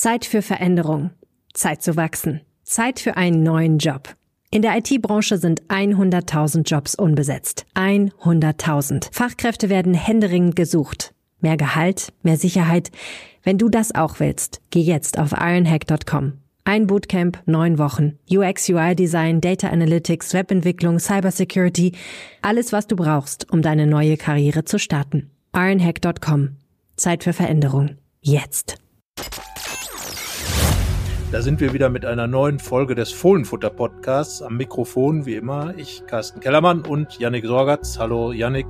Zeit für Veränderung. Zeit zu wachsen. Zeit für einen neuen Job. In der IT-Branche sind 100.000 Jobs unbesetzt. 100.000. Fachkräfte werden händeringend gesucht. Mehr Gehalt, mehr Sicherheit. Wenn du das auch willst, geh jetzt auf ironhack.com. Ein Bootcamp, neun Wochen. UX, UI Design, Data Analytics, Webentwicklung, Cybersecurity. Alles, was du brauchst, um deine neue Karriere zu starten. ironhack.com. Zeit für Veränderung. Jetzt. Da sind wir wieder mit einer neuen Folge des Fohlenfutter Podcasts. Am Mikrofon, wie immer, ich, Carsten Kellermann und Yannick Sorgatz. Hallo, Yannick.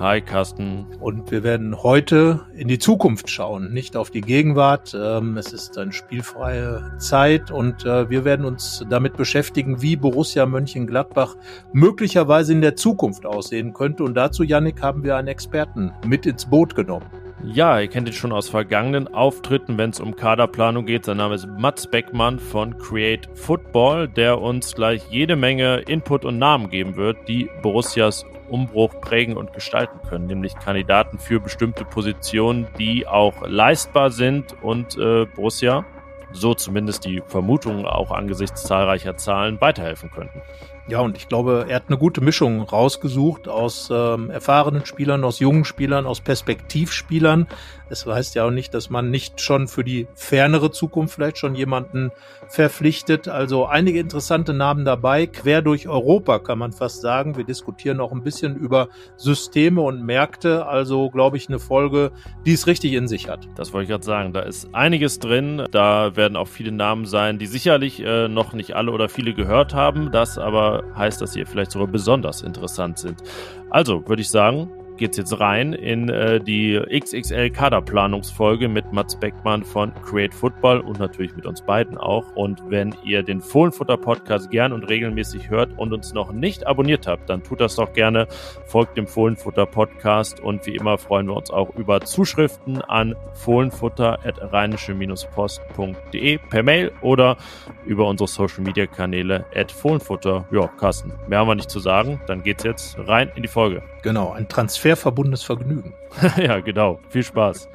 Hi, Carsten. Und wir werden heute in die Zukunft schauen, nicht auf die Gegenwart. Ähm, es ist eine spielfreie Zeit und äh, wir werden uns damit beschäftigen, wie Borussia Mönchengladbach möglicherweise in der Zukunft aussehen könnte. Und dazu, Yannick, haben wir einen Experten mit ins Boot genommen. Ja, ihr kennt ihn schon aus vergangenen Auftritten, wenn es um Kaderplanung geht. Sein Name ist Mats Beckmann von Create Football, der uns gleich jede Menge Input und Namen geben wird, die Borussias Umbruch prägen und gestalten können, nämlich Kandidaten für bestimmte Positionen, die auch leistbar sind und äh, Borussia, so zumindest die Vermutungen auch angesichts zahlreicher Zahlen, weiterhelfen könnten. Ja, und ich glaube, er hat eine gute Mischung rausgesucht aus ähm, erfahrenen Spielern, aus jungen Spielern, aus Perspektivspielern. Es heißt ja auch nicht, dass man nicht schon für die fernere Zukunft vielleicht schon jemanden verpflichtet. Also einige interessante Namen dabei, quer durch Europa kann man fast sagen. Wir diskutieren auch ein bisschen über Systeme und Märkte. Also glaube ich eine Folge, die es richtig in sich hat. Das wollte ich gerade sagen. Da ist einiges drin. Da werden auch viele Namen sein, die sicherlich äh, noch nicht alle oder viele gehört haben. Das aber heißt, dass sie vielleicht sogar besonders interessant sind. Also würde ich sagen, geht's jetzt rein in äh, die XXL Kaderplanungsfolge mit Mats Beckmann von Create Football und natürlich mit uns beiden auch. Und wenn ihr den Fohlenfutter Podcast gern und regelmäßig hört und uns noch nicht abonniert habt, dann tut das doch gerne. Folgt dem Fohlenfutter Podcast und wie immer freuen wir uns auch über Zuschriften an fohlenfutter@rheinische-post.de per Mail oder über unsere Social Media Kanäle at Fohlenfutter. Ja, Carsten, mehr haben wir nicht zu sagen. Dann geht's jetzt rein in die Folge. Genau, ein Transfer verbundenes Vergnügen. ja, genau. Viel Spaß.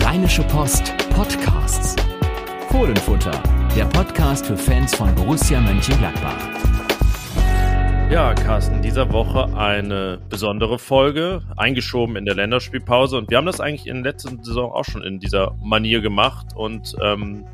Rheinische Post Podcasts. Fohlenfutter, der Podcast für Fans von Borussia Mönchengladbach. Ja, Carsten, dieser Woche eine besondere Folge, eingeschoben in der Länderspielpause. Und wir haben das eigentlich in der letzten Saison auch schon in dieser Manier gemacht. Und ähm,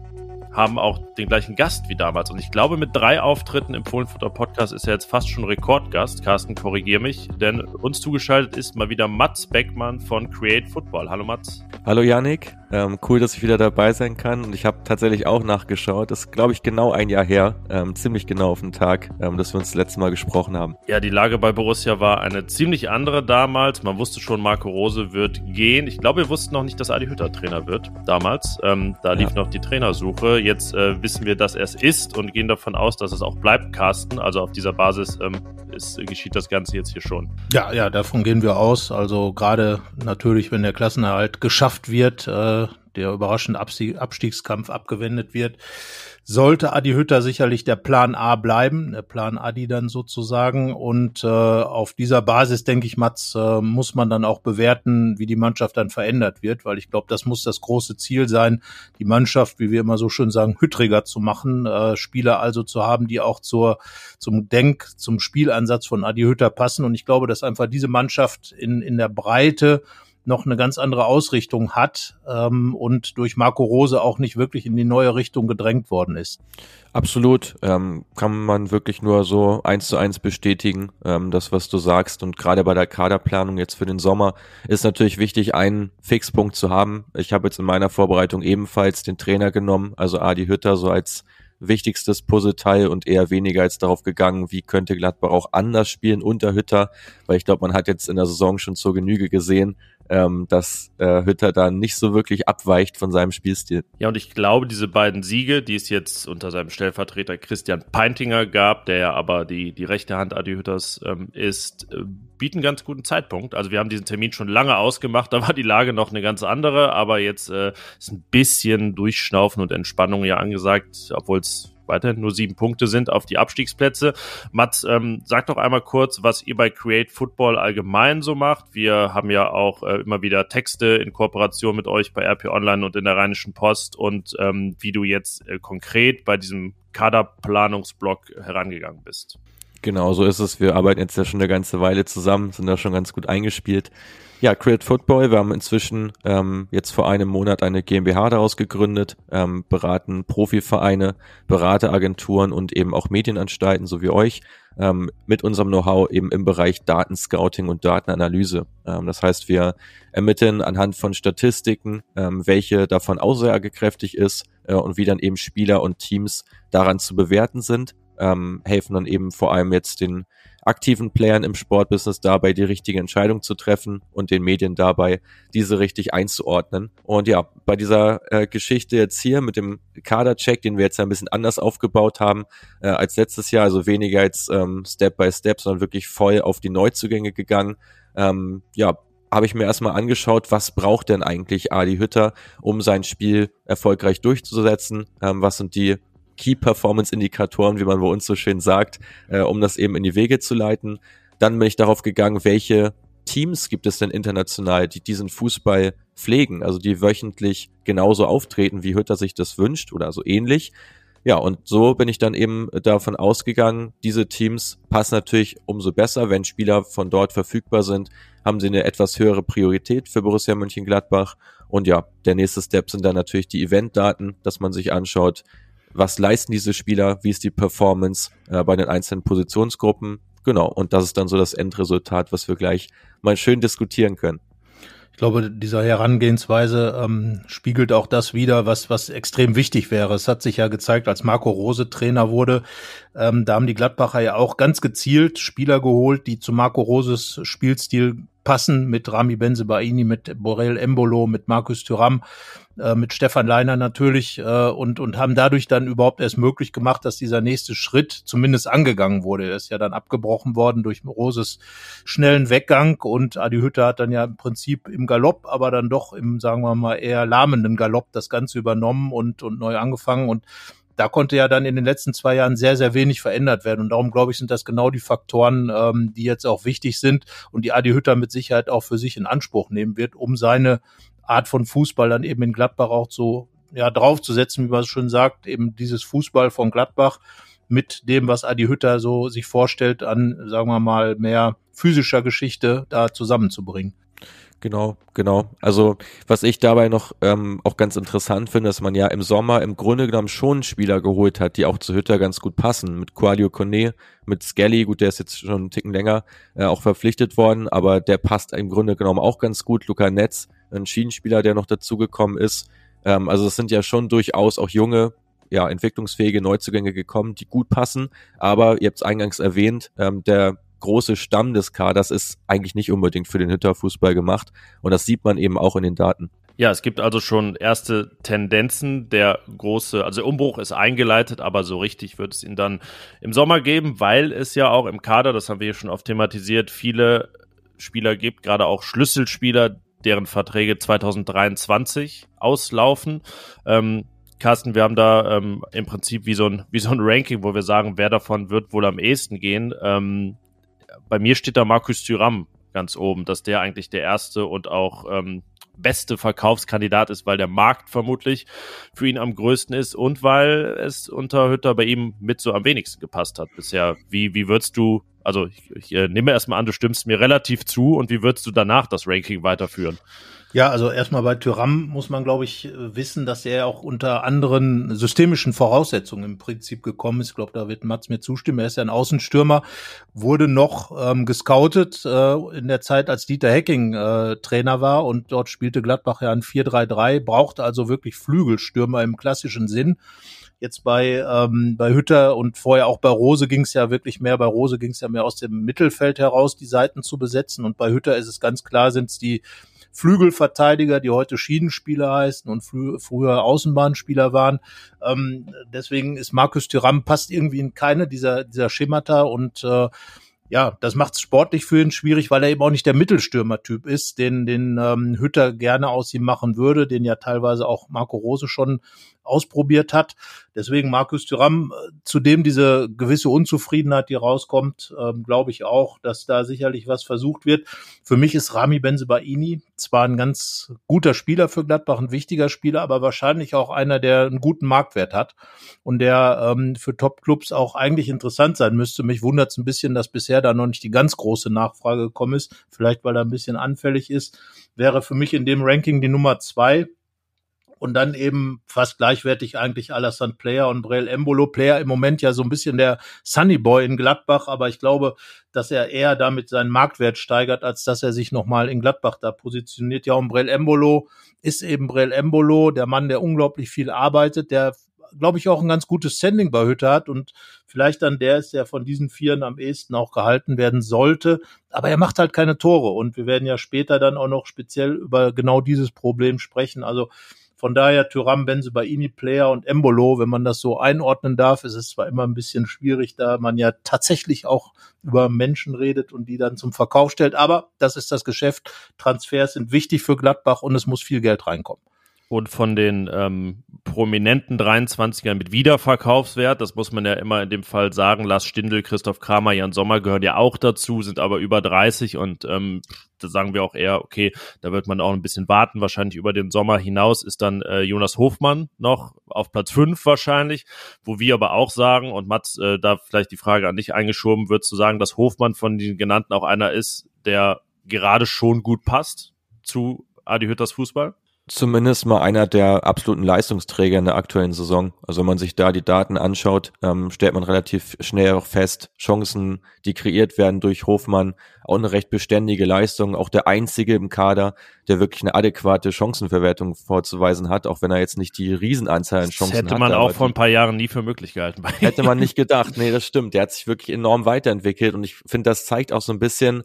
haben auch den gleichen Gast wie damals. Und ich glaube, mit drei Auftritten im Fohlenfutter Podcast ist er jetzt fast schon Rekordgast. Carsten, korrigier mich, denn uns zugeschaltet ist mal wieder Mats Beckmann von Create Football. Hallo Mats. Hallo Yannick. Ähm, cool, dass ich wieder dabei sein kann. Und ich habe tatsächlich auch nachgeschaut. Das ist, glaube ich, genau ein Jahr her. Ähm, ziemlich genau auf den Tag, ähm, dass wir uns das letzte Mal gesprochen haben. Ja, die Lage bei Borussia war eine ziemlich andere damals. Man wusste schon, Marco Rose wird gehen. Ich glaube, wir wussten noch nicht, dass Adi Hütter Trainer wird damals. Ähm, da lief ja. noch die Trainersuche. Jetzt äh, wissen wir, dass er es ist und gehen davon aus, dass es auch bleibt, Carsten. Also auf dieser Basis ähm, ist, geschieht das Ganze jetzt hier schon. Ja, ja, davon gehen wir aus. Also gerade natürlich, wenn der Klassenerhalt geschafft wird, äh, der überraschende Abstiegskampf abgewendet wird, sollte Adi Hütter sicherlich der Plan A bleiben, der Plan Adi dann sozusagen. Und äh, auf dieser Basis, denke ich, Mats, äh, muss man dann auch bewerten, wie die Mannschaft dann verändert wird, weil ich glaube, das muss das große Ziel sein, die Mannschaft, wie wir immer so schön sagen, hüttriger zu machen, äh, Spieler also zu haben, die auch zur, zum Denk-, zum Spielansatz von Adi Hütter passen. Und ich glaube, dass einfach diese Mannschaft in, in der Breite noch eine ganz andere Ausrichtung hat ähm, und durch Marco Rose auch nicht wirklich in die neue Richtung gedrängt worden ist. Absolut, ähm, kann man wirklich nur so eins zu eins bestätigen, ähm, das was du sagst und gerade bei der Kaderplanung jetzt für den Sommer ist natürlich wichtig, einen Fixpunkt zu haben. Ich habe jetzt in meiner Vorbereitung ebenfalls den Trainer genommen, also Adi Hütter so als wichtigstes Puzzleteil und eher weniger als darauf gegangen, wie könnte Gladbach auch anders spielen unter Hütter, weil ich glaube, man hat jetzt in der Saison schon zur Genüge gesehen, ähm, dass äh, Hütter da nicht so wirklich abweicht von seinem Spielstil. Ja, und ich glaube, diese beiden Siege, die es jetzt unter seinem Stellvertreter Christian Peintinger gab, der ja aber die, die rechte Hand Adi Hütters ähm, ist, äh, bieten ganz guten Zeitpunkt. Also wir haben diesen Termin schon lange ausgemacht, da war die Lage noch eine ganz andere, aber jetzt äh, ist ein bisschen Durchschnaufen und Entspannung ja angesagt, obwohl es weiterhin nur sieben Punkte sind auf die Abstiegsplätze. Mats, ähm, sag doch einmal kurz, was ihr bei Create Football allgemein so macht. Wir haben ja auch äh, immer wieder Texte in Kooperation mit euch bei RP Online und in der Rheinischen Post und ähm, wie du jetzt äh, konkret bei diesem Kaderplanungsblock herangegangen bist. Genau, so ist es. Wir arbeiten jetzt ja schon eine ganze Weile zusammen, sind da schon ganz gut eingespielt. Ja, Create Football, wir haben inzwischen ähm, jetzt vor einem Monat eine GmbH daraus gegründet, ähm, beraten Profivereine, Berateragenturen und eben auch Medienanstalten, so wie euch, ähm, mit unserem Know-how eben im Bereich Datenscouting und Datenanalyse. Ähm, das heißt, wir ermitteln anhand von Statistiken, ähm, welche davon aussagekräftig ist äh, und wie dann eben Spieler und Teams daran zu bewerten sind ähm, helfen dann eben vor allem jetzt den aktiven Playern im Sportbusiness dabei, die richtige Entscheidung zu treffen und den Medien dabei, diese richtig einzuordnen. Und ja, bei dieser äh, Geschichte jetzt hier mit dem Kadercheck, den wir jetzt ein bisschen anders aufgebaut haben äh, als letztes Jahr, also weniger jetzt ähm, Step by Step, sondern wirklich voll auf die Neuzugänge gegangen. Ähm, ja, habe ich mir erstmal angeschaut, was braucht denn eigentlich Adi Hütter, um sein Spiel erfolgreich durchzusetzen? Ähm, was sind die Key Performance Indikatoren, wie man bei uns so schön sagt, äh, um das eben in die Wege zu leiten. Dann bin ich darauf gegangen, welche Teams gibt es denn international, die diesen Fußball pflegen, also die wöchentlich genauso auftreten, wie Hütter sich das wünscht oder so ähnlich. Ja, und so bin ich dann eben davon ausgegangen, diese Teams passen natürlich umso besser, wenn Spieler von dort verfügbar sind, haben sie eine etwas höhere Priorität für Borussia Mönchengladbach. Und ja, der nächste Step sind dann natürlich die Eventdaten, dass man sich anschaut, was leisten diese Spieler, wie ist die Performance äh, bei den einzelnen Positionsgruppen. Genau, und das ist dann so das Endresultat, was wir gleich mal schön diskutieren können. Ich glaube, dieser Herangehensweise ähm, spiegelt auch das wider, was, was extrem wichtig wäre. Es hat sich ja gezeigt, als Marco Rose Trainer wurde, ähm, da haben die Gladbacher ja auch ganz gezielt Spieler geholt, die zu Marco Roses Spielstil passen, mit Rami Benzebaini, mit Borel Embolo, mit Markus Thuram. Äh, mit Stefan Leiner natürlich äh, und, und haben dadurch dann überhaupt erst möglich gemacht, dass dieser nächste Schritt zumindest angegangen wurde. Er ist ja dann abgebrochen worden durch Roses schnellen Weggang und Adi Hütte hat dann ja im Prinzip im Galopp, aber dann doch im, sagen wir mal, eher lahmenden Galopp das Ganze übernommen und, und neu angefangen und da konnte ja dann in den letzten zwei Jahren sehr, sehr wenig verändert werden. Und darum, glaube ich, sind das genau die Faktoren, ähm, die jetzt auch wichtig sind und die Adi Hütter mit Sicherheit auch für sich in Anspruch nehmen wird, um seine Art von Fußball dann eben in Gladbach auch so ja, draufzusetzen, wie man es schon sagt, eben dieses Fußball von Gladbach mit dem, was Adi Hütter so sich vorstellt, an, sagen wir mal, mehr physischer Geschichte da zusammenzubringen. Genau, genau. Also was ich dabei noch ähm, auch ganz interessant finde, dass man ja im Sommer im Grunde genommen schon Spieler geholt hat, die auch zu Hütter ganz gut passen. Mit Quadio Kone, mit Skelly, gut, der ist jetzt schon einen Ticken länger äh, auch verpflichtet worden, aber der passt im Grunde genommen auch ganz gut. Luca Netz, ein Schienenspieler, der noch dazugekommen ist. Ähm, also es sind ja schon durchaus auch junge, ja, entwicklungsfähige Neuzugänge gekommen, die gut passen. Aber ihr habt es eingangs erwähnt, ähm, der große Stamm des Kaders ist eigentlich nicht unbedingt für den Hütterfußball gemacht. Und das sieht man eben auch in den Daten. Ja, es gibt also schon erste Tendenzen. Der große, also der Umbruch ist eingeleitet, aber so richtig wird es ihn dann im Sommer geben, weil es ja auch im Kader, das haben wir hier schon oft thematisiert, viele Spieler gibt, gerade auch Schlüsselspieler, deren Verträge 2023 auslaufen. Ähm, Carsten, wir haben da ähm, im Prinzip wie so, ein, wie so ein Ranking, wo wir sagen, wer davon wird wohl am ehesten gehen. Ähm, bei mir steht da Markus Thüram ganz oben, dass der eigentlich der erste und auch ähm, beste Verkaufskandidat ist, weil der Markt vermutlich für ihn am größten ist und weil es unter Hütter bei ihm mit so am wenigsten gepasst hat bisher. Wie, wie würdest du, also ich, ich äh, nehme erstmal an, du stimmst mir relativ zu und wie würdest du danach das Ranking weiterführen? Ja, also erstmal bei Tyram muss man, glaube ich, wissen, dass er auch unter anderen systemischen Voraussetzungen im Prinzip gekommen ist. Ich glaube, da wird Mats mir zustimmen. Er ist ja ein Außenstürmer, wurde noch ähm, gescoutet äh, in der Zeit, als Dieter Hecking äh, Trainer war und dort spielte Gladbach ja ein 4-3-3, brauchte also wirklich Flügelstürmer im klassischen Sinn. Jetzt bei, ähm, bei Hütter und vorher auch bei Rose ging es ja wirklich mehr, bei Rose ging es ja mehr aus dem Mittelfeld heraus, die Seiten zu besetzen. Und bei Hütter ist es ganz klar, sind es die Flügelverteidiger, die heute Schienenspieler heißen und frü früher Außenbahnspieler waren. Ähm, deswegen ist Markus Thuram passt irgendwie in keine dieser, dieser Schemata und äh, ja, das macht es sportlich für ihn schwierig, weil er eben auch nicht der Mittelstürmer-Typ ist, den, den ähm, Hütter gerne aus ihm machen würde, den ja teilweise auch Marco Rose schon ausprobiert hat. Deswegen Markus Thuram, äh, zudem diese gewisse Unzufriedenheit, die rauskommt, ähm, glaube ich auch, dass da sicherlich was versucht wird. Für mich ist Rami Benzebaini zwar ein ganz guter Spieler für Gladbach, ein wichtiger Spieler, aber wahrscheinlich auch einer, der einen guten Marktwert hat und der ähm, für Top-Clubs auch eigentlich interessant sein müsste. Mich wundert es ein bisschen, dass bisher da noch nicht die ganz große Nachfrage gekommen ist. Vielleicht, weil er ein bisschen anfällig ist. Wäre für mich in dem Ranking die Nummer zwei und dann eben fast gleichwertig eigentlich Alassane Player und Brel Embolo. Player im Moment ja so ein bisschen der Sunny Boy in Gladbach, aber ich glaube, dass er eher damit seinen Marktwert steigert, als dass er sich nochmal in Gladbach da positioniert. Ja, und Brel Embolo ist eben Brel Embolo, der Mann, der unglaublich viel arbeitet, der glaube ich, auch ein ganz gutes Standing bei Hütte hat und vielleicht dann der ist, der von diesen Vieren am ehesten auch gehalten werden sollte. Aber er macht halt keine Tore und wir werden ja später dann auch noch speziell über genau dieses Problem sprechen. Also von daher Tyram, Benzebaini, Player und Embolo, wenn man das so einordnen darf, ist es zwar immer ein bisschen schwierig, da man ja tatsächlich auch über Menschen redet und die dann zum Verkauf stellt, aber das ist das Geschäft. Transfers sind wichtig für Gladbach und es muss viel Geld reinkommen. Und von den ähm, prominenten 23ern mit Wiederverkaufswert, das muss man ja immer in dem Fall sagen, Lars Stindl, Christoph Kramer, Jan Sommer gehören ja auch dazu, sind aber über 30 und ähm, da sagen wir auch eher, okay, da wird man auch ein bisschen warten, wahrscheinlich über den Sommer hinaus ist dann äh, Jonas Hofmann noch auf Platz 5 wahrscheinlich, wo wir aber auch sagen, und Mats, äh, da vielleicht die Frage an dich eingeschoben, wird zu sagen, dass Hofmann von den genannten auch einer ist, der gerade schon gut passt zu Adi Hütters Fußball? Zumindest mal einer der absoluten Leistungsträger in der aktuellen Saison. Also wenn man sich da die Daten anschaut, ähm, stellt man relativ schnell auch fest, Chancen, die kreiert werden durch Hofmann, auch eine recht beständige Leistung, auch der einzige im Kader, der wirklich eine adäquate Chancenverwertung vorzuweisen hat, auch wenn er jetzt nicht die Riesenanzahl an Chancen hat. Das hätte man auch vor ein paar Jahren nie für möglich gehalten. Hätte man nicht gedacht. Nee, das stimmt. Der hat sich wirklich enorm weiterentwickelt und ich finde, das zeigt auch so ein bisschen,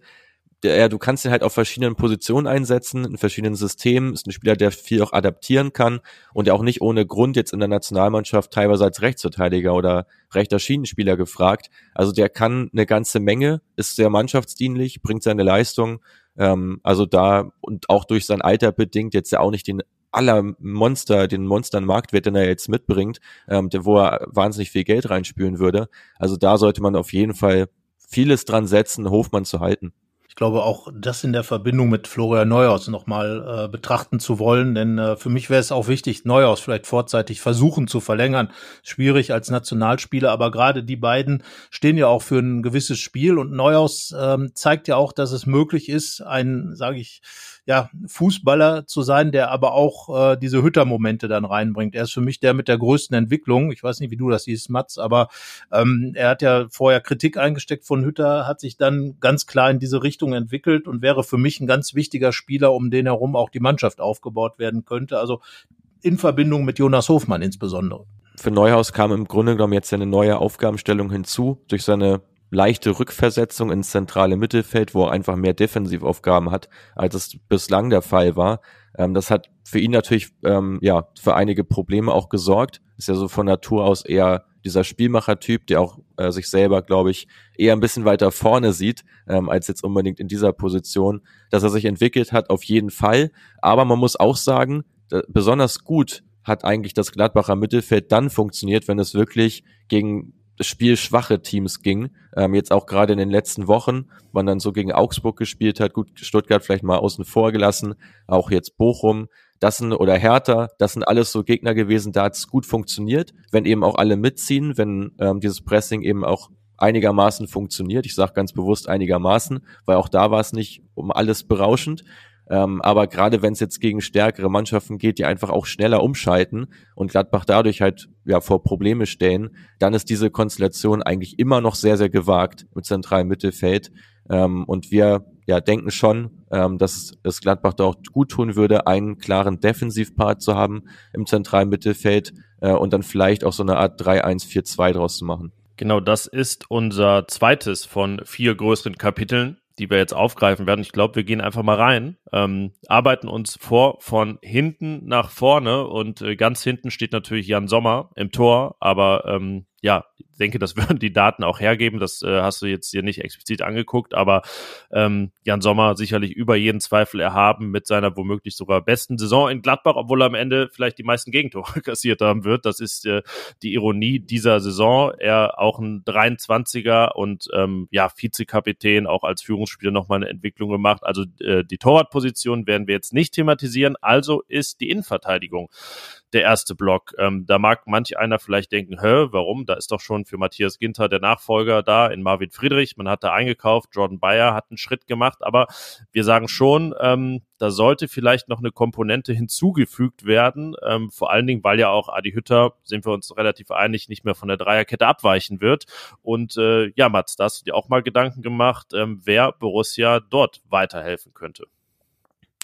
der, ja, du kannst ihn halt auf verschiedenen Positionen einsetzen, in verschiedenen Systemen, ist ein Spieler, der viel auch adaptieren kann und der auch nicht ohne Grund jetzt in der Nationalmannschaft teilweise als Rechtsverteidiger oder rechter Schienenspieler gefragt. Also der kann eine ganze Menge, ist sehr mannschaftsdienlich, bringt seine Leistung, ähm, also da und auch durch sein Alter bedingt jetzt ja auch nicht den aller Monster, den Monstern-Marktwert, den er jetzt mitbringt, ähm, der, wo er wahnsinnig viel Geld reinspülen würde. Also da sollte man auf jeden Fall vieles dran setzen, Hofmann zu halten ich glaube auch das in der Verbindung mit Florian Neuhaus nochmal äh, betrachten zu wollen, denn äh, für mich wäre es auch wichtig, Neuhaus vielleicht vorzeitig versuchen zu verlängern. Schwierig als Nationalspieler, aber gerade die beiden stehen ja auch für ein gewisses Spiel und Neuhaus ähm, zeigt ja auch, dass es möglich ist, ein, sage ich, ja, Fußballer zu sein, der aber auch äh, diese Hütter-Momente dann reinbringt. Er ist für mich der mit der größten Entwicklung. Ich weiß nicht, wie du das siehst, Mats, aber ähm, er hat ja vorher Kritik eingesteckt von Hütter, hat sich dann ganz klar in diese Richtung entwickelt und wäre für mich ein ganz wichtiger Spieler, um den herum auch die Mannschaft aufgebaut werden könnte. Also in Verbindung mit Jonas Hofmann insbesondere. Für Neuhaus kam im Grunde genommen jetzt eine neue Aufgabenstellung hinzu durch seine leichte Rückversetzung ins zentrale Mittelfeld, wo er einfach mehr Defensivaufgaben hat, als es bislang der Fall war. Ähm, das hat für ihn natürlich ähm, ja für einige Probleme auch gesorgt. Ist ja so von Natur aus eher dieser Spielmacher-Typ, der auch äh, sich selber, glaube ich, eher ein bisschen weiter vorne sieht, ähm, als jetzt unbedingt in dieser Position. Dass er sich entwickelt hat, auf jeden Fall. Aber man muss auch sagen, besonders gut hat eigentlich das Gladbacher Mittelfeld dann funktioniert, wenn es wirklich gegen spielschwache Teams ging. Ähm, jetzt auch gerade in den letzten Wochen, man dann so gegen Augsburg gespielt hat, gut, Stuttgart vielleicht mal außen vor gelassen, auch jetzt Bochum, das sind, oder Hertha, das sind alles so Gegner gewesen, da hat es gut funktioniert, wenn eben auch alle mitziehen, wenn ähm, dieses Pressing eben auch einigermaßen funktioniert. Ich sage ganz bewusst einigermaßen, weil auch da war es nicht um alles berauschend. Ähm, aber gerade wenn es jetzt gegen stärkere Mannschaften geht, die einfach auch schneller umschalten und Gladbach dadurch halt ja vor Probleme stellen, dann ist diese Konstellation eigentlich immer noch sehr, sehr gewagt mit zentralem Mittelfeld. Ähm, und wir ja denken schon, ähm, dass es Gladbach da auch gut tun würde, einen klaren Defensivpart zu haben im zentralen Mittelfeld äh, und dann vielleicht auch so eine Art 3-1-4-2 draus zu machen. Genau, das ist unser zweites von vier größeren Kapiteln die wir jetzt aufgreifen werden. Ich glaube, wir gehen einfach mal rein, ähm, arbeiten uns vor von hinten nach vorne und äh, ganz hinten steht natürlich Jan Sommer im Tor, aber ähm, ja, denke, das würden die Daten auch hergeben. Das äh, hast du jetzt hier nicht explizit angeguckt, aber ähm, Jan Sommer sicherlich über jeden Zweifel erhaben mit seiner womöglich sogar besten Saison in Gladbach, obwohl er am Ende vielleicht die meisten Gegentore kassiert haben wird. Das ist äh, die Ironie dieser Saison. Er auch ein 23er und ähm, ja, Vizekapitän, auch als Führungsspieler nochmal eine Entwicklung gemacht. Also äh, die Torwartposition werden wir jetzt nicht thematisieren. Also ist die Innenverteidigung der erste Block. Ähm, da mag manch einer vielleicht denken, hä, warum? Da ist doch schon für Matthias Ginter der Nachfolger da in Marvin Friedrich. Man hat da eingekauft, Jordan Bayer hat einen Schritt gemacht, aber wir sagen schon, ähm, da sollte vielleicht noch eine Komponente hinzugefügt werden, ähm, vor allen Dingen, weil ja auch Adi Hütter, sind wir uns relativ einig, nicht mehr von der Dreierkette abweichen wird. Und äh, ja, Mats, da hast du dir auch mal Gedanken gemacht, ähm, wer Borussia dort weiterhelfen könnte.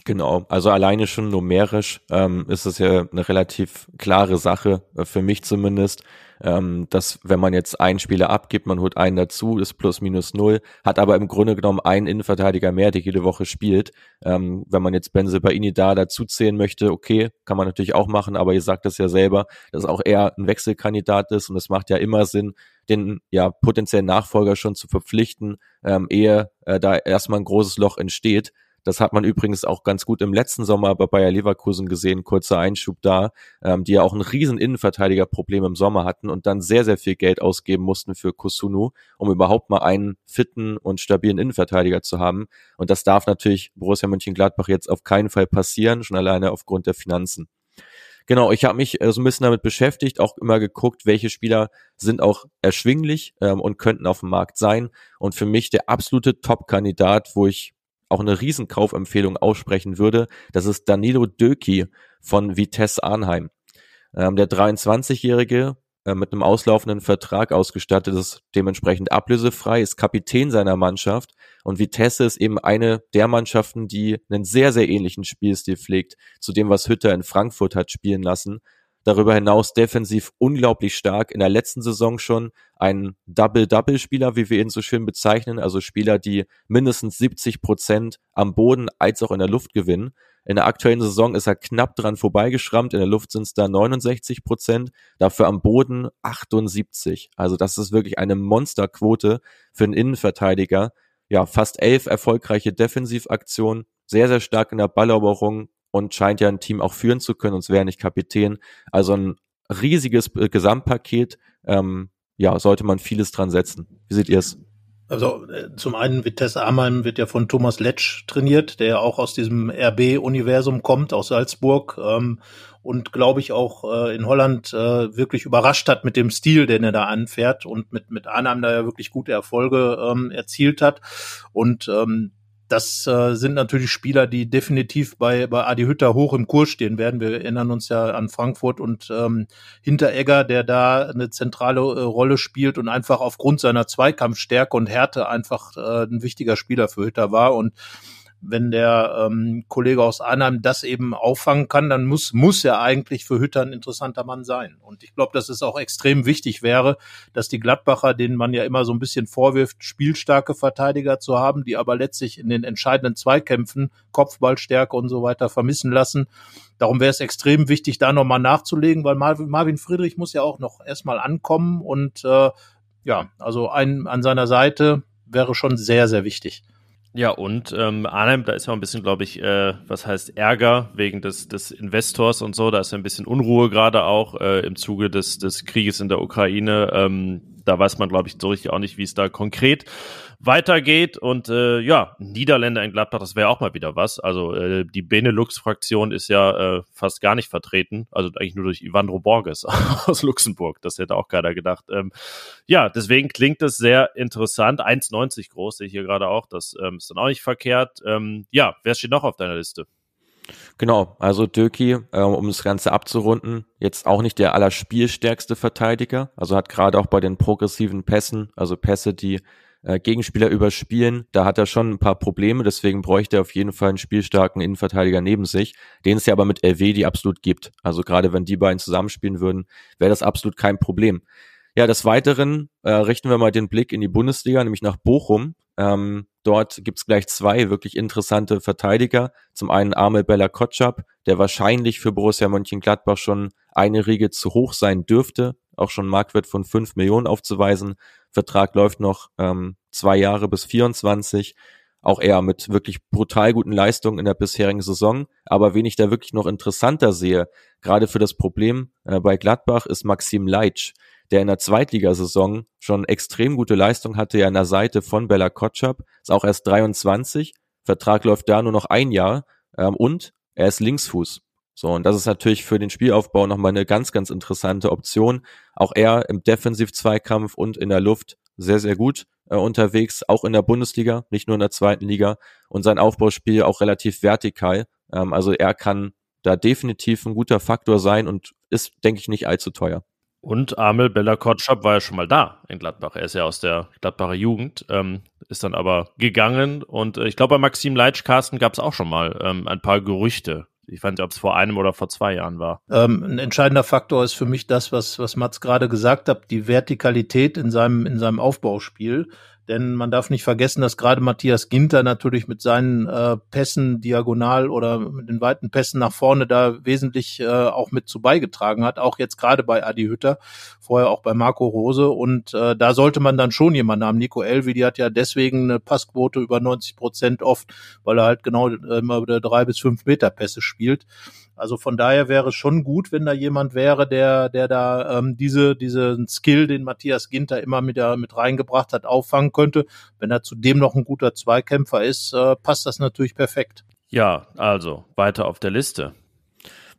Genau, also alleine schon numerisch ähm, ist es ja eine relativ klare Sache, äh, für mich zumindest, ähm, dass wenn man jetzt einen Spieler abgibt, man holt einen dazu, ist plus minus null, hat aber im Grunde genommen einen Innenverteidiger mehr, der jede Woche spielt. Ähm, wenn man jetzt Benze Baini da dazuzählen möchte, okay, kann man natürlich auch machen, aber ihr sagt es ja selber, dass auch er ein Wechselkandidat ist und es macht ja immer Sinn, den ja potenziellen Nachfolger schon zu verpflichten, ähm, ehe äh, da erstmal ein großes Loch entsteht. Das hat man übrigens auch ganz gut im letzten Sommer bei Bayer Leverkusen gesehen, kurzer Einschub da, ähm, die ja auch ein riesen Innenverteidigerproblem im Sommer hatten und dann sehr, sehr viel Geld ausgeben mussten für Kusunu, um überhaupt mal einen fitten und stabilen Innenverteidiger zu haben. Und das darf natürlich Borussia Mönchengladbach jetzt auf keinen Fall passieren, schon alleine aufgrund der Finanzen. Genau, ich habe mich äh, so ein bisschen damit beschäftigt, auch immer geguckt, welche Spieler sind auch erschwinglich ähm, und könnten auf dem Markt sein. Und für mich der absolute Top-Kandidat, wo ich auch eine Riesenkaufempfehlung aussprechen würde, das ist Danilo Döki von Vitesse Arnheim. Ähm, der 23-Jährige äh, mit einem auslaufenden Vertrag ausgestattet ist, dementsprechend ablösefrei, ist Kapitän seiner Mannschaft. Und Vitesse ist eben eine der Mannschaften, die einen sehr, sehr ähnlichen Spielstil pflegt zu dem, was Hütter in Frankfurt hat spielen lassen Darüber hinaus defensiv unglaublich stark. In der letzten Saison schon ein Double-Double-Spieler, wie wir ihn so schön bezeichnen. Also Spieler, die mindestens 70 Prozent am Boden als auch in der Luft gewinnen. In der aktuellen Saison ist er knapp dran vorbeigeschrammt. In der Luft sind es da 69 Prozent, dafür am Boden 78. Also das ist wirklich eine Monsterquote für einen Innenverteidiger. Ja, fast elf erfolgreiche Defensivaktionen, sehr, sehr stark in der Balleroberung, und scheint ja ein Team auch führen zu können, sonst wäre er nicht Kapitän. Also ein riesiges äh, Gesamtpaket, ähm, ja, sollte man vieles dran setzen. Wie seht ihr es? Also äh, zum einen Vitesse Arnheim wird ja von Thomas Letsch trainiert, der ja auch aus diesem RB-Universum kommt, aus Salzburg ähm, und glaube ich auch äh, in Holland äh, wirklich überrascht hat mit dem Stil, den er da anfährt und mit mit Arnheim da ja wirklich gute Erfolge ähm, erzielt hat und ähm, das äh, sind natürlich Spieler, die definitiv bei, bei Adi Hütter hoch im Kurs stehen werden. Wir erinnern uns ja an Frankfurt und ähm, Hinteregger, der da eine zentrale äh, Rolle spielt und einfach aufgrund seiner Zweikampfstärke und Härte einfach äh, ein wichtiger Spieler für Hütter war. Und wenn der ähm, Kollege aus Arnheim das eben auffangen kann, dann muss, muss er eigentlich für Hütter ein interessanter Mann sein. Und ich glaube, dass es auch extrem wichtig wäre, dass die Gladbacher, denen man ja immer so ein bisschen vorwirft, spielstarke Verteidiger zu haben, die aber letztlich in den entscheidenden Zweikämpfen Kopfballstärke und so weiter vermissen lassen. Darum wäre es extrem wichtig, da nochmal nachzulegen, weil Marvin, Friedrich muss ja auch noch erstmal ankommen und äh, ja, also ein, an seiner Seite wäre schon sehr, sehr wichtig. Ja, und ähm, Arnhem, da ist ja ein bisschen, glaube ich, äh, was heißt Ärger wegen des, des Investors und so. Da ist ja ein bisschen Unruhe gerade auch äh, im Zuge des, des Krieges in der Ukraine. Ähm, da weiß man, glaube ich, so richtig auch nicht, wie es da konkret weitergeht. Und äh, ja, Niederländer in Gladbach, das wäre auch mal wieder was. Also äh, die Benelux-Fraktion ist ja äh, fast gar nicht vertreten. Also eigentlich nur durch Ivandro Borges aus Luxemburg. Das hätte auch keiner gedacht. Ähm, ja, deswegen klingt es sehr interessant. 1,90 groß sehe ich hier gerade auch. Das ähm, ist dann auch nicht verkehrt. Ähm, ja, wer steht noch auf deiner Liste? Genau, also Döki, äh, um das Ganze abzurunden, jetzt auch nicht der allerspielstärkste Verteidiger, also hat gerade auch bei den progressiven Pässen, also Pässe, die äh, Gegenspieler überspielen. Da hat er schon ein paar Probleme, deswegen bräuchte er auf jeden Fall einen spielstarken Innenverteidiger neben sich, den es ja aber mit LW die absolut gibt. Also gerade wenn die beiden zusammenspielen würden, wäre das absolut kein Problem. Ja, des Weiteren äh, richten wir mal den Blick in die Bundesliga, nämlich nach Bochum. Ähm, dort gibt's gleich zwei wirklich interessante Verteidiger. Zum einen Armel Bella Kotschap, der wahrscheinlich für Borussia Mönchengladbach schon eine Riege zu hoch sein dürfte. auch schon Marktwert von 5 Millionen aufzuweisen. Vertrag läuft noch ähm, zwei Jahre bis 24 auch eher mit wirklich brutal guten Leistungen in der bisherigen Saison. Aber wen ich da wirklich noch interessanter sehe, gerade für das Problem äh, bei Gladbach, ist Maxim Leitsch, der in der Zweitligasaison schon extrem gute Leistung hatte, ja an der Seite von Bella Kotschap, ist auch erst 23, Vertrag läuft da nur noch ein Jahr ähm, und er ist Linksfuß. So, und das ist natürlich für den Spielaufbau nochmal eine ganz, ganz interessante Option. Auch er im Defensiv-Zweikampf und in der Luft sehr, sehr gut äh, unterwegs, auch in der Bundesliga, nicht nur in der zweiten Liga und sein Aufbauspiel auch relativ vertikal. Ähm, also er kann da definitiv ein guter Faktor sein und ist, denke ich, nicht allzu teuer. Und Amel Bella Kotschap war ja schon mal da in Gladbach. Er ist ja aus der Gladbacher Jugend, ähm, ist dann aber gegangen. Und äh, ich glaube, bei Maxim Leitsch, Carsten, gab es auch schon mal ähm, ein paar Gerüchte. Ich fand, ob es vor einem oder vor zwei Jahren war. Ähm, ein entscheidender Faktor ist für mich das, was, was Mats gerade gesagt hat, die Vertikalität in seinem, in seinem Aufbauspiel. Denn man darf nicht vergessen, dass gerade Matthias Ginter natürlich mit seinen äh, Pässen diagonal oder mit den weiten Pässen nach vorne da wesentlich äh, auch mit zu beigetragen hat. Auch jetzt gerade bei Adi Hütter, vorher auch bei Marco Rose. Und äh, da sollte man dann schon jemanden haben. Nico Elvi, die hat ja deswegen eine Passquote über 90 Prozent oft, weil er halt genau äh, immer wieder drei bis fünf Meter Pässe spielt. Also von daher wäre es schon gut, wenn da jemand wäre, der, der da ähm, diese, diesen Skill, den Matthias Ginter immer mit, der, mit reingebracht hat, auffangen könnte. Wenn er zudem noch ein guter Zweikämpfer ist, äh, passt das natürlich perfekt. Ja, also weiter auf der Liste.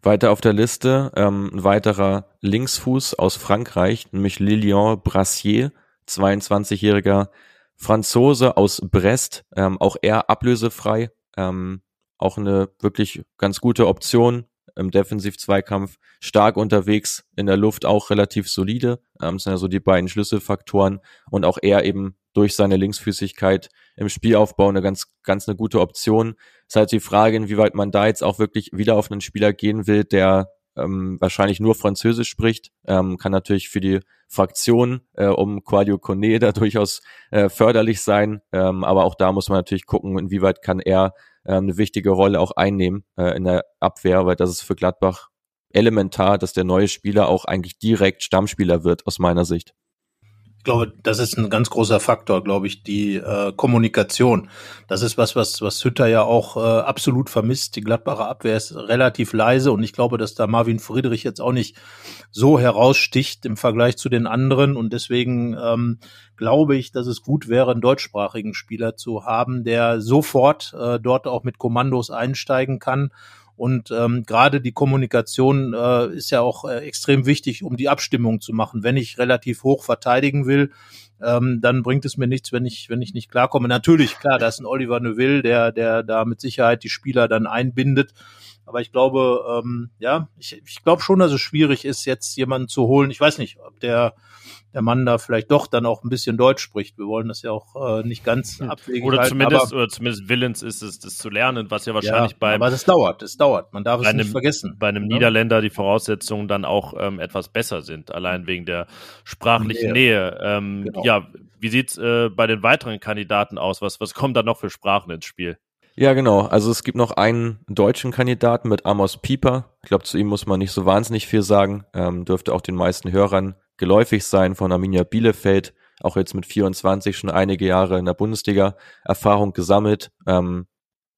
Weiter auf der Liste ähm, ein weiterer Linksfuß aus Frankreich, nämlich Lilian Brassier, 22-jähriger Franzose aus Brest, ähm, auch er ablösefrei. Ähm, auch eine wirklich ganz gute Option im Defensiv-Zweikampf, stark unterwegs, in der Luft auch relativ solide. Ähm, sind ja so die beiden Schlüsselfaktoren und auch er eben durch seine Linksfüßigkeit im Spielaufbau eine ganz, ganz eine gute Option. Ist halt die Frage, inwieweit man da jetzt auch wirklich wieder auf einen Spieler gehen will, der ähm, wahrscheinlich nur Französisch spricht, ähm, kann natürlich für die Fraktion äh, um Quadio Kone da durchaus äh, förderlich sein, ähm, aber auch da muss man natürlich gucken, inwieweit kann er äh, eine wichtige Rolle auch einnehmen äh, in der Abwehr, weil das ist für Gladbach elementar, dass der neue Spieler auch eigentlich direkt Stammspieler wird, aus meiner Sicht. Ich glaube, das ist ein ganz großer Faktor, glaube ich, die äh, Kommunikation. Das ist was, was, was Hütter ja auch äh, absolut vermisst. Die Gladbacher Abwehr ist relativ leise und ich glaube, dass da Marvin Friedrich jetzt auch nicht so heraussticht im Vergleich zu den anderen und deswegen ähm, glaube ich, dass es gut wäre, einen deutschsprachigen Spieler zu haben, der sofort äh, dort auch mit Kommandos einsteigen kann und ähm, gerade die Kommunikation äh, ist ja auch äh, extrem wichtig, um die Abstimmung zu machen. Wenn ich relativ hoch verteidigen will, ähm, dann bringt es mir nichts, wenn ich, wenn ich nicht klarkomme. Natürlich, klar, da ist ein Oliver Neuville, der, der da mit Sicherheit die Spieler dann einbindet. Aber ich glaube, ähm, ja, ich, ich glaube schon, dass es schwierig ist, jetzt jemanden zu holen. Ich weiß nicht, ob der der Mann da vielleicht doch dann auch ein bisschen Deutsch spricht. Wir wollen das ja auch äh, nicht ganz abwegig oder halten, zumindest oder zumindest willens ist es, das zu lernen, was ja wahrscheinlich ja, bei aber das dauert, das dauert. Man darf es einem, nicht vergessen. Bei einem ja? Niederländer die Voraussetzungen dann auch ähm, etwas besser sind, allein wegen der sprachlichen Nähe. Nähe. Ähm, genau. Ja, wie sieht's äh, bei den weiteren Kandidaten aus? Was was kommt da noch für Sprachen ins Spiel? Ja, genau. Also es gibt noch einen deutschen Kandidaten mit Amos Pieper. Ich glaube, zu ihm muss man nicht so wahnsinnig viel sagen. Ähm, dürfte auch den meisten Hörern geläufig sein von Arminia Bielefeld. Auch jetzt mit 24 schon einige Jahre in der Bundesliga Erfahrung gesammelt. Ähm,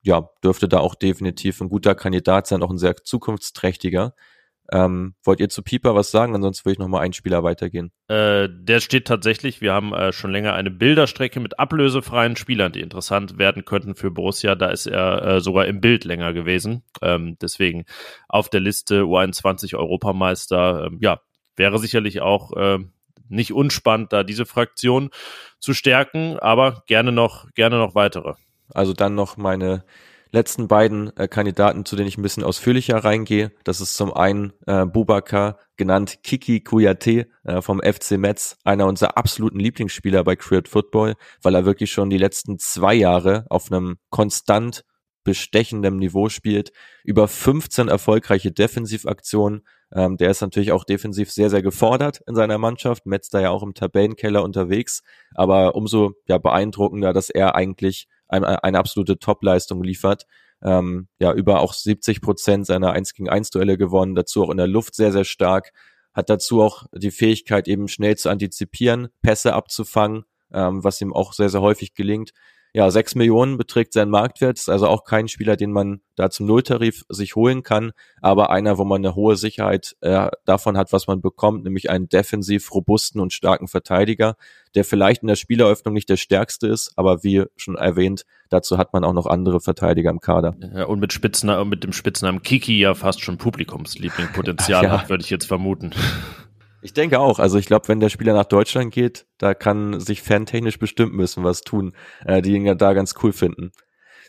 ja, dürfte da auch definitiv ein guter Kandidat sein, auch ein sehr zukunftsträchtiger. Ähm, wollt ihr zu Pieper was sagen? Ansonsten würde ich nochmal einen Spieler weitergehen. Äh, der steht tatsächlich, wir haben äh, schon länger eine Bilderstrecke mit ablösefreien Spielern, die interessant werden könnten für Borussia. Da ist er äh, sogar im Bild länger gewesen. Ähm, deswegen auf der Liste U21 Europameister. Ähm, ja, wäre sicherlich auch äh, nicht unspannend, da diese Fraktion zu stärken, aber gerne noch, gerne noch weitere. Also dann noch meine letzten beiden äh, Kandidaten, zu denen ich ein bisschen ausführlicher reingehe. Das ist zum einen äh, Bubakar, genannt Kiki Kuyate äh, vom FC Metz, einer unserer absoluten Lieblingsspieler bei Create Football, weil er wirklich schon die letzten zwei Jahre auf einem konstant bestechendem Niveau spielt, über 15 erfolgreiche Defensivaktionen. Ähm, der ist natürlich auch defensiv sehr, sehr gefordert in seiner Mannschaft. Metz da ja auch im Tabellenkeller unterwegs, aber umso ja, beeindruckender, dass er eigentlich eine, eine absolute Topleistung liefert. Ähm, ja, über auch 70 Prozent seiner 1 gegen 1 Duelle gewonnen, dazu auch in der Luft sehr, sehr stark. hat dazu auch die Fähigkeit, eben schnell zu antizipieren, Pässe abzufangen, ähm, was ihm auch sehr, sehr häufig gelingt ja, sechs Millionen beträgt sein Marktwert, ist also auch kein Spieler, den man da zum Nulltarif sich holen kann, aber einer, wo man eine hohe Sicherheit äh, davon hat, was man bekommt, nämlich einen defensiv robusten und starken Verteidiger, der vielleicht in der Spieleröffnung nicht der stärkste ist, aber wie schon erwähnt, dazu hat man auch noch andere Verteidiger im Kader. Ja, und mit Spitznamen, mit dem Spitznamen Kiki ja fast schon Publikumslieblingpotenzial ja. hat, würde ich jetzt vermuten. Ich denke auch. Also ich glaube, wenn der Spieler nach Deutschland geht, da kann sich fantechnisch bestimmt müssen was tun, äh, die ihn da ganz cool finden.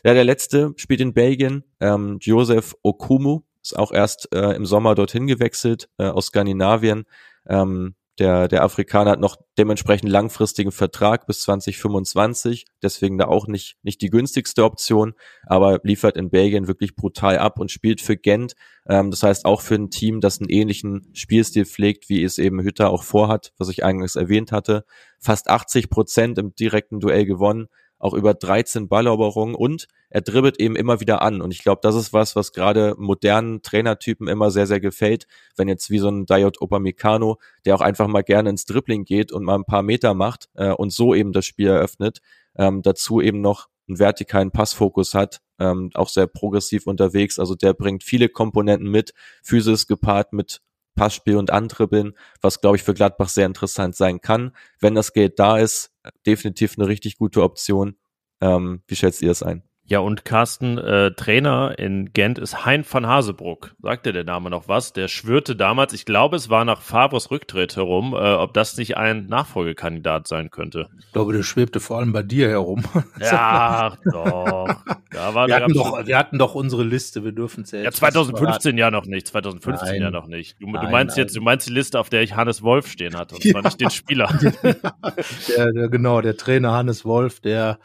Ja, der letzte spielt in Belgien, ähm, Joseph Okumu, ist auch erst äh, im Sommer dorthin gewechselt äh, aus Skandinavien. Ähm, der, der Afrikaner hat noch dementsprechend langfristigen Vertrag bis 2025, deswegen da auch nicht, nicht die günstigste Option, aber liefert in Belgien wirklich brutal ab und spielt für Gent. Ähm, das heißt auch für ein Team, das einen ähnlichen Spielstil pflegt, wie es eben Hütter auch vorhat, was ich eingangs erwähnt hatte. Fast 80 Prozent im direkten Duell gewonnen, auch über 13 Balleroberungen und er dribbelt eben immer wieder an. Und ich glaube, das ist was, was gerade modernen Trainertypen immer sehr, sehr gefällt. Wenn jetzt wie so ein Diot Opamecano, der auch einfach mal gerne ins Dribbling geht und mal ein paar Meter macht äh, und so eben das Spiel eröffnet, ähm, dazu eben noch einen vertikalen Passfokus hat, ähm, auch sehr progressiv unterwegs. Also der bringt viele Komponenten mit, Physis gepaart mit Passspiel und Antribbeln, was glaube ich für Gladbach sehr interessant sein kann. Wenn das Geld da ist, definitiv eine richtig gute Option. Ähm, wie schätzt ihr es ein? Ja, und Carsten, äh, Trainer in Gent ist Hein van Hasebruck. Sagt dir der Name noch was? Der schwörte damals, ich glaube, es war nach Favres Rücktritt herum, äh, ob das nicht ein Nachfolgekandidat sein könnte. Ich glaube, der schwebte vor allem bei dir herum. Ja, doch. Da war wir, hatten doch wir hatten doch unsere Liste, wir dürfen es ja Ja, 2015 ja noch nicht, 2015 nein. ja noch nicht. Du, nein, du meinst nein. jetzt, du meinst die Liste, auf der ich Hannes Wolf stehen hatte, und zwar nicht den Spieler. der, der, genau, der Trainer Hannes Wolf, der,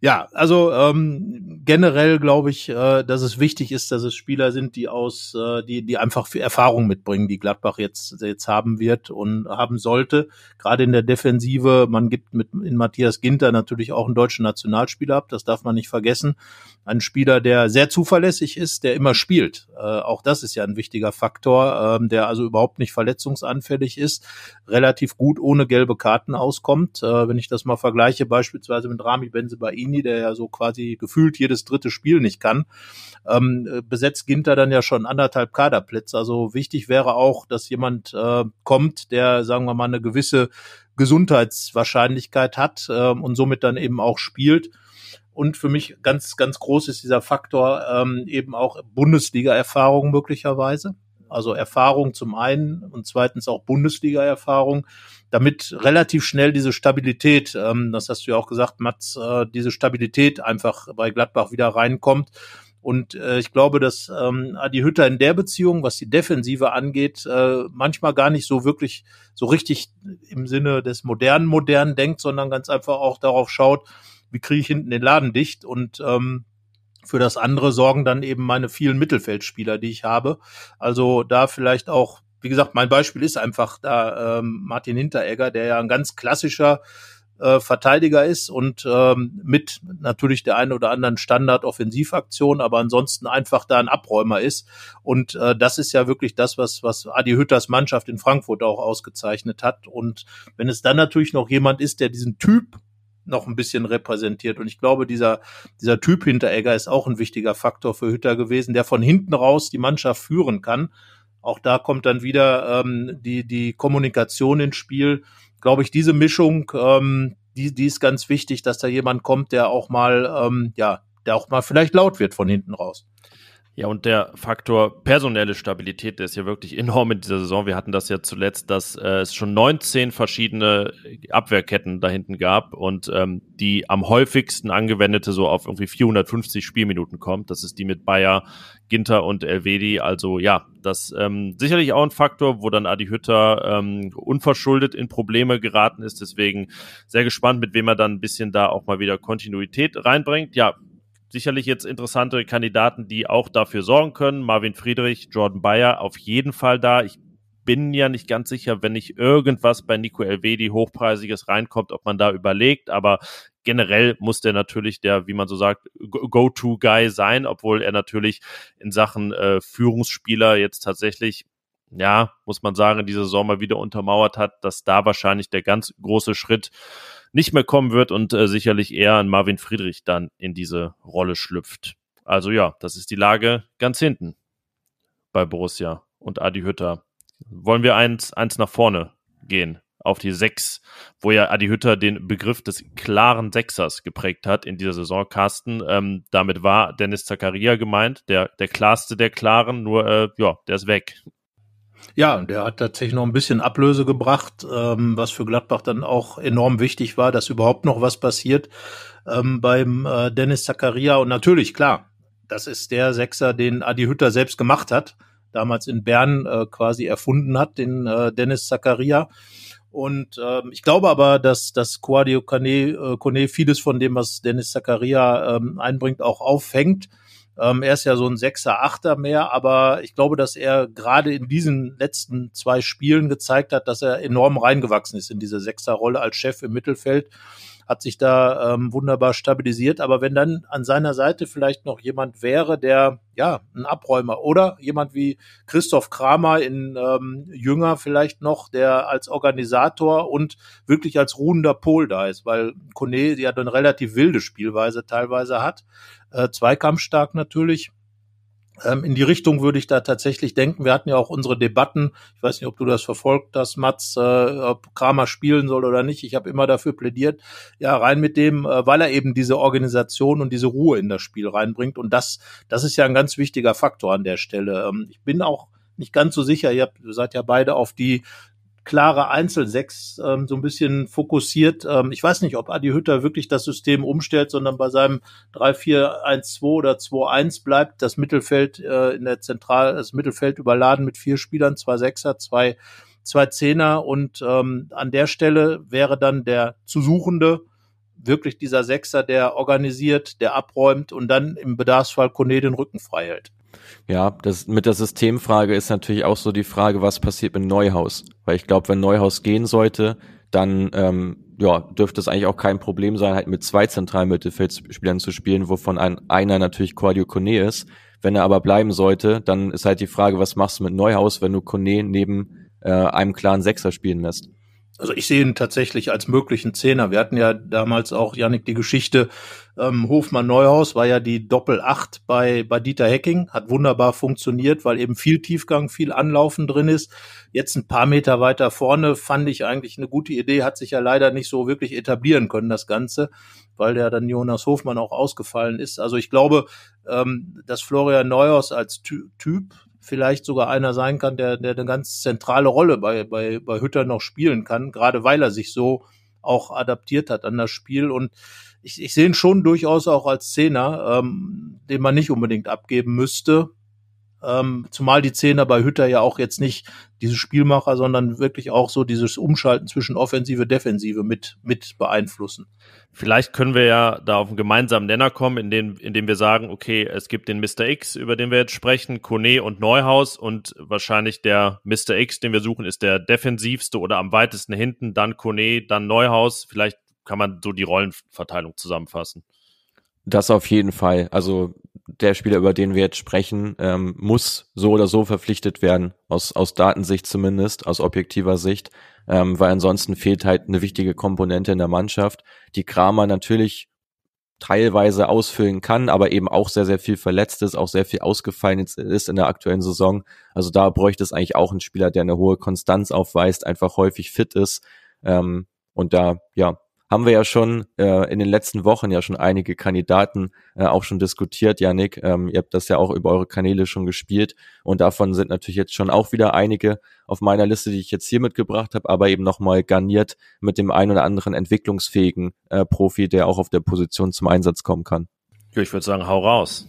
ja, also, ähm, generell glaube ich, äh, dass es wichtig ist, dass es Spieler sind, die aus, äh, die, die einfach viel Erfahrung mitbringen, die Gladbach jetzt, jetzt haben wird und haben sollte. Gerade in der Defensive, man gibt mit in Matthias Ginter natürlich auch einen deutschen Nationalspieler ab, das darf man nicht vergessen. Ein Spieler, der sehr zuverlässig ist, der immer spielt. Äh, auch das ist ja ein wichtiger Faktor, äh, der also überhaupt nicht verletzungsanfällig ist, relativ gut ohne gelbe Karten auskommt. Äh, wenn ich das mal vergleiche, beispielsweise mit Rami Benzebaini, der ja so quasi gefühlt gefühlt jedes dritte Spiel nicht kann, ähm, besetzt Ginter dann ja schon anderthalb Kaderplätze. Also wichtig wäre auch, dass jemand äh, kommt, der, sagen wir mal, eine gewisse Gesundheitswahrscheinlichkeit hat äh, und somit dann eben auch spielt. Und für mich ganz, ganz groß ist dieser Faktor ähm, eben auch Bundesliga-Erfahrung möglicherweise. Also Erfahrung zum einen und zweitens auch Bundesliga-Erfahrung, damit relativ schnell diese Stabilität, ähm, das hast du ja auch gesagt, Mats, äh, diese Stabilität einfach bei Gladbach wieder reinkommt. Und äh, ich glaube, dass ähm, Adi Hütter in der Beziehung, was die Defensive angeht, äh, manchmal gar nicht so wirklich so richtig im Sinne des modernen Modernen denkt, sondern ganz einfach auch darauf schaut, wie kriege ich hinten den Laden dicht und ähm, für das andere sorgen dann eben meine vielen Mittelfeldspieler, die ich habe. Also da vielleicht auch, wie gesagt, mein Beispiel ist einfach da ähm, Martin Hinteregger, der ja ein ganz klassischer äh, Verteidiger ist und ähm, mit natürlich der einen oder anderen Standard-Offensivaktion, aber ansonsten einfach da ein Abräumer ist. Und äh, das ist ja wirklich das, was, was Adi Hütters Mannschaft in Frankfurt auch ausgezeichnet hat. Und wenn es dann natürlich noch jemand ist, der diesen Typ noch ein bisschen repräsentiert. Und ich glaube, dieser, dieser Typ Hinteregger ist auch ein wichtiger Faktor für Hütter gewesen, der von hinten raus die Mannschaft führen kann. Auch da kommt dann wieder ähm, die, die Kommunikation ins Spiel. Glaube ich, diese Mischung, ähm, die, die ist ganz wichtig, dass da jemand kommt, der auch mal, ähm, ja, der auch mal vielleicht laut wird von hinten raus. Ja, und der Faktor personelle Stabilität, der ist ja wirklich enorm in dieser Saison. Wir hatten das ja zuletzt, dass äh, es schon 19 verschiedene Abwehrketten da hinten gab und ähm, die am häufigsten angewendete so auf irgendwie 450 Spielminuten kommt. Das ist die mit Bayer, Ginter und Elvedi. Also ja, das ähm, sicherlich auch ein Faktor, wo dann Adi Hütter ähm, unverschuldet in Probleme geraten ist. Deswegen sehr gespannt, mit wem er dann ein bisschen da auch mal wieder Kontinuität reinbringt. Ja, sicherlich jetzt interessante Kandidaten, die auch dafür sorgen können. Marvin Friedrich, Jordan Bayer auf jeden Fall da. Ich bin ja nicht ganz sicher, wenn nicht irgendwas bei Nico Elvedi hochpreisiges reinkommt, ob man da überlegt, aber generell muss der natürlich der, wie man so sagt, Go-To-Guy sein, obwohl er natürlich in Sachen äh, Führungsspieler jetzt tatsächlich ja, muss man sagen, diese Saison mal wieder untermauert hat, dass da wahrscheinlich der ganz große Schritt nicht mehr kommen wird und äh, sicherlich eher ein Marvin Friedrich dann in diese Rolle schlüpft. Also ja, das ist die Lage ganz hinten bei Borussia und Adi Hütter. Wollen wir eins, eins nach vorne gehen? auf die Sechs, wo ja Adi Hütter den Begriff des klaren Sechsers geprägt hat in dieser Saison. Carsten, ähm, damit war Dennis Zakaria gemeint, der, der klarste der Klaren, nur äh, ja, der ist weg. Ja, der hat tatsächlich noch ein bisschen Ablöse gebracht, ähm, was für Gladbach dann auch enorm wichtig war, dass überhaupt noch was passiert ähm, beim äh, Dennis Zakaria. Und natürlich, klar, das ist der Sechser, den Adi Hütter selbst gemacht hat, damals in Bern äh, quasi erfunden hat, den äh, Dennis Zakaria. Und ähm, ich glaube aber, dass, dass Kone, äh, Kone vieles von dem, was Dennis Zakaria ähm, einbringt, auch auffängt. Ähm, er ist ja so ein Sechser, Achter mehr, aber ich glaube, dass er gerade in diesen letzten zwei Spielen gezeigt hat, dass er enorm reingewachsen ist in diese Sechserrolle als Chef im Mittelfeld hat sich da ähm, wunderbar stabilisiert. Aber wenn dann an seiner Seite vielleicht noch jemand wäre, der ja ein Abräumer oder jemand wie Christoph Kramer in ähm, Jünger vielleicht noch, der als Organisator und wirklich als ruhender Pol da ist, weil Kone ja eine relativ wilde Spielweise teilweise hat, äh, zweikampfstark natürlich in die Richtung würde ich da tatsächlich denken. Wir hatten ja auch unsere Debatten. Ich weiß nicht, ob du das verfolgt hast, Mats, äh, ob Kramer spielen soll oder nicht. Ich habe immer dafür plädiert, ja, rein mit dem, äh, weil er eben diese Organisation und diese Ruhe in das Spiel reinbringt. Und das, das ist ja ein ganz wichtiger Faktor an der Stelle. Ähm, ich bin auch nicht ganz so sicher. Ihr, habt, ihr seid ja beide auf die klare Einzelsechs ähm, so ein bisschen fokussiert. Ähm, ich weiß nicht, ob Adi Hütter wirklich das System umstellt, sondern bei seinem 3-4-1-2 oder 2-1 bleibt. Das Mittelfeld äh, in der Zentral, das Mittelfeld überladen mit vier Spielern, zwei Sechser, zwei, zwei Zehner und ähm, an der Stelle wäre dann der zu Suchende wirklich dieser Sechser, der organisiert, der abräumt und dann im Bedarfsfall Kone den Rücken frei hält. Ja, das mit der Systemfrage ist natürlich auch so die Frage, was passiert mit Neuhaus? Weil ich glaube, wenn Neuhaus gehen sollte, dann ähm, ja, dürfte es eigentlich auch kein Problem sein, halt mit zwei zentralen Mittelfeldspielern zu spielen, wovon ein, einer natürlich Cordio Kone ist. Wenn er aber bleiben sollte, dann ist halt die Frage, was machst du mit Neuhaus, wenn du Kone neben äh, einem klaren Sechser spielen lässt? Also ich sehe ihn tatsächlich als möglichen Zehner. Wir hatten ja damals auch, Janik, die Geschichte, ähm, Hofmann Neuhaus war ja die Doppel-Acht bei, bei Dieter Hecking, hat wunderbar funktioniert, weil eben viel Tiefgang, viel Anlaufen drin ist. Jetzt ein paar Meter weiter vorne fand ich eigentlich eine gute Idee, hat sich ja leider nicht so wirklich etablieren können, das Ganze, weil der dann Jonas Hofmann auch ausgefallen ist. Also ich glaube, ähm, dass Florian Neuhaus als Ty Typ vielleicht sogar einer sein kann, der, der eine ganz zentrale Rolle bei, bei, bei Hütter noch spielen kann, gerade weil er sich so auch adaptiert hat an das Spiel. Und ich, ich sehe ihn schon durchaus auch als Zehner, ähm, den man nicht unbedingt abgeben müsste. Ähm, zumal die Zehner bei Hütter ja auch jetzt nicht diese Spielmacher, sondern wirklich auch so dieses Umschalten zwischen Offensive, Defensive mit, mit beeinflussen. Vielleicht können wir ja da auf einen gemeinsamen Nenner kommen, indem, indem wir sagen, okay, es gibt den Mr. X, über den wir jetzt sprechen, Kone und Neuhaus und wahrscheinlich der Mr. X, den wir suchen, ist der defensivste oder am weitesten hinten, dann Kone, dann Neuhaus. Vielleicht kann man so die Rollenverteilung zusammenfassen. Das auf jeden Fall. Also der Spieler, über den wir jetzt sprechen, ähm, muss so oder so verpflichtet werden, aus, aus Datensicht zumindest, aus objektiver Sicht, ähm, weil ansonsten fehlt halt eine wichtige Komponente in der Mannschaft, die Kramer natürlich teilweise ausfüllen kann, aber eben auch sehr, sehr viel verletzt ist, auch sehr viel ausgefallen ist in der aktuellen Saison. Also da bräuchte es eigentlich auch einen Spieler, der eine hohe Konstanz aufweist, einfach häufig fit ist. Ähm, und da, ja, haben wir ja schon äh, in den letzten Wochen ja schon einige Kandidaten äh, auch schon diskutiert, Janik. Ähm, ihr habt das ja auch über eure Kanäle schon gespielt und davon sind natürlich jetzt schon auch wieder einige auf meiner Liste, die ich jetzt hier mitgebracht habe, aber eben nochmal garniert mit dem ein oder anderen entwicklungsfähigen äh, Profi, der auch auf der Position zum Einsatz kommen kann. Ja, ich würde sagen, hau raus.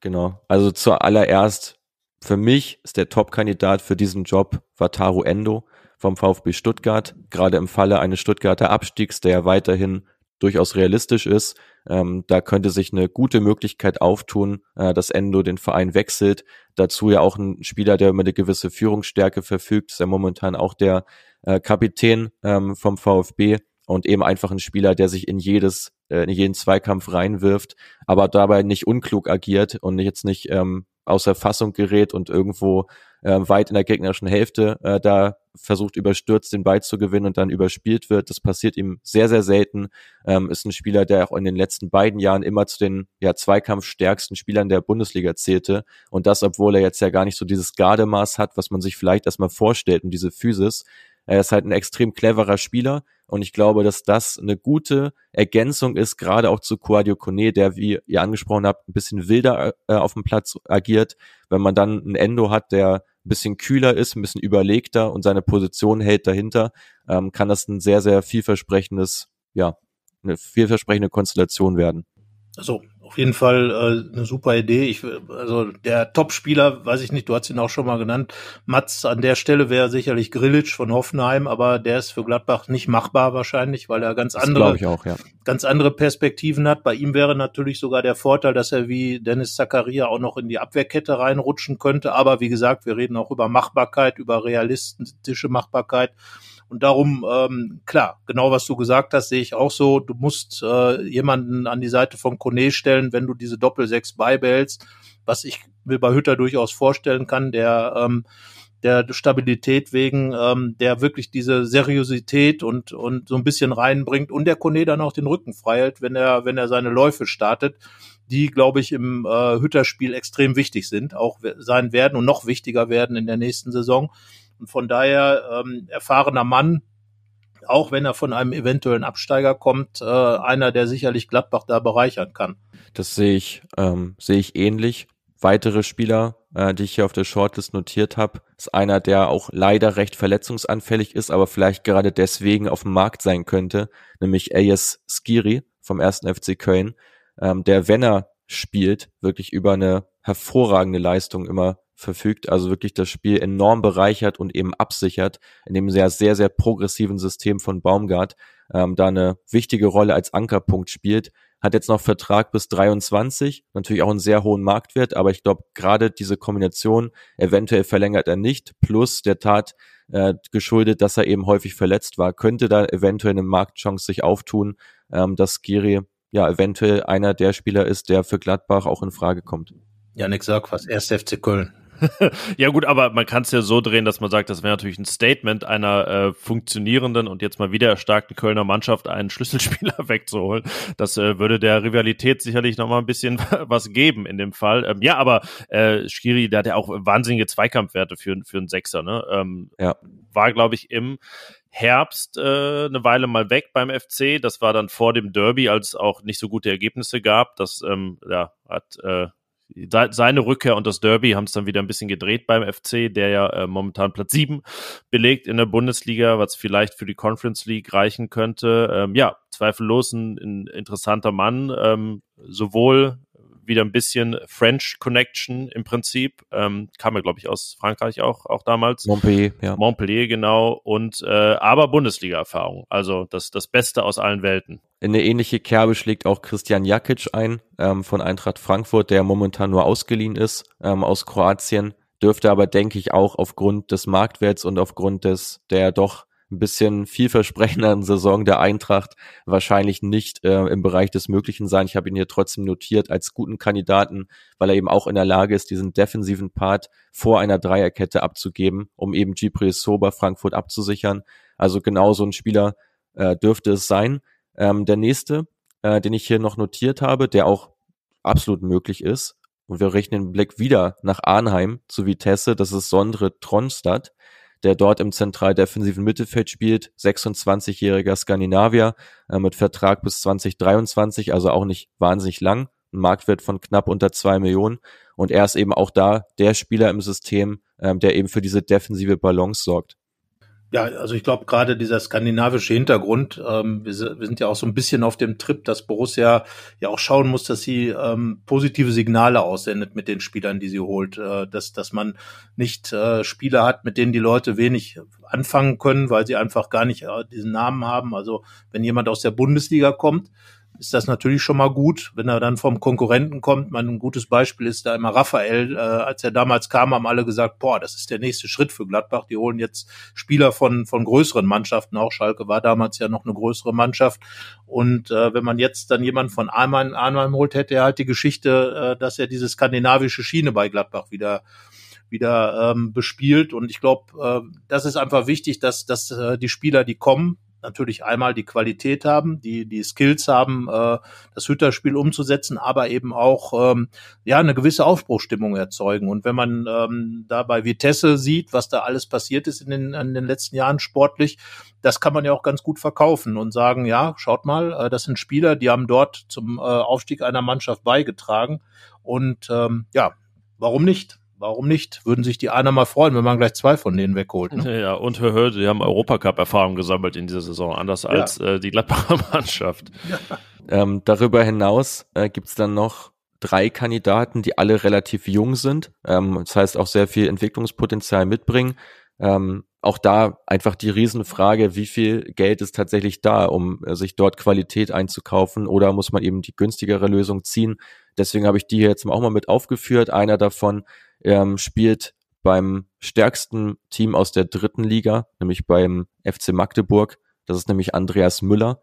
Genau. Also zuallererst, für mich ist der Top-Kandidat für diesen Job Wataru Endo vom VfB Stuttgart, gerade im Falle eines Stuttgarter Abstiegs, der ja weiterhin durchaus realistisch ist. Ähm, da könnte sich eine gute Möglichkeit auftun, äh, dass Endo den Verein wechselt. Dazu ja auch ein Spieler, der über eine gewisse Führungsstärke verfügt, ist ja momentan auch der äh, Kapitän ähm, vom VfB und eben einfach ein Spieler, der sich in jedes, äh, in jeden Zweikampf reinwirft, aber dabei nicht unklug agiert und jetzt nicht ähm, außer Fassung gerät und irgendwo äh, weit in der gegnerischen Hälfte äh, da versucht überstürzt den Ball zu gewinnen und dann überspielt wird. Das passiert ihm sehr, sehr selten. Ähm, ist ein Spieler, der auch in den letzten beiden Jahren immer zu den ja, zweikampfstärksten Spielern der Bundesliga zählte. Und das, obwohl er jetzt ja gar nicht so dieses Gardemaß hat, was man sich vielleicht erstmal vorstellt und diese Physis. Er ist halt ein extrem cleverer Spieler und ich glaube, dass das eine gute Ergänzung ist, gerade auch zu Quadio Kone, der, wie ihr angesprochen habt, ein bisschen wilder äh, auf dem Platz agiert. Wenn man dann einen Endo hat, der ein bisschen kühler ist, ein bisschen überlegter und seine Position hält dahinter, ähm, kann das ein sehr, sehr vielversprechendes, ja, eine vielversprechende Konstellation werden. Also auf jeden Fall äh, eine super Idee. Ich, also der Top-Spieler, weiß ich nicht, du hast ihn auch schon mal genannt. Mats an der Stelle wäre sicherlich Grillitsch von Hoffenheim, aber der ist für Gladbach nicht machbar wahrscheinlich, weil er ganz das andere, auch, ja. ganz andere Perspektiven hat. Bei ihm wäre natürlich sogar der Vorteil, dass er wie Dennis Zakaria auch noch in die Abwehrkette reinrutschen könnte. Aber wie gesagt, wir reden auch über Machbarkeit, über realistische Machbarkeit. Und darum, ähm, klar, genau was du gesagt hast, sehe ich auch so. Du musst äh, jemanden an die Seite von Kone stellen, wenn du diese Doppel-Sechs beibehältst, was ich mir bei Hütter durchaus vorstellen kann, der ähm, der Stabilität wegen, ähm, der wirklich diese Seriosität und und so ein bisschen reinbringt und der Kone dann auch den Rücken frei hält, wenn er wenn er seine Läufe startet, die glaube ich im äh, Hütterspiel extrem wichtig sind, auch sein werden und noch wichtiger werden in der nächsten Saison. Und von daher ähm, erfahrener Mann, auch wenn er von einem eventuellen Absteiger kommt, äh, einer, der sicherlich Gladbach da bereichern kann. Das sehe ich, ähm, sehe ich ähnlich. Weitere Spieler, äh, die ich hier auf der Shortlist notiert habe, ist einer, der auch leider recht verletzungsanfällig ist, aber vielleicht gerade deswegen auf dem Markt sein könnte, nämlich Ayes Skiri vom ersten FC Köln, ähm, der, wenn er spielt, wirklich über eine hervorragende Leistung immer verfügt, also wirklich das Spiel enorm bereichert und eben absichert, in dem sehr, sehr, sehr progressiven System von Baumgart, ähm, da eine wichtige Rolle als Ankerpunkt spielt. Hat jetzt noch Vertrag bis 23, natürlich auch einen sehr hohen Marktwert, aber ich glaube, gerade diese Kombination, eventuell verlängert er nicht, plus der Tat äh, geschuldet, dass er eben häufig verletzt war, könnte da eventuell eine Marktchance sich auftun, ähm, dass Giri ja eventuell einer der Spieler ist, der für Gladbach auch in Frage kommt. Janik, sag was. Erst FC Köln. ja gut, aber man kann es ja so drehen, dass man sagt, das wäre natürlich ein Statement einer äh, funktionierenden und jetzt mal wieder erstarkten Kölner Mannschaft, einen Schlüsselspieler wegzuholen. Das äh, würde der Rivalität sicherlich noch mal ein bisschen was geben in dem Fall. Ähm, ja, aber äh, Skiri, der hat ja auch wahnsinnige Zweikampfwerte für, für einen Sechser. Ne? Ähm, ja. War, glaube ich, im Herbst äh, eine Weile mal weg beim FC. Das war dann vor dem Derby, als es auch nicht so gute Ergebnisse gab. Das ähm, ja, hat äh, seine Rückkehr und das Derby haben es dann wieder ein bisschen gedreht beim FC, der ja äh, momentan Platz 7 belegt in der Bundesliga, was vielleicht für die Conference League reichen könnte. Ähm, ja, zweifellos ein, ein interessanter Mann, ähm, sowohl wieder ein bisschen French Connection im Prinzip. Ähm, kam ja, glaube ich, aus Frankreich auch, auch damals. Montpellier, ja. Montpellier, genau. Und äh, aber Bundesliga-Erfahrung. Also das, das Beste aus allen Welten. In eine ähnliche Kerbe schlägt auch Christian Jakic ein ähm, von Eintracht Frankfurt, der momentan nur ausgeliehen ist ähm, aus Kroatien dürfte aber, denke ich, auch aufgrund des Marktwerts und aufgrund des der doch ein bisschen vielversprechenden Saison der Eintracht wahrscheinlich nicht äh, im Bereich des Möglichen sein. Ich habe ihn hier trotzdem notiert als guten Kandidaten, weil er eben auch in der Lage ist, diesen defensiven Part vor einer Dreierkette abzugeben, um eben Gibril Sober Frankfurt abzusichern. Also genau so ein Spieler äh, dürfte es sein. Ähm, der nächste, äh, den ich hier noch notiert habe, der auch absolut möglich ist, und wir rechnen den Blick wieder nach Arnheim zu Vitesse, das ist Sondre Tronstadt der dort im zentral defensiven Mittelfeld spielt, 26-jähriger Skandinavier äh, mit Vertrag bis 2023, also auch nicht wahnsinnig lang, ein Marktwert von knapp unter zwei Millionen. Und er ist eben auch da der Spieler im System, ähm, der eben für diese defensive Balance sorgt. Ja, also ich glaube gerade dieser skandinavische Hintergrund, ähm, wir, wir, sind ja auch so ein bisschen auf dem Trip, dass Borussia ja auch schauen muss, dass sie ähm, positive Signale aussendet mit den Spielern, die sie holt, äh, dass, dass man nicht äh, Spieler hat, mit denen die Leute wenig anfangen können, weil sie einfach gar nicht äh, diesen Namen haben. Also wenn jemand aus der Bundesliga kommt, ist das natürlich schon mal gut, wenn er dann vom Konkurrenten kommt. Mein gutes Beispiel ist da immer Raphael. Äh, als er damals kam, haben alle gesagt, boah, das ist der nächste Schritt für Gladbach. Die holen jetzt Spieler von, von größeren Mannschaften. Auch Schalke war damals ja noch eine größere Mannschaft. Und äh, wenn man jetzt dann jemanden von Arnheim, holt, hätte er halt die Geschichte, äh, dass er diese skandinavische Schiene bei Gladbach wieder wieder ähm, bespielt. Und ich glaube, äh, das ist einfach wichtig, dass, dass äh, die Spieler, die kommen, natürlich einmal die Qualität haben, die die Skills haben, äh, das Hütterspiel umzusetzen, aber eben auch ähm, ja eine gewisse Aufbruchstimmung erzeugen. Und wenn man ähm, da bei Vitesse sieht, was da alles passiert ist in den, in den letzten Jahren sportlich, das kann man ja auch ganz gut verkaufen und sagen, ja, schaut mal, äh, das sind Spieler, die haben dort zum äh, Aufstieg einer Mannschaft beigetragen. Und ähm, ja, warum nicht? Warum nicht? Würden sich die einer mal freuen, wenn man gleich zwei von denen wegholt. Ne? Ja, und hör, die haben Europacup-Erfahrung gesammelt in dieser Saison, anders ja. als äh, die Gladbacher Mannschaft. Ja. Ähm, darüber hinaus äh, gibt's dann noch drei Kandidaten, die alle relativ jung sind. Ähm, das heißt auch sehr viel Entwicklungspotenzial mitbringen. Ähm, auch da einfach die Riesenfrage, wie viel Geld ist tatsächlich da, um äh, sich dort Qualität einzukaufen oder muss man eben die günstigere Lösung ziehen. Deswegen habe ich die hier jetzt auch mal mit aufgeführt. Einer davon ähm, spielt beim stärksten Team aus der dritten Liga, nämlich beim FC Magdeburg. Das ist nämlich Andreas Müller,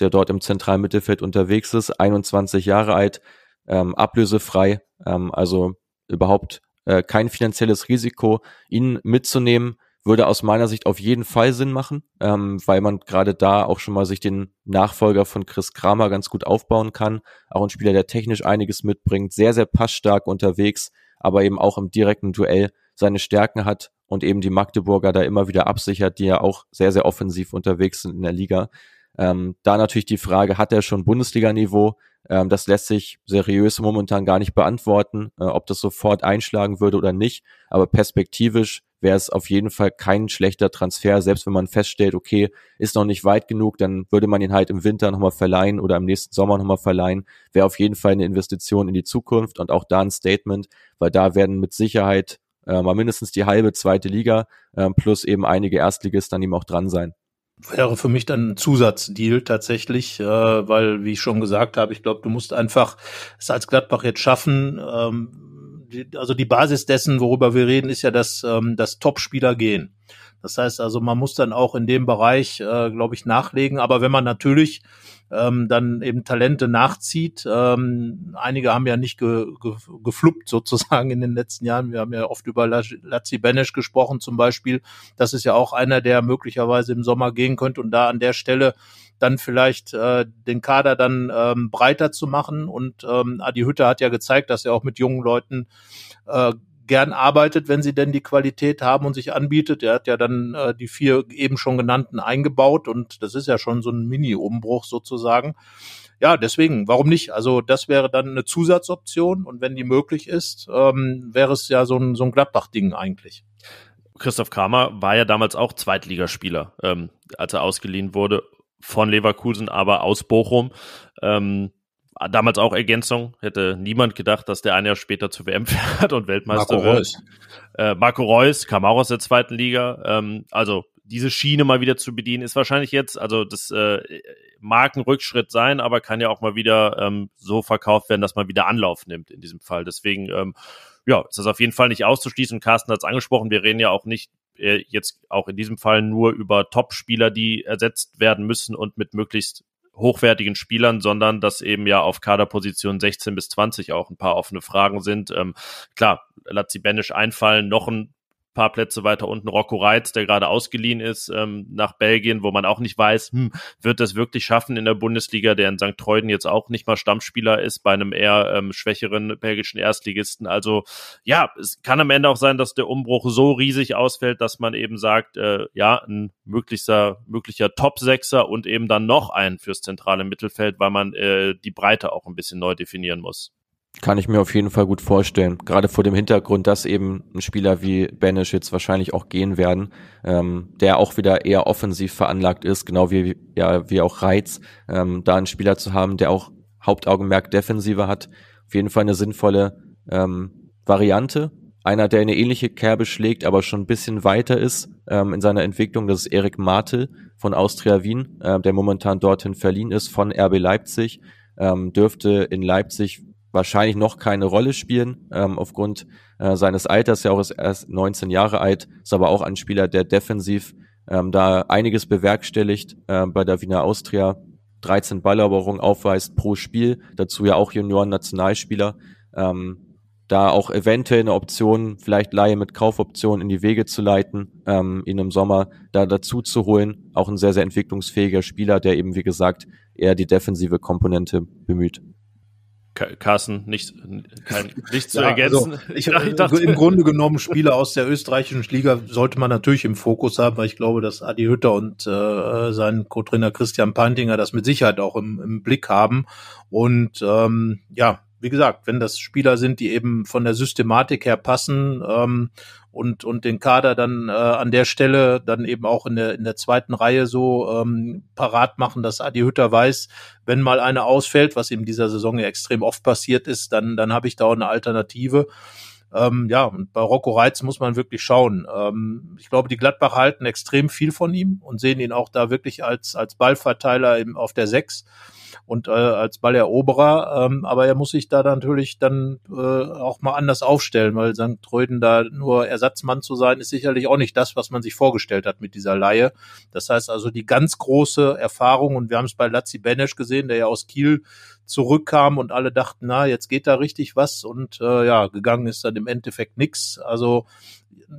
der dort im zentralen Mittelfeld unterwegs ist, 21 Jahre alt, ähm, ablösefrei, ähm, also überhaupt äh, kein finanzielles Risiko, ihn mitzunehmen würde aus meiner Sicht auf jeden Fall Sinn machen, ähm, weil man gerade da auch schon mal sich den Nachfolger von Chris Kramer ganz gut aufbauen kann. Auch ein Spieler, der technisch einiges mitbringt, sehr, sehr passstark unterwegs, aber eben auch im direkten Duell seine Stärken hat und eben die Magdeburger da immer wieder absichert, die ja auch sehr, sehr offensiv unterwegs sind in der Liga. Ähm, da natürlich die Frage, hat er schon Bundesliga-Niveau? Ähm, das lässt sich seriös momentan gar nicht beantworten, äh, ob das sofort einschlagen würde oder nicht. Aber perspektivisch wäre es auf jeden Fall kein schlechter Transfer, selbst wenn man feststellt, okay, ist noch nicht weit genug, dann würde man ihn halt im Winter nochmal verleihen oder im nächsten Sommer nochmal verleihen. Wäre auf jeden Fall eine Investition in die Zukunft und auch da ein Statement, weil da werden mit Sicherheit äh, mal mindestens die halbe zweite Liga äh, plus eben einige Erstligisten dann ihm auch dran sein wäre für mich dann ein Zusatzdeal tatsächlich, äh, weil, wie ich schon gesagt habe, ich glaube, du musst einfach es als Gladbach jetzt schaffen, ähm, also die Basis dessen, worüber wir reden, ist ja, dass, ähm, dass Top-Spieler gehen. Das heißt also, man muss dann auch in dem Bereich, äh, glaube ich, nachlegen. Aber wenn man natürlich ähm, dann eben Talente nachzieht, ähm, einige haben ja nicht ge, ge, gefluppt sozusagen in den letzten Jahren. Wir haben ja oft über Lazzi Benesch gesprochen zum Beispiel. Das ist ja auch einer, der möglicherweise im Sommer gehen könnte und da an der Stelle dann vielleicht äh, den Kader dann ähm, breiter zu machen. Und ähm, Adi Hütte hat ja gezeigt, dass er auch mit jungen Leuten äh, gern arbeitet, wenn sie denn die Qualität haben und sich anbietet. Er hat ja dann äh, die vier eben schon genannten eingebaut und das ist ja schon so ein Mini-Umbruch sozusagen. Ja, deswegen, warum nicht? Also das wäre dann eine Zusatzoption und wenn die möglich ist, ähm, wäre es ja so ein, so ein Gladbach-Ding eigentlich. Christoph Kramer war ja damals auch Zweitligaspieler, ähm, als er ausgeliehen wurde von Leverkusen, aber aus Bochum. Ähm, damals auch Ergänzung. Hätte niemand gedacht, dass der ein Jahr später zur WM fährt und Weltmeister Marco wird. Reus. Äh, Marco Reus kam auch aus der zweiten Liga. Ähm, also diese Schiene mal wieder zu bedienen, ist wahrscheinlich jetzt, also das äh, mag ein Rückschritt sein, aber kann ja auch mal wieder ähm, so verkauft werden, dass man wieder Anlauf nimmt in diesem Fall. Deswegen, ähm, ja, ist das auf jeden Fall nicht auszuschließen. Carsten hat es angesprochen, wir reden ja auch nicht äh, jetzt auch in diesem Fall nur über Top-Spieler, die ersetzt werden müssen und mit möglichst hochwertigen Spielern, sondern dass eben ja auf Kaderposition 16 bis 20 auch ein paar offene Fragen sind. Ähm, klar, Lazzi Benisch einfallen, noch ein paar Plätze weiter unten Rocco Reitz, der gerade ausgeliehen ist ähm, nach Belgien, wo man auch nicht weiß, hm, wird das wirklich schaffen in der Bundesliga, der in St. Treuden jetzt auch nicht mal Stammspieler ist, bei einem eher ähm, schwächeren belgischen Erstligisten. Also ja, es kann am Ende auch sein, dass der Umbruch so riesig ausfällt, dass man eben sagt, äh, ja, ein möglicher, möglicher Top-Sechser und eben dann noch einen fürs zentrale Mittelfeld, weil man äh, die Breite auch ein bisschen neu definieren muss. Kann ich mir auf jeden Fall gut vorstellen. Gerade vor dem Hintergrund, dass eben ein Spieler wie Banish jetzt wahrscheinlich auch gehen werden, ähm, der auch wieder eher offensiv veranlagt ist, genau wie, ja, wie auch Reiz, ähm, da einen Spieler zu haben, der auch Hauptaugenmerk Defensive hat. Auf jeden Fall eine sinnvolle ähm, Variante. Einer, der eine ähnliche Kerbe schlägt, aber schon ein bisschen weiter ist ähm, in seiner Entwicklung, das ist Erik Martel von Austria Wien, äh, der momentan dorthin verliehen ist von RB Leipzig. Ähm, dürfte in Leipzig wahrscheinlich noch keine Rolle spielen, ähm, aufgrund äh, seines Alters, ja auch ist erst 19 Jahre alt, ist aber auch ein Spieler, der defensiv ähm, da einiges bewerkstelligt äh, bei der Wiener Austria, 13 Balleroberungen aufweist pro Spiel, dazu ja auch Junioren-Nationalspieler. Ähm, da auch eventuell eine Option, vielleicht Laie mit Kaufoption in die Wege zu leiten, ähm, ihn im Sommer da dazu zu holen. Auch ein sehr, sehr entwicklungsfähiger Spieler, der eben, wie gesagt, eher die defensive Komponente bemüht. Carsten, nicht, kein, nichts zu ja, ergänzen. Also ich, ich dachte, Im Grunde genommen Spieler aus der österreichischen Liga sollte man natürlich im Fokus haben, weil ich glaube, dass Adi Hütter und äh, sein Co-Trainer Christian Pantinger das mit Sicherheit auch im, im Blick haben. Und ähm, ja, wie gesagt, wenn das Spieler sind, die eben von der Systematik her passen ähm, und, und den Kader dann äh, an der Stelle dann eben auch in der, in der zweiten Reihe so ähm, parat machen, dass Adi Hütter weiß, wenn mal eine ausfällt, was ihm dieser Saison ja extrem oft passiert ist, dann, dann habe ich da auch eine Alternative. Ähm, ja, und bei Rocco Reitz muss man wirklich schauen. Ähm, ich glaube, die Gladbach halten extrem viel von ihm und sehen ihn auch da wirklich als, als Ballverteiler im, auf der Sechs und äh, als Balleroberer, ähm, aber er muss sich da natürlich dann äh, auch mal anders aufstellen, weil St. Tröden da nur Ersatzmann zu sein, ist sicherlich auch nicht das, was man sich vorgestellt hat mit dieser Laie. Das heißt also die ganz große Erfahrung und wir haben es bei Lazzi Benesch gesehen, der ja aus Kiel zurückkam und alle dachten, na, jetzt geht da richtig was und äh, ja, gegangen ist dann im Endeffekt nix. Also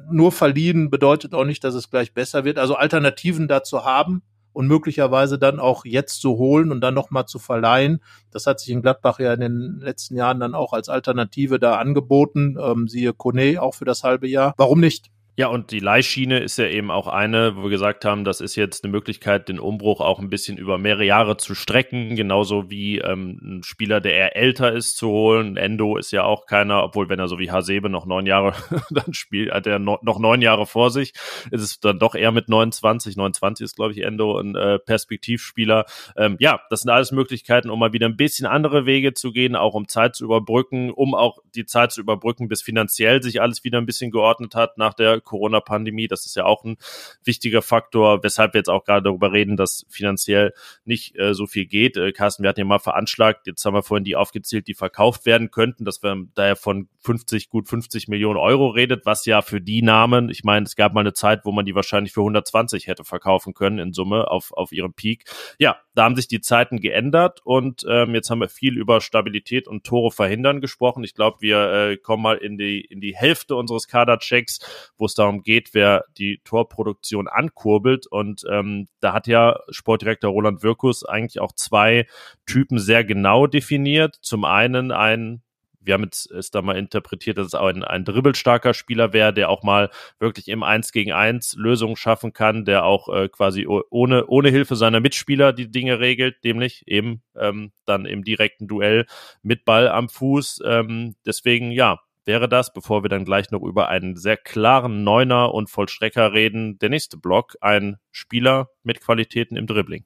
nur verliehen bedeutet auch nicht, dass es gleich besser wird. Also Alternativen dazu haben, und möglicherweise dann auch jetzt zu holen und dann nochmal zu verleihen. Das hat sich in Gladbach ja in den letzten Jahren dann auch als Alternative da angeboten. Ähm, siehe Kone auch für das halbe Jahr. Warum nicht? Ja, und die Leihschiene ist ja eben auch eine, wo wir gesagt haben, das ist jetzt eine Möglichkeit, den Umbruch auch ein bisschen über mehrere Jahre zu strecken, genauso wie ähm, ein Spieler, der eher älter ist, zu holen. Endo ist ja auch keiner, obwohl wenn er so wie Hasebe noch neun Jahre dann spielt, hat er no, noch neun Jahre vor sich, ist es dann doch eher mit 29, 29 ist glaube ich Endo ein äh, Perspektivspieler. Ähm, ja, das sind alles Möglichkeiten, um mal wieder ein bisschen andere Wege zu gehen, auch um Zeit zu überbrücken, um auch die Zeit zu überbrücken, bis finanziell sich alles wieder ein bisschen geordnet hat nach der Corona-Pandemie. Das ist ja auch ein wichtiger Faktor, weshalb wir jetzt auch gerade darüber reden, dass finanziell nicht äh, so viel geht. Äh, Carsten, wir hatten ja mal veranschlagt, jetzt haben wir vorhin die aufgezählt, die verkauft werden könnten, dass wir daher von 50, gut 50 Millionen Euro redet, was ja für die Namen, ich meine, es gab mal eine Zeit, wo man die wahrscheinlich für 120 hätte verkaufen können in Summe auf, auf ihrem Peak. Ja, da haben sich die Zeiten geändert und ähm, jetzt haben wir viel über Stabilität und Tore verhindern gesprochen. Ich glaube, wir äh, kommen mal in die, in die Hälfte unseres Kaderchecks, wo es darum geht, wer die Torproduktion ankurbelt. Und ähm, da hat ja Sportdirektor Roland Wirkus eigentlich auch zwei Typen sehr genau definiert. Zum einen ein wir haben es da mal interpretiert, dass es auch ein, ein dribbelstarker Spieler wäre, der auch mal wirklich im Eins gegen Eins Lösungen schaffen kann, der auch äh, quasi ohne, ohne Hilfe seiner Mitspieler die Dinge regelt, nämlich eben ähm, dann im direkten Duell mit Ball am Fuß. Ähm, deswegen, ja, wäre das, bevor wir dann gleich noch über einen sehr klaren Neuner und Vollstrecker reden, der nächste Block, ein Spieler mit Qualitäten im Dribbling.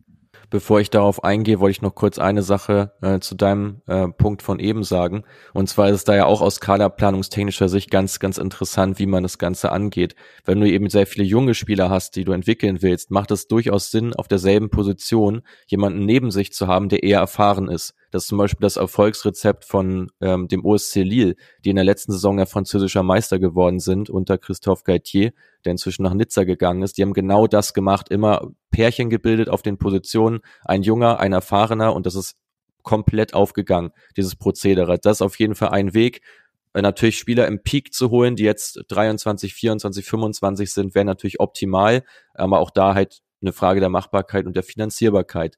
Bevor ich darauf eingehe, wollte ich noch kurz eine Sache äh, zu deinem äh, Punkt von eben sagen. Und zwar ist es da ja auch aus kaderplanungstechnischer Sicht ganz, ganz interessant, wie man das Ganze angeht. Wenn du eben sehr viele junge Spieler hast, die du entwickeln willst, macht es durchaus Sinn, auf derselben Position jemanden neben sich zu haben, der eher erfahren ist. Das ist zum Beispiel das Erfolgsrezept von ähm, dem OSC Lille, die in der letzten Saison ja französischer Meister geworden sind unter Christophe Gaitier, der inzwischen nach Nizza gegangen ist. Die haben genau das gemacht, immer Pärchen gebildet auf den Positionen, ein junger, ein erfahrener und das ist komplett aufgegangen, dieses Prozedere. Das ist auf jeden Fall ein Weg. Äh, natürlich Spieler im Peak zu holen, die jetzt 23, 24, 25 sind, wäre natürlich optimal, aber auch da halt eine Frage der Machbarkeit und der Finanzierbarkeit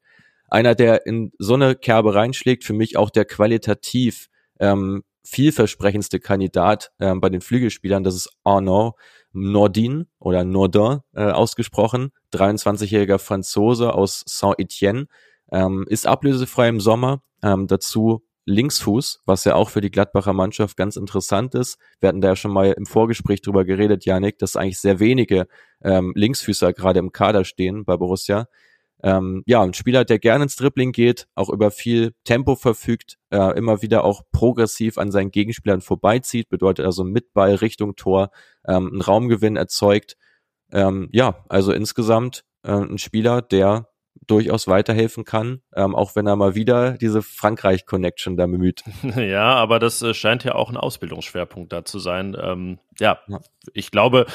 einer, der in so eine Kerbe reinschlägt, für mich auch der qualitativ ähm, vielversprechendste Kandidat ähm, bei den Flügelspielern, das ist Arnaud Nordin oder Nordin äh, ausgesprochen, 23-jähriger Franzose aus Saint-Étienne, ähm, ist ablösefrei im Sommer, ähm, dazu Linksfuß, was ja auch für die Gladbacher Mannschaft ganz interessant ist. Wir hatten da ja schon mal im Vorgespräch drüber geredet, Janik, dass eigentlich sehr wenige ähm, Linksfüßer gerade im Kader stehen bei Borussia. Ähm, ja, ein Spieler, der gerne ins Dribbling geht, auch über viel Tempo verfügt, äh, immer wieder auch progressiv an seinen Gegenspielern vorbeizieht, bedeutet also mit Ball Richtung Tor ähm, einen Raumgewinn erzeugt. Ähm, ja, also insgesamt äh, ein Spieler, der durchaus weiterhelfen kann, ähm, auch wenn er mal wieder diese Frankreich-Connection da bemüht. Ja, aber das äh, scheint ja auch ein Ausbildungsschwerpunkt da zu sein. Ähm, ja, ja, ich glaube,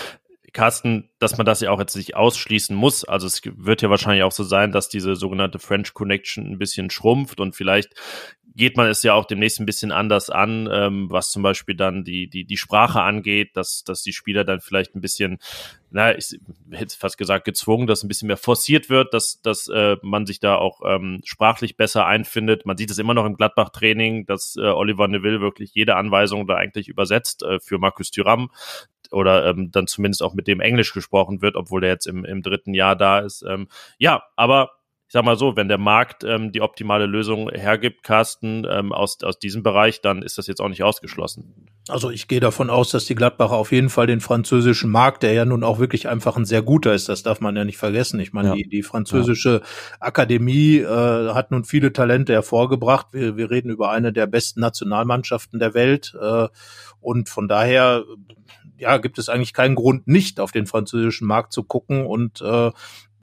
Carsten, dass man das ja auch jetzt nicht ausschließen muss. Also es wird ja wahrscheinlich auch so sein, dass diese sogenannte French Connection ein bisschen schrumpft und vielleicht geht man es ja auch demnächst ein bisschen anders an, ähm, was zum Beispiel dann die, die, die Sprache angeht, dass, dass die Spieler dann vielleicht ein bisschen, na, ich hätte fast gesagt, gezwungen, dass ein bisschen mehr forciert wird, dass, dass äh, man sich da auch ähm, sprachlich besser einfindet. Man sieht es immer noch im Gladbach-Training, dass äh, Oliver Neville wirklich jede Anweisung da eigentlich übersetzt äh, für Markus Thüram oder ähm, dann zumindest auch mit dem Englisch gesprochen wird, obwohl der jetzt im, im dritten Jahr da ist. Ähm, ja, aber ich sag mal so, wenn der Markt ähm, die optimale Lösung hergibt, Carsten, ähm, aus, aus diesem Bereich, dann ist das jetzt auch nicht ausgeschlossen. Also ich gehe davon aus, dass die Gladbacher auf jeden Fall den französischen Markt, der ja nun auch wirklich einfach ein sehr guter ist, das darf man ja nicht vergessen. Ich meine, ja. die, die französische ja. Akademie äh, hat nun viele Talente hervorgebracht. Wir, wir reden über eine der besten Nationalmannschaften der Welt. Äh, und von daher ja, gibt es eigentlich keinen Grund, nicht auf den französischen Markt zu gucken. Und äh,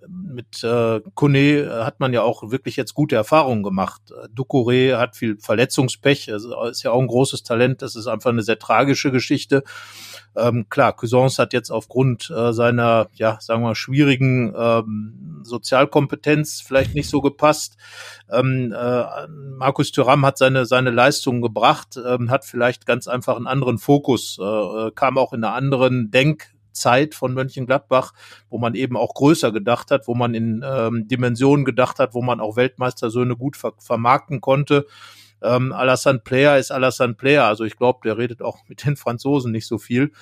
mit äh, Kone hat man ja auch wirklich jetzt gute Erfahrungen gemacht. Ducouré hat viel Verletzungspech, also ist ja auch ein großes Talent, das ist einfach eine sehr tragische Geschichte. Ähm, klar, Cousins hat jetzt aufgrund äh, seiner, ja, sagen wir, schwierigen ähm, Sozialkompetenz vielleicht nicht so gepasst. Ähm, äh, Markus Thuram hat seine, seine Leistungen gebracht, ähm, hat vielleicht ganz einfach einen anderen Fokus, äh, äh kam auch in einer anderen Denk- Zeit von Mönchengladbach, wo man eben auch größer gedacht hat, wo man in ähm, Dimensionen gedacht hat, wo man auch Weltmeistersöhne gut ver vermarkten konnte. Ähm, Alassane Player ist Alassane Player, also ich glaube, der redet auch mit den Franzosen nicht so viel,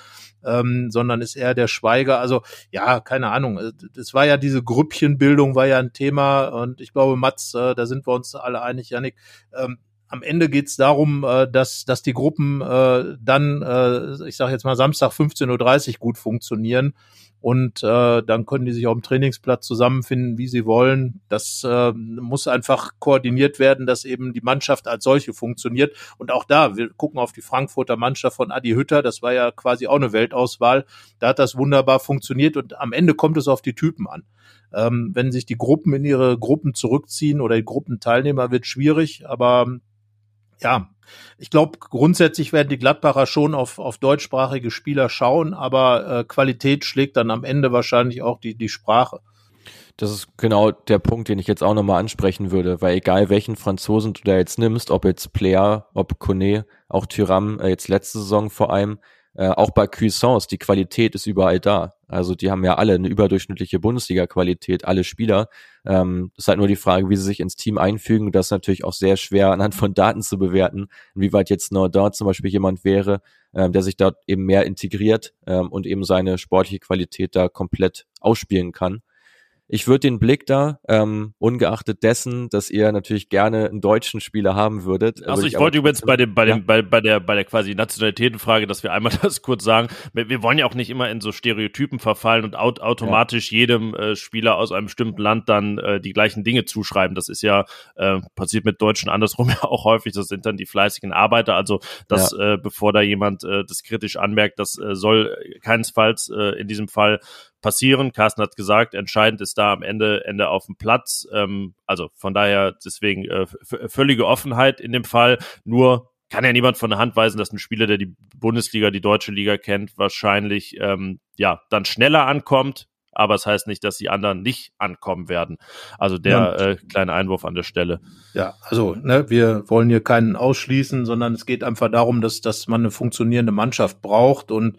ähm, sondern ist eher der Schweiger. Also ja, keine Ahnung. Es war ja diese Grüppchenbildung war ja ein Thema und ich glaube, Mats, äh, da sind wir uns alle einig, Janik. Ähm, am Ende geht's darum, äh, dass, dass die Gruppen äh, dann, äh, ich sage jetzt mal Samstag 15.30 Uhr gut funktionieren und äh, dann können die sich auf dem Trainingsplatz zusammenfinden, wie sie wollen. Das äh, muss einfach koordiniert werden, dass eben die Mannschaft als solche funktioniert. Und auch da, wir gucken auf die Frankfurter Mannschaft von Adi Hütter, das war ja quasi auch eine Weltauswahl. Da hat das wunderbar funktioniert und am Ende kommt es auf die Typen an. Ähm, wenn sich die Gruppen in ihre Gruppen zurückziehen oder die Gruppenteilnehmer, wird schwierig, aber ja, ich glaube, grundsätzlich werden die Gladbacher schon auf, auf deutschsprachige Spieler schauen, aber äh, Qualität schlägt dann am Ende wahrscheinlich auch die, die Sprache. Das ist genau der Punkt, den ich jetzt auch nochmal ansprechen würde, weil egal welchen Franzosen du da jetzt nimmst, ob jetzt Player, ob Kone, auch Tyram, äh, jetzt letzte Saison vor allem, äh, auch bei Cuisance, die Qualität ist überall da. Also die haben ja alle eine überdurchschnittliche Bundesliga-Qualität, alle Spieler. Ähm, ist halt nur die Frage, wie sie sich ins Team einfügen. Das ist natürlich auch sehr schwer anhand von Daten zu bewerten, inwieweit jetzt Nordor zum Beispiel jemand wäre, ähm, der sich dort eben mehr integriert ähm, und eben seine sportliche Qualität da komplett ausspielen kann. Ich würde den Blick da, ähm, ungeachtet dessen, dass ihr natürlich gerne einen deutschen Spieler haben würdet. Also ich, ich wollte übrigens bei dem, bei dem, ja. bei, bei der, bei der quasi Nationalitätenfrage, dass wir einmal das kurz sagen. Wir, wir wollen ja auch nicht immer in so Stereotypen verfallen und aut automatisch ja. jedem äh, Spieler aus einem bestimmten Land dann äh, die gleichen Dinge zuschreiben. Das ist ja äh, passiert mit Deutschen andersrum ja auch häufig. Das sind dann die fleißigen Arbeiter. Also das, ja. äh, bevor da jemand äh, das kritisch anmerkt, das äh, soll keinesfalls äh, in diesem Fall passieren. Carsten hat gesagt, entscheidend ist da am Ende, Ende auf dem Platz. Ähm, also von daher deswegen äh, völlige Offenheit in dem Fall. Nur kann ja niemand von der Hand weisen, dass ein Spieler, der die Bundesliga, die deutsche Liga kennt, wahrscheinlich ähm, ja dann schneller ankommt, aber es das heißt nicht, dass die anderen nicht ankommen werden. Also der äh, kleine Einwurf an der Stelle. Ja, also ne, wir wollen hier keinen ausschließen, sondern es geht einfach darum, dass, dass man eine funktionierende Mannschaft braucht und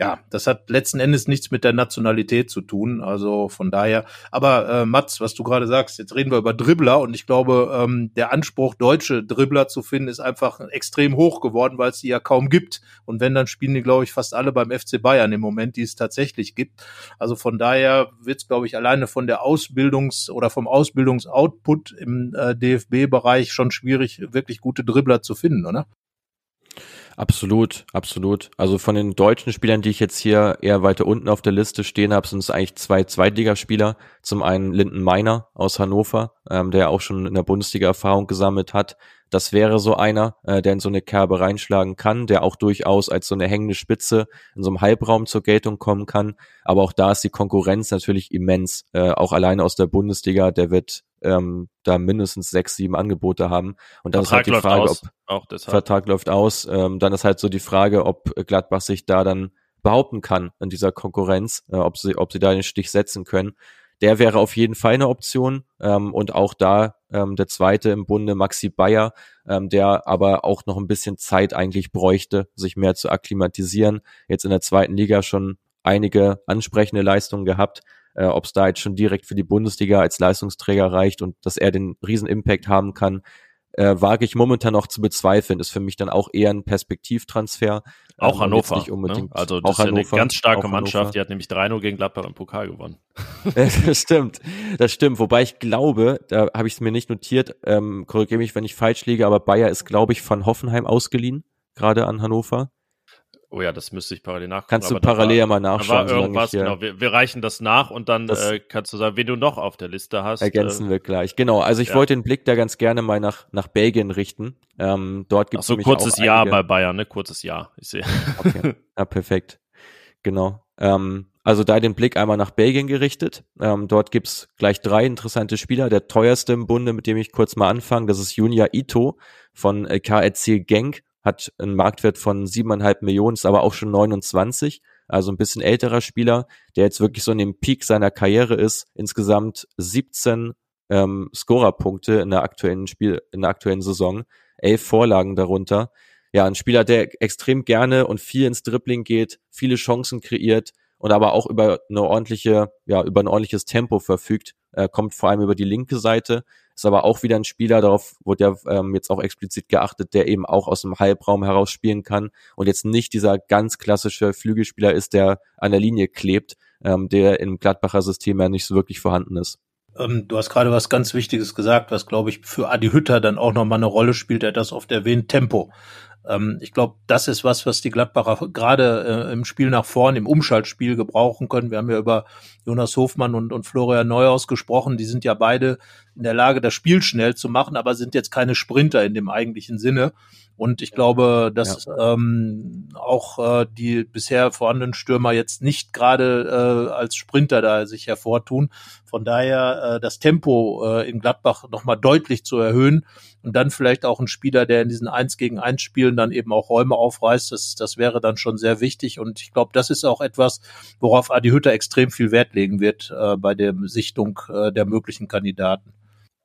ja, das hat letzten Endes nichts mit der Nationalität zu tun. Also von daher, aber äh, Mats, was du gerade sagst, jetzt reden wir über Dribbler und ich glaube, ähm, der Anspruch, deutsche Dribbler zu finden, ist einfach extrem hoch geworden, weil es die ja kaum gibt. Und wenn, dann spielen die, glaube ich, fast alle beim FC Bayern im Moment, die es tatsächlich gibt. Also von daher daher wird es, glaube ich, alleine von der Ausbildungs- oder vom Ausbildungsoutput im äh, DFB-Bereich schon schwierig, wirklich gute Dribbler zu finden, oder? Absolut, absolut. Also von den deutschen Spielern, die ich jetzt hier eher weiter unten auf der Liste stehen habe, sind es eigentlich zwei Zweitligaspieler. Zum einen Linden Meiner aus Hannover, ähm, der auch schon in der Bundesliga Erfahrung gesammelt hat. Das wäre so einer, äh, der in so eine Kerbe reinschlagen kann, der auch durchaus als so eine hängende Spitze in so einem Halbraum zur Geltung kommen kann. Aber auch da ist die Konkurrenz natürlich immens. Äh, auch alleine aus der Bundesliga, der wird ähm, da mindestens sechs, sieben Angebote haben. Und dann Vertrag ist halt die Frage, aus. ob. Vertrag läuft aus. Ähm, dann ist halt so die Frage, ob Gladbach sich da dann behaupten kann in dieser Konkurrenz, äh, ob sie, ob sie da den Stich setzen können. Der wäre auf jeden Fall eine Option. Ähm, und auch da ähm, der zweite im Bunde, Maxi Bayer, ähm, der aber auch noch ein bisschen Zeit eigentlich bräuchte, sich mehr zu akklimatisieren. Jetzt in der zweiten Liga schon einige ansprechende Leistungen gehabt. Äh, Ob es da jetzt schon direkt für die Bundesliga als Leistungsträger reicht und dass er den riesen Impact haben kann, äh, wage ich momentan noch zu bezweifeln. Ist für mich dann auch eher ein Perspektivtransfer. Auch ähm, Hannover. Nicht unbedingt. Ne? Also das auch ist Hannover, eine ganz starke Mannschaft. Die hat nämlich 3-0 gegen Gladbach im Pokal gewonnen. das stimmt. Das stimmt. Wobei ich glaube, da habe ich es mir nicht notiert, ähm, korrigiere mich, wenn ich falsch liege, aber Bayer ist, glaube ich, von Hoffenheim ausgeliehen, gerade an Hannover. Oh ja, das müsste ich parallel nachgucken. Kannst du parallel war, mal nachschauen. War irgendwas, genau. Wir, wir, reichen das nach und dann äh, kannst du sagen, wen du noch auf der Liste hast. Ergänzen äh, wir gleich. Genau, also ich ja. wollte den Blick da ganz gerne mal nach, nach Belgien richten. Ähm, dort gibt es so kurzes Jahr bei Bayern, ne? Kurzes Jahr. Ich sehe. Okay. Ja, perfekt. Genau. Ähm, also da den Blick einmal nach Belgien gerichtet. Ähm, dort gibt's gleich drei interessante Spieler. Der teuerste im Bunde, mit dem ich kurz mal anfange, das ist Junia Ito von äh, KRC Genk hat einen Marktwert von siebeneinhalb Millionen, ist aber auch schon 29, also ein bisschen älterer Spieler, der jetzt wirklich so in dem Peak seiner Karriere ist. Insgesamt 17 ähm, Scorerpunkte in der aktuellen Spiel, in der aktuellen Saison, elf Vorlagen darunter. Ja, ein Spieler, der extrem gerne und viel ins Dribbling geht, viele Chancen kreiert und aber auch über eine ordentliche, ja, über ein ordentliches Tempo verfügt, äh, kommt vor allem über die linke Seite, ist aber auch wieder ein Spieler, darauf wurde ja ähm, jetzt auch explizit geachtet, der eben auch aus dem Halbraum heraus spielen kann und jetzt nicht dieser ganz klassische Flügelspieler ist, der an der Linie klebt, ähm, der im Gladbacher System ja nicht so wirklich vorhanden ist. Ähm, du hast gerade was ganz Wichtiges gesagt, was glaube ich für Adi Hütter dann auch nochmal eine Rolle spielt. Er das oft erwähnt, Tempo. Ähm, ich glaube, das ist was, was die Gladbacher gerade äh, im Spiel nach vorn, im Umschaltspiel gebrauchen können. Wir haben ja über Jonas Hofmann und, und Florian Neuhaus gesprochen. Die sind ja beide in der Lage, das Spiel schnell zu machen, aber sind jetzt keine Sprinter in dem eigentlichen Sinne. Und ich glaube, dass ja. ähm, auch äh, die bisher vorhandenen Stürmer jetzt nicht gerade äh, als Sprinter da sich hervortun. Von daher äh, das Tempo äh, in Gladbach nochmal deutlich zu erhöhen und dann vielleicht auch ein Spieler, der in diesen Eins gegen Eins Spielen dann eben auch Räume aufreißt, das, das wäre dann schon sehr wichtig. Und ich glaube, das ist auch etwas, worauf Adi Hütter extrem viel Wert legen wird äh, bei der Sichtung äh, der möglichen Kandidaten.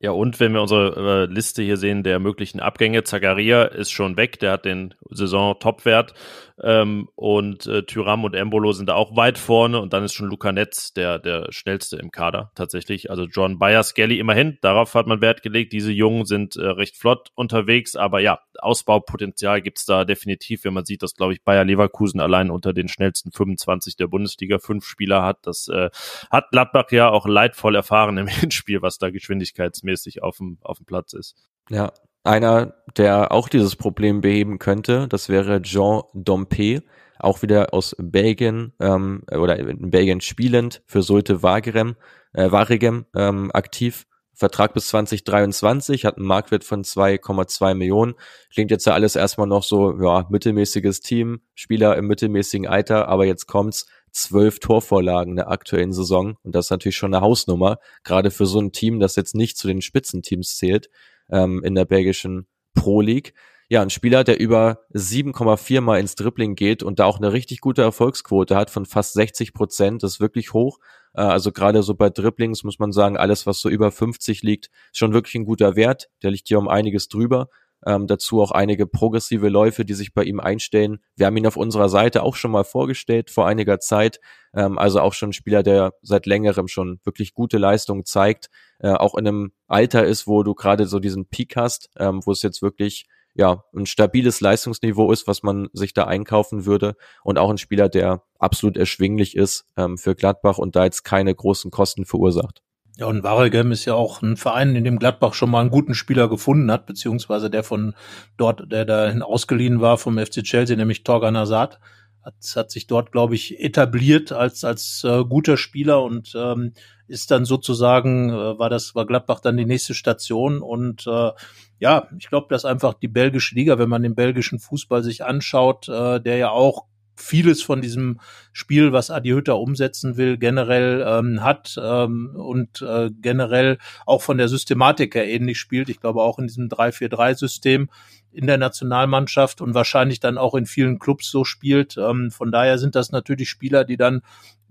Ja, und wenn wir unsere äh, Liste hier sehen der möglichen Abgänge, Zagaria ist schon weg, der hat den Saison-Topwert ähm, und äh, Tyram und Embolo sind da auch weit vorne und dann ist schon Luca Netz der, der schnellste im Kader tatsächlich. Also John Bayer, Skelly immerhin, darauf hat man Wert gelegt. Diese Jungen sind äh, recht flott unterwegs, aber ja, Ausbaupotenzial gibt's da definitiv, wenn man sieht, dass, glaube ich, Bayer Leverkusen allein unter den schnellsten 25 der Bundesliga fünf Spieler hat. Das äh, hat Gladbach ja auch leidvoll erfahren im Hinspiel, was da geschwindigkeitsmäßig mäßig auf dem, auf dem Platz ist. Ja, einer, der auch dieses Problem beheben könnte, das wäre Jean Dompe, auch wieder aus Belgien ähm, oder in Belgien spielend für Sulte Waregem, äh, Waregem ähm, aktiv. Vertrag bis 2023, hat einen Marktwert von 2,2 Millionen. Klingt jetzt ja alles erstmal noch so, ja, mittelmäßiges Team, Spieler im mittelmäßigen Alter, aber jetzt kommt's, zwölf Torvorlagen der aktuellen Saison. Und das ist natürlich schon eine Hausnummer, gerade für so ein Team, das jetzt nicht zu den Spitzenteams zählt ähm, in der belgischen Pro League. Ja, ein Spieler, der über 7,4 Mal ins Dribbling geht und da auch eine richtig gute Erfolgsquote hat von fast 60 Prozent, das ist wirklich hoch. Äh, also gerade so bei Dribblings muss man sagen, alles, was so über 50 liegt, ist schon wirklich ein guter Wert. Der liegt hier um einiges drüber. Ähm, dazu auch einige progressive Läufe, die sich bei ihm einstellen. Wir haben ihn auf unserer Seite auch schon mal vorgestellt vor einiger Zeit. Ähm, also auch schon ein Spieler, der seit längerem schon wirklich gute Leistungen zeigt. Äh, auch in einem Alter ist, wo du gerade so diesen Peak hast, ähm, wo es jetzt wirklich ja, ein stabiles Leistungsniveau ist, was man sich da einkaufen würde und auch ein Spieler, der absolut erschwinglich ist ähm, für Gladbach und da jetzt keine großen Kosten verursacht. Ja, und Waregem ist ja auch ein Verein, in dem Gladbach schon mal einen guten Spieler gefunden hat, beziehungsweise der von dort, der dahin ausgeliehen war vom FC Chelsea, nämlich Torgan Hazard, hat, hat sich dort, glaube ich, etabliert als, als äh, guter Spieler und ähm, ist dann sozusagen, äh, war das, war Gladbach dann die nächste Station und äh, ja, ich glaube, dass einfach die belgische Liga, wenn man den belgischen Fußball sich anschaut, äh, der ja auch vieles von diesem Spiel, was Adi Hütter umsetzen will, generell ähm, hat ähm, und äh, generell auch von der Systematik her ähnlich spielt. Ich glaube auch in diesem 3-4-3-System in der Nationalmannschaft und wahrscheinlich dann auch in vielen Clubs so spielt. Ähm, von daher sind das natürlich Spieler, die dann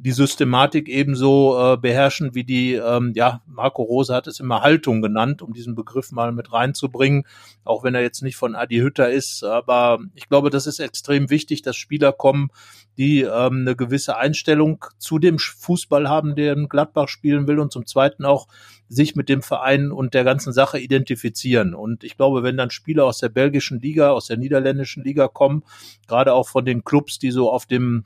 die Systematik ebenso äh, beherrschen wie die, ähm, ja, Marco Rose hat es immer Haltung genannt, um diesen Begriff mal mit reinzubringen, auch wenn er jetzt nicht von Adi Hütter ist. Aber ich glaube, das ist extrem wichtig, dass Spieler kommen, die ähm, eine gewisse Einstellung zu dem Fußball haben, der in Gladbach spielen will und zum Zweiten auch sich mit dem Verein und der ganzen Sache identifizieren. Und ich glaube, wenn dann Spieler aus der belgischen Liga, aus der niederländischen Liga kommen, gerade auch von den Clubs, die so auf dem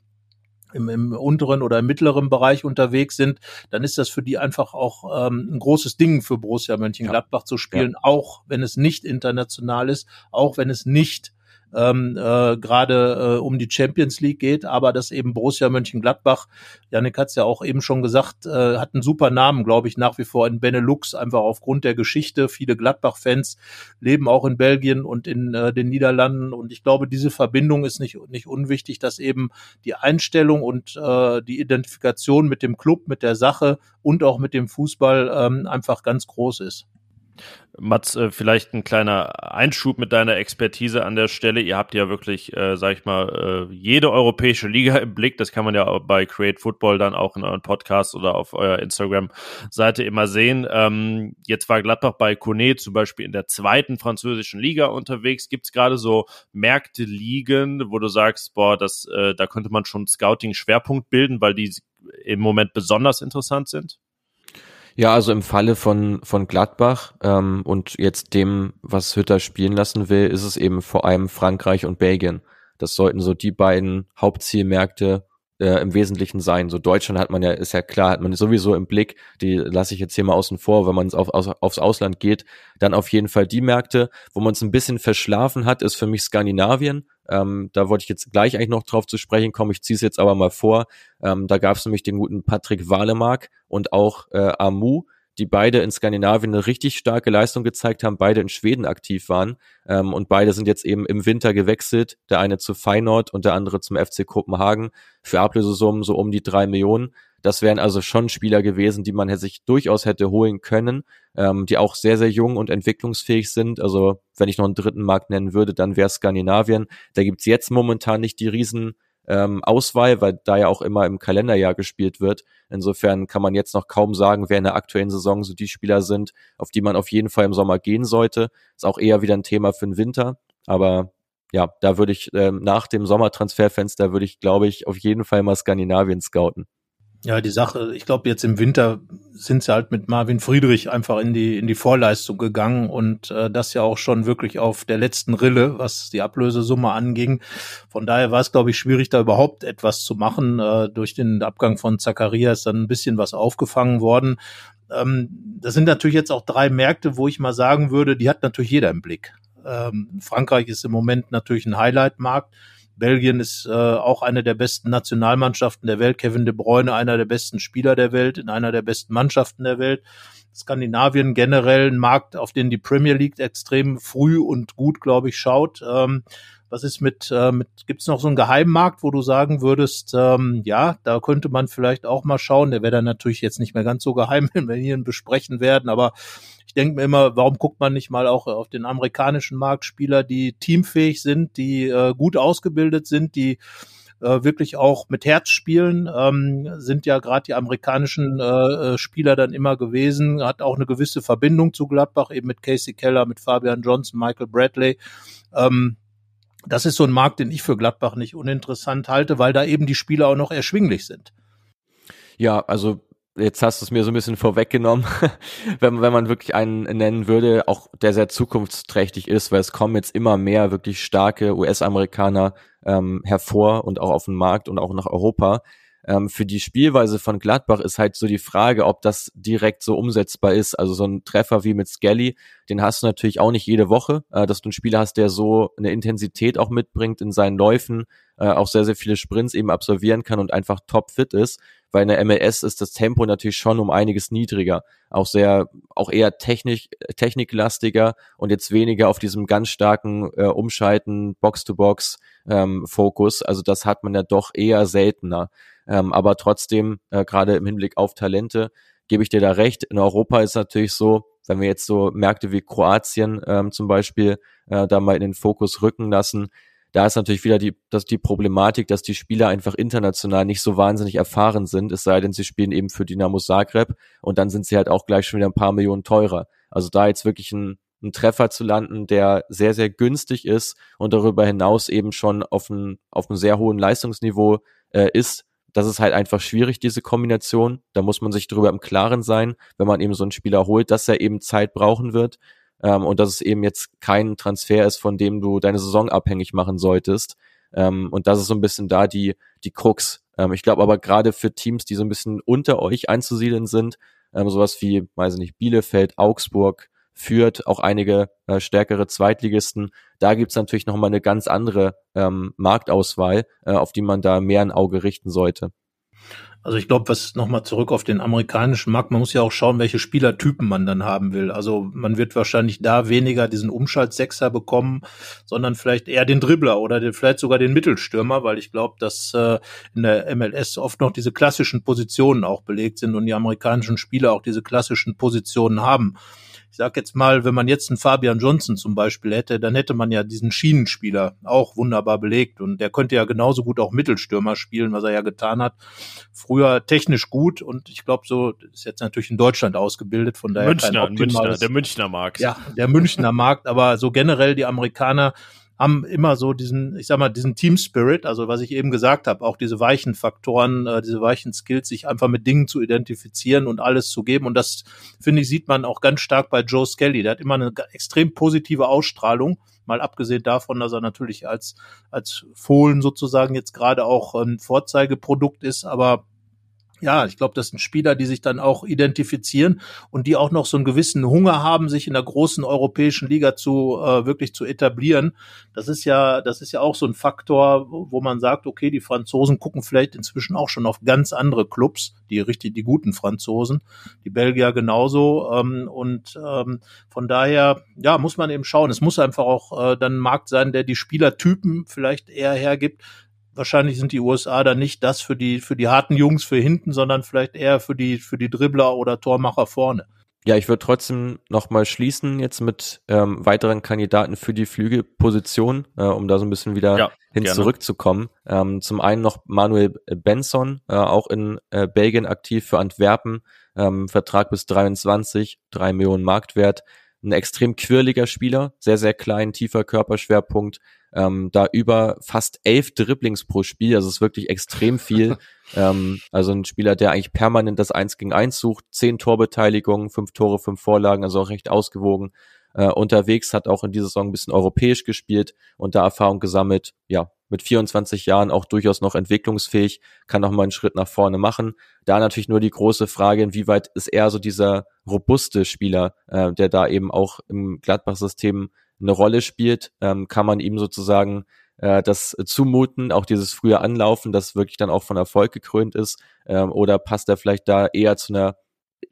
im, im unteren oder im mittleren Bereich unterwegs sind, dann ist das für die einfach auch ähm, ein großes Ding für Borussia Mönchengladbach ja. zu spielen, ja. auch wenn es nicht international ist, auch wenn es nicht ähm, äh, gerade äh, um die Champions League geht, aber dass eben Borussia Mönchengladbach, Janik hat es ja auch eben schon gesagt, äh, hat einen super Namen, glaube ich, nach wie vor in Benelux, einfach aufgrund der Geschichte. Viele Gladbach-Fans leben auch in Belgien und in äh, den Niederlanden und ich glaube, diese Verbindung ist nicht, nicht unwichtig, dass eben die Einstellung und äh, die Identifikation mit dem Club, mit der Sache und auch mit dem Fußball ähm, einfach ganz groß ist. Mats, äh, vielleicht ein kleiner Einschub mit deiner Expertise an der Stelle. Ihr habt ja wirklich, äh, sag ich mal, äh, jede europäische Liga im Blick. Das kann man ja bei Create Football dann auch in euren Podcast oder auf eurer Instagram-Seite immer sehen. Ähm, jetzt war Gladbach bei Kone zum Beispiel in der zweiten französischen Liga unterwegs. Gibt es gerade so Märkte, Ligen, wo du sagst, boah, das, äh, da könnte man schon Scouting-Schwerpunkt bilden, weil die im Moment besonders interessant sind? Ja, also im Falle von, von Gladbach ähm, und jetzt dem, was Hütter spielen lassen will, ist es eben vor allem Frankreich und Belgien. Das sollten so die beiden Hauptzielmärkte äh, im Wesentlichen sein. So Deutschland hat man ja, ist ja klar, hat man sowieso im Blick, die lasse ich jetzt hier mal außen vor, wenn man auf, auf, aufs Ausland geht, dann auf jeden Fall die Märkte, wo man es ein bisschen verschlafen hat, ist für mich Skandinavien. Ähm, da wollte ich jetzt gleich eigentlich noch drauf zu sprechen kommen, ich ziehe es jetzt aber mal vor. Ähm, da gab es nämlich den guten Patrick Walemark und auch äh, Amu, die beide in Skandinavien eine richtig starke Leistung gezeigt haben, beide in Schweden aktiv waren ähm, und beide sind jetzt eben im Winter gewechselt, der eine zu Feyenoord und der andere zum FC Kopenhagen für Ablösesummen so um die drei Millionen. Das wären also schon Spieler gewesen, die man sich durchaus hätte holen können, ähm, die auch sehr, sehr jung und entwicklungsfähig sind. Also wenn ich noch einen dritten Markt nennen würde, dann wäre Skandinavien. Da gibt's jetzt momentan nicht die riesen ähm, Auswahl, weil da ja auch immer im Kalenderjahr gespielt wird. Insofern kann man jetzt noch kaum sagen, wer in der aktuellen Saison so die Spieler sind, auf die man auf jeden Fall im Sommer gehen sollte. Ist auch eher wieder ein Thema für den Winter. Aber ja, da würde ich ähm, nach dem Sommertransferfenster würde ich, glaube ich, auf jeden Fall mal Skandinavien scouten. Ja, die Sache, ich glaube, jetzt im Winter sind sie halt mit Marvin Friedrich einfach in die, in die Vorleistung gegangen und äh, das ja auch schon wirklich auf der letzten Rille, was die Ablösesumme anging. Von daher war es, glaube ich, schwierig, da überhaupt etwas zu machen. Äh, durch den Abgang von Zacharias dann ein bisschen was aufgefangen worden. Ähm, das sind natürlich jetzt auch drei Märkte, wo ich mal sagen würde, die hat natürlich jeder im Blick. Ähm, Frankreich ist im Moment natürlich ein Highlight-Markt. Belgien ist äh, auch eine der besten Nationalmannschaften der Welt. Kevin de Bruyne einer der besten Spieler der Welt, in einer der besten Mannschaften der Welt. Skandinavien generell ein Markt, auf den die Premier League extrem früh und gut, glaube ich, schaut. Ähm, was ist mit, äh, mit gibt es noch so einen Geheimmarkt, wo du sagen würdest, ähm, ja, da könnte man vielleicht auch mal schauen. Der wäre dann natürlich jetzt nicht mehr ganz so geheim, wenn wir ihn besprechen werden, aber denke mir immer, warum guckt man nicht mal auch auf den amerikanischen Markt Spieler, die teamfähig sind, die äh, gut ausgebildet sind, die äh, wirklich auch mit Herz spielen, ähm, sind ja gerade die amerikanischen äh, äh, Spieler dann immer gewesen, hat auch eine gewisse Verbindung zu Gladbach, eben mit Casey Keller, mit Fabian Johnson, Michael Bradley. Ähm, das ist so ein Markt, den ich für Gladbach nicht uninteressant halte, weil da eben die Spieler auch noch erschwinglich sind. Ja, also jetzt hast du es mir so ein bisschen vorweggenommen, wenn, wenn man wirklich einen nennen würde, auch der sehr zukunftsträchtig ist, weil es kommen jetzt immer mehr wirklich starke US-Amerikaner ähm, hervor und auch auf den Markt und auch nach Europa. Ähm, für die Spielweise von Gladbach ist halt so die Frage, ob das direkt so umsetzbar ist. Also so ein Treffer wie mit Skelly, den hast du natürlich auch nicht jede Woche, äh, dass du einen Spieler hast, der so eine Intensität auch mitbringt in seinen Läufen, äh, auch sehr, sehr viele Sprints eben absolvieren kann und einfach topfit ist. Weil in der MLS ist das Tempo natürlich schon um einiges niedriger, auch sehr, auch eher technik, techniklastiger und jetzt weniger auf diesem ganz starken äh, Umschalten, Box-to-Box ähm. Also das hat man ja doch eher seltener. Ähm, aber trotzdem, äh, gerade im Hinblick auf Talente, gebe ich dir da recht. In Europa ist natürlich so, wenn wir jetzt so Märkte wie Kroatien ähm, zum Beispiel äh, da mal in den Fokus rücken lassen, da ist natürlich wieder die, dass die Problematik, dass die Spieler einfach international nicht so wahnsinnig erfahren sind, es sei denn, sie spielen eben für Dynamo Zagreb und dann sind sie halt auch gleich schon wieder ein paar Millionen teurer. Also da jetzt wirklich ein, ein Treffer zu landen, der sehr, sehr günstig ist und darüber hinaus eben schon auf einem auf einem sehr hohen Leistungsniveau äh, ist, das ist halt einfach schwierig, diese Kombination. Da muss man sich darüber im Klaren sein, wenn man eben so einen Spieler holt, dass er eben Zeit brauchen wird ähm, und dass es eben jetzt kein Transfer ist, von dem du deine Saison abhängig machen solltest. Ähm, und das ist so ein bisschen da die, die Krux. Ähm, ich glaube aber gerade für Teams, die so ein bisschen unter euch einzusiedeln sind, ähm, sowas wie, weiß ich nicht, Bielefeld, Augsburg, Fürth, auch einige äh, stärkere Zweitligisten, da gibt's natürlich nochmal eine ganz andere ähm, Marktauswahl, äh, auf die man da mehr ein Auge richten sollte. Also ich glaube, was nochmal zurück auf den amerikanischen Markt, man muss ja auch schauen, welche Spielertypen man dann haben will. Also man wird wahrscheinlich da weniger diesen Umschaltsechser bekommen, sondern vielleicht eher den Dribbler oder den, vielleicht sogar den Mittelstürmer, weil ich glaube, dass äh, in der MLS oft noch diese klassischen Positionen auch belegt sind und die amerikanischen Spieler auch diese klassischen Positionen haben ich sag jetzt mal, wenn man jetzt einen Fabian Johnson zum Beispiel hätte, dann hätte man ja diesen Schienenspieler auch wunderbar belegt und der könnte ja genauso gut auch Mittelstürmer spielen, was er ja getan hat. Früher technisch gut und ich glaube so, ist jetzt natürlich in Deutschland ausgebildet, von daher Münchner, Münchner, der Münchner Markt. Ja, der Münchner Markt, aber so generell die Amerikaner haben immer so diesen, ich sag mal, diesen Team Spirit, also was ich eben gesagt habe, auch diese weichen Faktoren, äh, diese weichen Skills, sich einfach mit Dingen zu identifizieren und alles zu geben. Und das, finde ich, sieht man auch ganz stark bei Joe Skelly. Der hat immer eine extrem positive Ausstrahlung, mal abgesehen davon, dass er natürlich als, als Fohlen sozusagen jetzt gerade auch ein Vorzeigeprodukt ist, aber ja, ich glaube, das sind Spieler, die sich dann auch identifizieren und die auch noch so einen gewissen Hunger haben, sich in der großen europäischen Liga zu äh, wirklich zu etablieren. Das ist ja, das ist ja auch so ein Faktor, wo man sagt, okay, die Franzosen gucken vielleicht inzwischen auch schon auf ganz andere Clubs, die richtig, die guten Franzosen, die Belgier genauso. Ähm, und ähm, von daher, ja, muss man eben schauen. Es muss einfach auch äh, dann ein Markt sein, der die Spielertypen vielleicht eher hergibt, wahrscheinlich sind die USA dann nicht das für die, für die harten Jungs für hinten, sondern vielleicht eher für die, für die Dribbler oder Tormacher vorne. Ja, ich würde trotzdem nochmal schließen jetzt mit ähm, weiteren Kandidaten für die Flügelposition, äh, um da so ein bisschen wieder ja, hin gerne. zurückzukommen. Ähm, zum einen noch Manuel Benson, äh, auch in äh, Belgien aktiv für Antwerpen, ähm, Vertrag bis 23, drei Millionen Marktwert. Ein extrem quirliger Spieler, sehr, sehr klein, tiefer Körperschwerpunkt, ähm, da über fast elf Dribblings pro Spiel, also ist wirklich extrem viel. ähm, also ein Spieler, der eigentlich permanent das Eins gegen Eins sucht, zehn Torbeteiligungen, fünf Tore, fünf Vorlagen, also auch recht ausgewogen äh, unterwegs, hat auch in dieser Saison ein bisschen europäisch gespielt und da Erfahrung gesammelt. Ja, mit 24 Jahren auch durchaus noch entwicklungsfähig, kann noch mal einen Schritt nach vorne machen. Da natürlich nur die große Frage, inwieweit ist er so dieser robuste Spieler, äh, der da eben auch im Gladbach-System eine Rolle spielt, ähm, kann man ihm sozusagen äh, das zumuten, auch dieses frühe Anlaufen, das wirklich dann auch von Erfolg gekrönt ist, ähm, oder passt er vielleicht da eher zu einer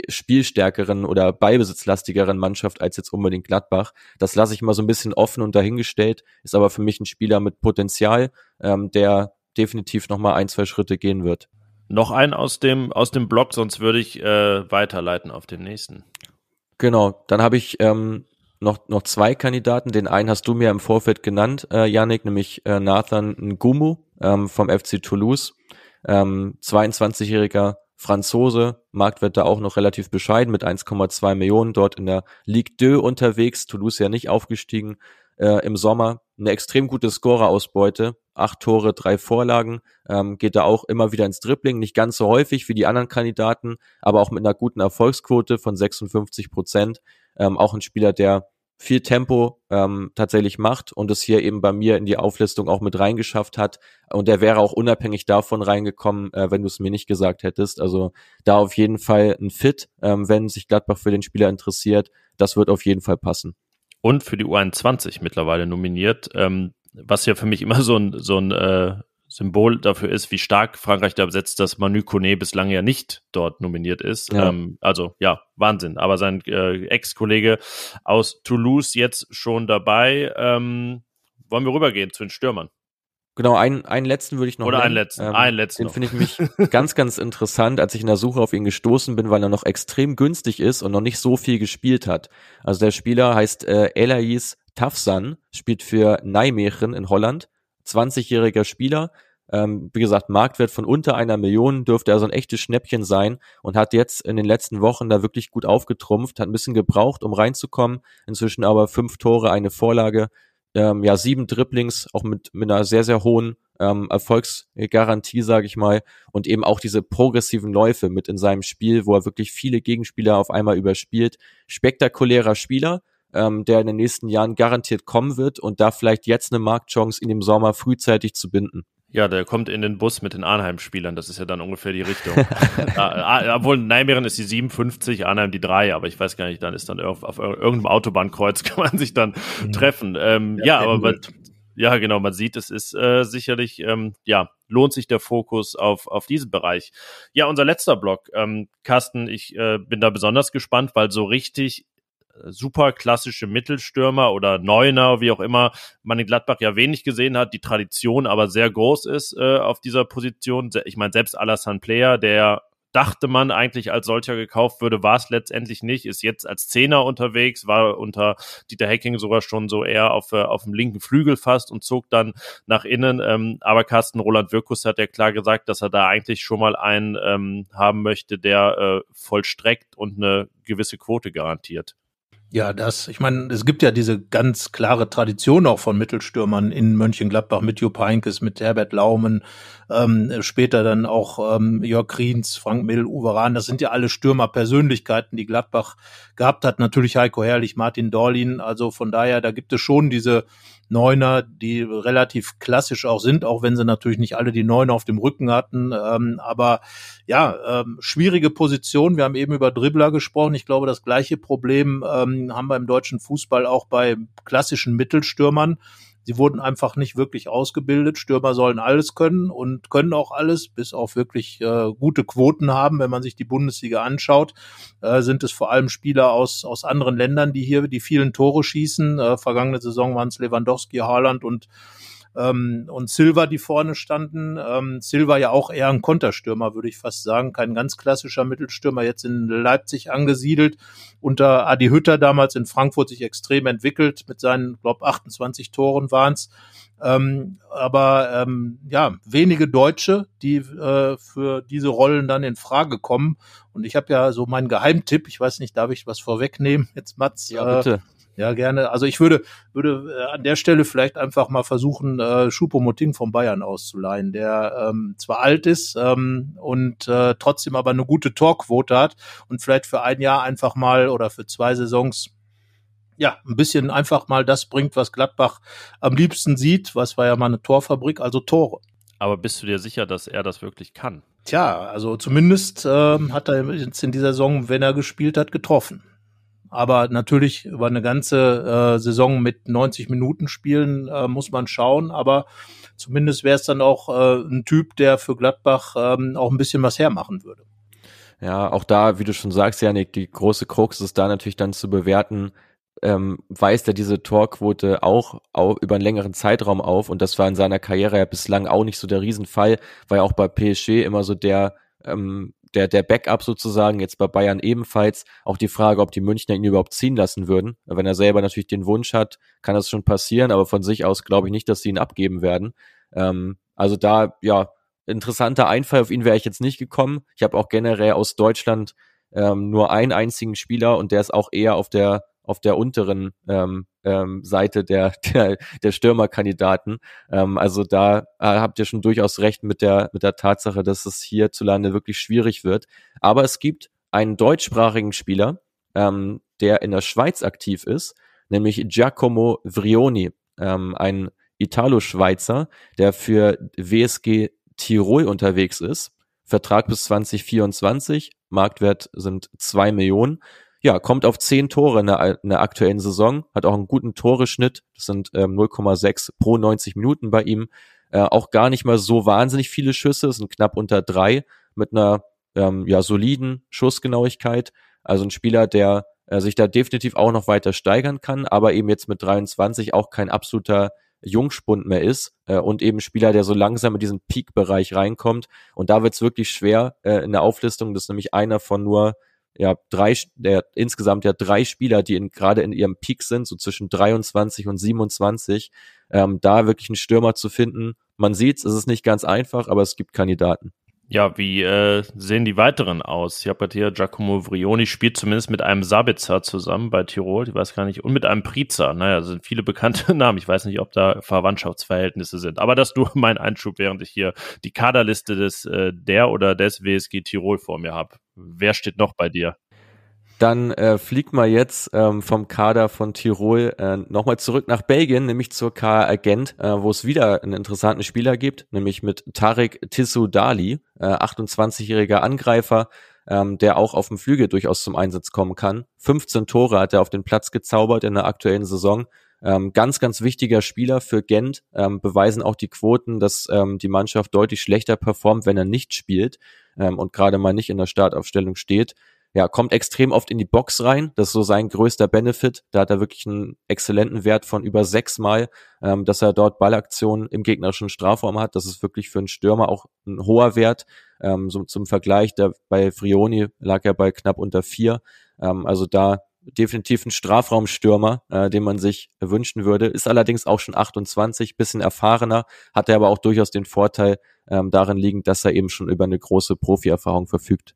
spielstärkeren oder beibesitzlastigeren Mannschaft als jetzt unbedingt Gladbach. Das lasse ich mal so ein bisschen offen und dahingestellt, ist aber für mich ein Spieler mit Potenzial, ähm, der definitiv noch mal ein, zwei Schritte gehen wird. Noch ein aus dem, aus dem Blog, sonst würde ich äh, weiterleiten auf den nächsten. Genau, dann habe ich ähm, noch, noch zwei Kandidaten. Den einen hast du mir im Vorfeld genannt, äh, Yannick, nämlich äh, Nathan Ngumu ähm, vom FC Toulouse. Ähm, 22-jähriger Franzose, Marktwert da auch noch relativ bescheiden mit 1,2 Millionen, dort in der Ligue 2 unterwegs, Toulouse ja nicht aufgestiegen äh, im Sommer. Eine extrem gute Scorerausbeute, acht Tore, drei Vorlagen, ähm, geht da auch immer wieder ins Dribbling, nicht ganz so häufig wie die anderen Kandidaten, aber auch mit einer guten Erfolgsquote von 56 Prozent. Ähm, auch ein Spieler, der viel Tempo ähm, tatsächlich macht und es hier eben bei mir in die Auflistung auch mit reingeschafft hat. Und der wäre auch unabhängig davon reingekommen, äh, wenn du es mir nicht gesagt hättest. Also da auf jeden Fall ein Fit, ähm, wenn sich Gladbach für den Spieler interessiert. Das wird auf jeden Fall passen. Und für die U21 mittlerweile nominiert, ähm, was ja für mich immer so ein, so ein äh, Symbol dafür ist, wie stark Frankreich da besetzt, dass Manu Kone bislang ja nicht dort nominiert ist. Ja. Ähm, also ja, Wahnsinn. Aber sein äh, Ex-Kollege aus Toulouse jetzt schon dabei. Ähm, wollen wir rübergehen zu den Stürmern? Genau, einen, einen letzten würde ich noch Oder nennen. einen letzten, Ähm, einen letzten Den finde ich mich ganz, ganz interessant, als ich in der Suche auf ihn gestoßen bin, weil er noch extrem günstig ist und noch nicht so viel gespielt hat. Also der Spieler heißt äh, Elais Tafsan, spielt für Nijmegen in Holland, 20-jähriger Spieler. Ähm, wie gesagt, Marktwert von unter einer Million dürfte also ein echtes Schnäppchen sein und hat jetzt in den letzten Wochen da wirklich gut aufgetrumpft, hat ein bisschen gebraucht, um reinzukommen. Inzwischen aber fünf Tore, eine Vorlage, ähm, ja, sieben Dribblings, auch mit, mit einer sehr, sehr hohen ähm, Erfolgsgarantie, sage ich mal, und eben auch diese progressiven Läufe mit in seinem Spiel, wo er wirklich viele Gegenspieler auf einmal überspielt. Spektakulärer Spieler, ähm, der in den nächsten Jahren garantiert kommen wird und da vielleicht jetzt eine Marktchance in dem Sommer frühzeitig zu binden. Ja, der kommt in den Bus mit den Arnheim-Spielern. Das ist ja dann ungefähr die Richtung. Ah, ah, Obwohl Nijmegen ist die 57, Arnheim die 3, aber ich weiß gar nicht, dann ist dann auf, auf irgendeinem Autobahnkreuz kann man sich dann Mhm. treffen. Ähm, ja, Ja, aber man, ja, genau, man sieht, es ist äh, sicherlich, ähm, ja, lohnt sich der Fokus auf, auf diesen Bereich. Ja, unser letzter Block. Ähm, Carsten, ich äh, bin da besonders gespannt, weil so richtig super klassische Mittelstürmer oder Neuner, wie auch immer, man in Gladbach ja wenig gesehen hat, die Tradition aber sehr groß ist äh, auf dieser Position. Ich meine, selbst Alassane Player, der dachte man eigentlich als solcher gekauft würde, war es letztendlich nicht, ist jetzt als Zehner unterwegs, war unter Dieter Hecking sogar schon so eher auf, äh, auf dem linken Flügel fast und zog dann nach innen. Ähm, aber Carsten Roland Wirkus hat ja klar gesagt, dass er da eigentlich schon mal einen ähm, haben möchte, der äh, vollstreckt und eine gewisse Quote garantiert. Ja, das, ich meine, es gibt ja diese ganz klare Tradition auch von Mittelstürmern in Mönchengladbach mit Jupp Heynckes, mit Herbert Laumen, ähm, später dann auch ähm, Jörg Kriens, Frank Mill, Uwe Rahn, das sind ja alle Stürmerpersönlichkeiten, die Gladbach gehabt hat. Natürlich Heiko Herrlich, Martin Dorlin, also von daher, da gibt es schon diese Neuner, die relativ klassisch auch sind, auch wenn sie natürlich nicht alle die Neuner auf dem Rücken hatten. Ähm, aber ja, ähm, schwierige Position. Wir haben eben über Dribbler gesprochen. Ich glaube, das gleiche Problem ähm, haben wir im deutschen Fußball auch bei klassischen Mittelstürmern. Sie wurden einfach nicht wirklich ausgebildet. Stürmer sollen alles können und können auch alles, bis auf wirklich äh, gute Quoten haben. Wenn man sich die Bundesliga anschaut, äh, sind es vor allem Spieler aus, aus anderen Ländern, die hier die vielen Tore schießen. Äh, vergangene Saison waren es Lewandowski, Haaland und ähm, und Silva, die vorne standen. Ähm, Silva ja auch eher ein Konterstürmer, würde ich fast sagen. Kein ganz klassischer Mittelstürmer, jetzt in Leipzig angesiedelt. Unter Adi Hütter damals in Frankfurt sich extrem entwickelt. Mit seinen, glaube 28 Toren waren's. Ähm, aber ähm, ja, wenige Deutsche, die äh, für diese Rollen dann in Frage kommen. Und ich habe ja so meinen Geheimtipp, ich weiß nicht, darf ich was vorwegnehmen? Jetzt Mats. Ja, bitte. Äh, ja, gerne. Also ich würde, würde äh, an der Stelle vielleicht einfach mal versuchen, äh, Schupomotting vom Bayern auszuleihen, der ähm, zwar alt ist ähm, und äh, trotzdem aber eine gute Torquote hat und vielleicht für ein Jahr einfach mal oder für zwei Saisons ja, ein bisschen einfach mal das bringt, was Gladbach am liebsten sieht. Was war ja mal eine Torfabrik, also Tore. Aber bist du dir sicher, dass er das wirklich kann? Tja, also zumindest ähm, hat er jetzt in dieser Saison, wenn er gespielt hat, getroffen. Aber natürlich über eine ganze äh, Saison mit 90 Minuten spielen äh, muss man schauen. Aber zumindest wäre es dann auch äh, ein Typ, der für Gladbach ähm, auch ein bisschen was hermachen würde. Ja, auch da, wie du schon sagst, Janik, die große Krux ist da natürlich dann zu bewerten, ähm, weist er diese Torquote auch, auch über einen längeren Zeitraum auf und das war in seiner Karriere ja bislang auch nicht so der Riesenfall, ja auch bei PSG immer so der, ähm, der, der Backup sozusagen, jetzt bei Bayern ebenfalls. Auch die Frage, ob die Münchner ihn überhaupt ziehen lassen würden. Wenn er selber natürlich den Wunsch hat, kann das schon passieren, aber von sich aus glaube ich nicht, dass sie ihn abgeben werden. Ähm, also da, ja, interessanter Einfall, auf ihn wäre ich jetzt nicht gekommen. Ich habe auch generell aus Deutschland ähm, nur einen einzigen Spieler und der ist auch eher auf der auf der unteren ähm, ähm, Seite der, der, der Stürmerkandidaten. Ähm, also da äh, habt ihr schon durchaus recht mit der, mit der Tatsache, dass es hierzulande wirklich schwierig wird. Aber es gibt einen deutschsprachigen Spieler, ähm, der in der Schweiz aktiv ist, nämlich Giacomo Vrioni, ähm, ein Italo-Schweizer, der für WSG Tirol unterwegs ist. Vertrag bis 2024, Marktwert sind zwei Millionen ja, kommt auf zehn Tore in der, in der aktuellen Saison, hat auch einen guten Toreschnitt, das sind ähm, 0,6 pro 90 Minuten bei ihm. Äh, auch gar nicht mal so wahnsinnig viele Schüsse, sind knapp unter drei mit einer ähm, ja, soliden Schussgenauigkeit. Also ein Spieler, der äh, sich da definitiv auch noch weiter steigern kann, aber eben jetzt mit 23 auch kein absoluter Jungspund mehr ist äh, und eben Spieler, der so langsam in diesen Peak-Bereich reinkommt. Und da wird es wirklich schwer äh, in der Auflistung. Das ist nämlich einer von nur ja drei, der insgesamt ja drei Spieler, die in, gerade in ihrem Peak sind, so zwischen 23 und 27, ähm, da wirklich einen Stürmer zu finden. Man sieht es ist nicht ganz einfach, aber es gibt Kandidaten. Ja, wie äh, sehen die weiteren aus? Ich habe gerade hier Giacomo Vrioni spielt zumindest mit einem Sabitzer zusammen bei Tirol, ich weiß gar nicht, und mit einem Priza. Naja, sind viele bekannte Namen. Ich weiß nicht, ob da Verwandtschaftsverhältnisse sind. Aber das nur mein Einschub, während ich hier die Kaderliste des äh, der oder des WSG Tirol vor mir habe. Wer steht noch bei dir? Dann äh, fliegt mal jetzt ähm, vom Kader von Tirol äh, nochmal zurück nach Belgien, nämlich zur KR Agent, äh, wo es wieder einen interessanten Spieler gibt, nämlich mit Tarek Tissoudali, äh, 28-jähriger Angreifer, ähm, der auch auf dem Flügel durchaus zum Einsatz kommen kann. 15 Tore hat er auf den Platz gezaubert in der aktuellen Saison. Ähm, ganz, ganz wichtiger Spieler für Gent, ähm, beweisen auch die Quoten, dass ähm, die Mannschaft deutlich schlechter performt, wenn er nicht spielt ähm, und gerade mal nicht in der Startaufstellung steht ja, kommt extrem oft in die Box rein. Das ist so sein größter Benefit. Da hat er wirklich einen exzellenten Wert von über sechs Mal, ähm, dass er dort Ballaktionen im gegnerischen Strafraum hat. Das ist wirklich für einen Stürmer auch ein hoher Wert. Ähm, so zum Vergleich, da bei Frioni lag er bei knapp unter vier. Ähm, also da definitiv ein Strafraumstürmer, äh, den man sich wünschen würde. Ist allerdings auch schon 28, bisschen erfahrener, hat er aber auch durchaus den Vorteil ähm, darin liegend, dass er eben schon über eine große Profierfahrung verfügt.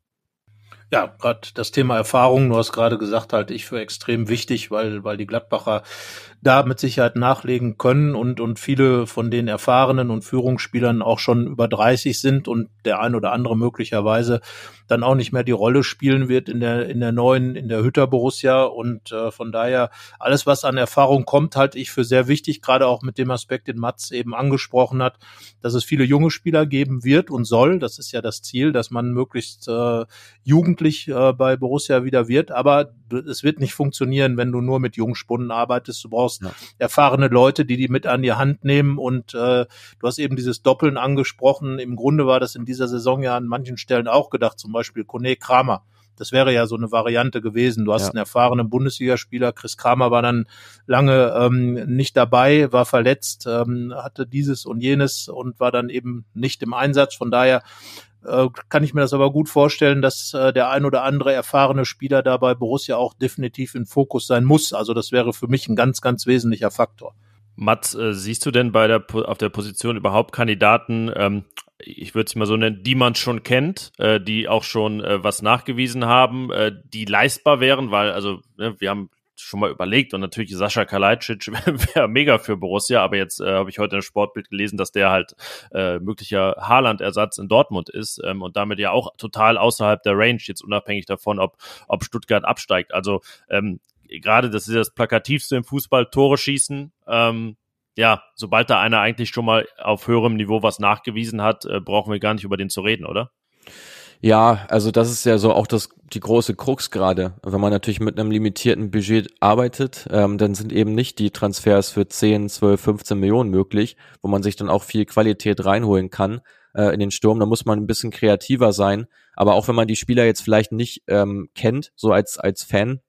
Ja, gerade das Thema Erfahrung, du hast gerade gesagt, halte ich für extrem wichtig, weil, weil die Gladbacher da mit Sicherheit nachlegen können und, und viele von den erfahrenen und Führungsspielern auch schon über 30 sind und der ein oder andere möglicherweise dann auch nicht mehr die Rolle spielen wird in der, in der neuen, in der Hütter Borussia. Und äh, von daher, alles, was an Erfahrung kommt, halte ich für sehr wichtig, gerade auch mit dem Aspekt, den Mats eben angesprochen hat, dass es viele junge Spieler geben wird und soll. Das ist ja das Ziel, dass man möglichst äh, jugendlich äh, bei Borussia wieder wird. Aber es wird nicht funktionieren, wenn du nur mit Jungspunden arbeitest. Du brauchst ja. erfahrene Leute, die die mit an die Hand nehmen. Und äh, du hast eben dieses Doppeln angesprochen. Im Grunde war das in dieser Saison ja an manchen Stellen auch gedacht, zum Beispiel Kone Kramer. Das wäre ja so eine Variante gewesen. Du hast ja. einen erfahrenen Bundesligaspieler. Chris Kramer war dann lange ähm, nicht dabei, war verletzt, ähm, hatte dieses und jenes und war dann eben nicht im Einsatz. Von daher äh, kann ich mir das aber gut vorstellen, dass äh, der ein oder andere erfahrene Spieler da bei Borussia auch definitiv in Fokus sein muss. Also das wäre für mich ein ganz, ganz wesentlicher Faktor. Mats, äh, siehst du denn bei der auf der Position überhaupt Kandidaten, ähm, ich würde es mal so nennen, die man schon kennt, äh, die auch schon äh, was nachgewiesen haben, äh, die leistbar wären, weil also ne, wir haben schon mal überlegt und natürlich Sascha Kalajdzic wäre mega für Borussia, aber jetzt äh, habe ich heute ein Sportbild gelesen, dass der halt äh, möglicher Haaland-Ersatz in Dortmund ist ähm, und damit ja auch total außerhalb der Range, jetzt unabhängig davon, ob, ob Stuttgart absteigt. Also ähm, gerade das ist das Plakativste im Fußball, Tore schießen. Ähm, ja, sobald da einer eigentlich schon mal auf höherem Niveau was nachgewiesen hat, äh, brauchen wir gar nicht über den zu reden, oder? Ja, also das ist ja so auch das die große Krux gerade. Wenn man natürlich mit einem limitierten Budget arbeitet, ähm, dann sind eben nicht die Transfers für 10, 12, 15 Millionen möglich, wo man sich dann auch viel Qualität reinholen kann äh, in den Sturm. Da muss man ein bisschen kreativer sein. Aber auch wenn man die Spieler jetzt vielleicht nicht ähm, kennt, so als als Fan,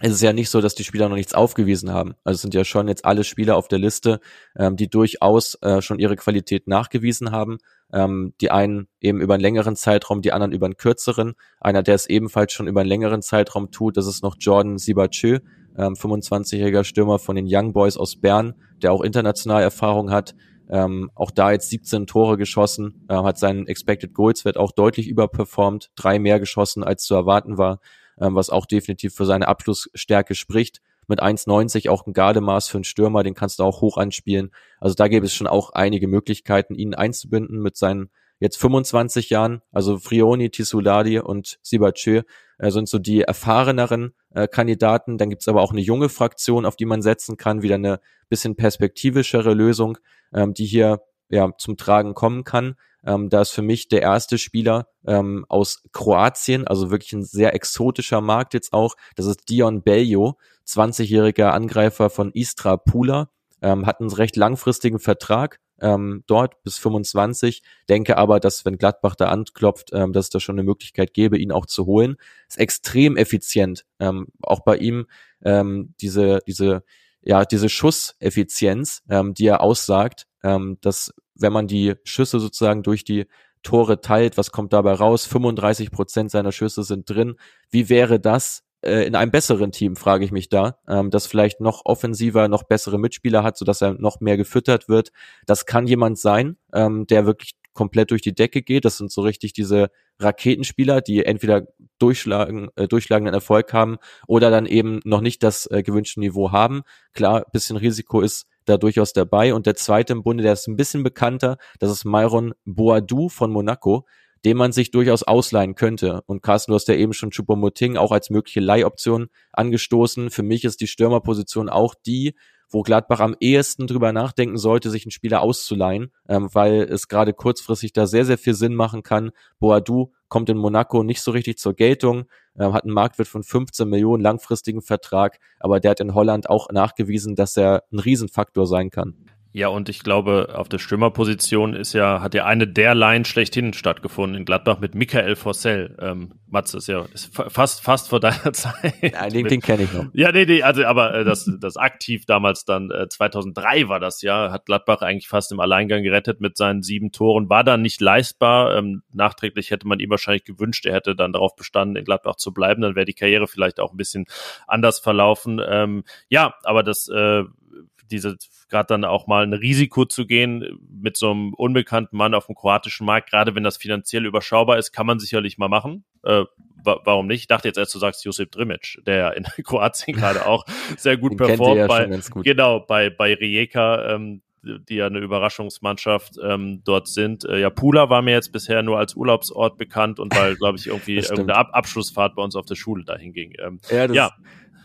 es ist ja nicht so, dass die Spieler noch nichts aufgewiesen haben. Also es sind ja schon jetzt alle Spieler auf der Liste, ähm, die durchaus äh, schon ihre Qualität nachgewiesen haben. Ähm, die einen eben über einen längeren Zeitraum, die anderen über einen kürzeren. Einer, der es ebenfalls schon über einen längeren Zeitraum tut, das ist noch Jordan Sibachö, ähm, 25-jähriger Stürmer von den Young Boys aus Bern, der auch international Erfahrung hat. Ähm, auch da jetzt 17 Tore geschossen, äh, hat seinen Expected Goals Wert auch deutlich überperformt, drei mehr geschossen als zu erwarten war ähm, was auch definitiv für seine Abschlussstärke spricht. Mit 1,90 auch ein Gardemaß für einen Stürmer, den kannst du auch hoch anspielen. Also da gäbe es schon auch einige Möglichkeiten, ihn einzubinden mit seinen jetzt 25 Jahren. Also Frioni, Tisuladi und Sibachö äh, sind so die erfahreneren äh, Kandidaten. Dann gibt's aber auch eine junge Fraktion, auf die man setzen kann, wieder eine bisschen perspektivischere Lösung, ähm, die hier ja zum Tragen kommen kann. Ähm, da ist für mich der erste Spieler ähm, aus Kroatien, also wirklich ein sehr exotischer Markt jetzt auch. Das ist Dion Bello, 20-jähriger Angreifer von Istra Pula, ähm, hat einen recht langfristigen Vertrag ähm, dort bis 25. Denke aber, dass wenn Gladbach da anklopft, ähm, dass es da schon eine Möglichkeit gäbe, ihn auch zu holen. Ist extrem effizient. Ähm, auch bei ihm ähm, diese diese ja, diese Schusseffizienz, ähm, die er aussagt, ähm, dass wenn man die Schüsse sozusagen durch die Tore teilt, was kommt dabei raus? 35 Prozent seiner Schüsse sind drin. Wie wäre das äh, in einem besseren Team, frage ich mich da, ähm, das vielleicht noch offensiver, noch bessere Mitspieler hat, sodass er noch mehr gefüttert wird. Das kann jemand sein, ähm, der wirklich komplett durch die Decke geht. Das sind so richtig diese Raketenspieler, die entweder durchschlagen, äh, durchschlagenden Erfolg haben oder dann eben noch nicht das äh, gewünschte Niveau haben. Klar, bisschen Risiko ist da durchaus dabei. Und der zweite im Bunde, der ist ein bisschen bekannter, das ist Myron Boadou von Monaco, den man sich durchaus ausleihen könnte. Und Carsten, du hast ja eben schon Choupo-Moting auch als mögliche Leihoption angestoßen. Für mich ist die Stürmerposition auch die, wo Gladbach am ehesten drüber nachdenken sollte, sich einen Spieler auszuleihen, ähm, weil es gerade kurzfristig da sehr, sehr viel Sinn machen kann. Boadu kommt in Monaco nicht so richtig zur Geltung, ähm, hat einen Marktwert von 15 Millionen langfristigen Vertrag, aber der hat in Holland auch nachgewiesen, dass er ein Riesenfaktor sein kann. Ja, und ich glaube, auf der Stürmerposition ist ja, hat ja eine der Line schlechthin stattgefunden in Gladbach mit Michael Forssell. Ähm, Mats ist ja ist fast, fast vor deiner Zeit. Ja, den, den kenne ich noch. Ja, nee, nee, also, aber äh, das, das aktiv damals dann, äh, 2003 war das ja, hat Gladbach eigentlich fast im Alleingang gerettet mit seinen sieben Toren, war dann nicht leistbar. Ähm, nachträglich hätte man ihm wahrscheinlich gewünscht, er hätte dann darauf bestanden, in Gladbach zu bleiben, dann wäre die Karriere vielleicht auch ein bisschen anders verlaufen. Ähm, ja, aber das, äh, diese gerade dann auch mal ein Risiko zu gehen mit so einem unbekannten Mann auf dem kroatischen Markt, gerade wenn das finanziell überschaubar ist, kann man sicherlich mal machen. Äh, wa warum nicht? Ich dachte jetzt erst, du sagst Josip Drimic, der in Kroatien gerade auch sehr gut performt. Ja bei, Genau, bei, bei Rijeka, ähm, die ja eine Überraschungsmannschaft ähm, dort sind. Äh, ja, Pula war mir jetzt bisher nur als Urlaubsort bekannt und weil, glaube ich, irgendwie irgendeine Ab Abschlussfahrt bei uns auf der Schule dahin ging. Ähm, ja, das ja.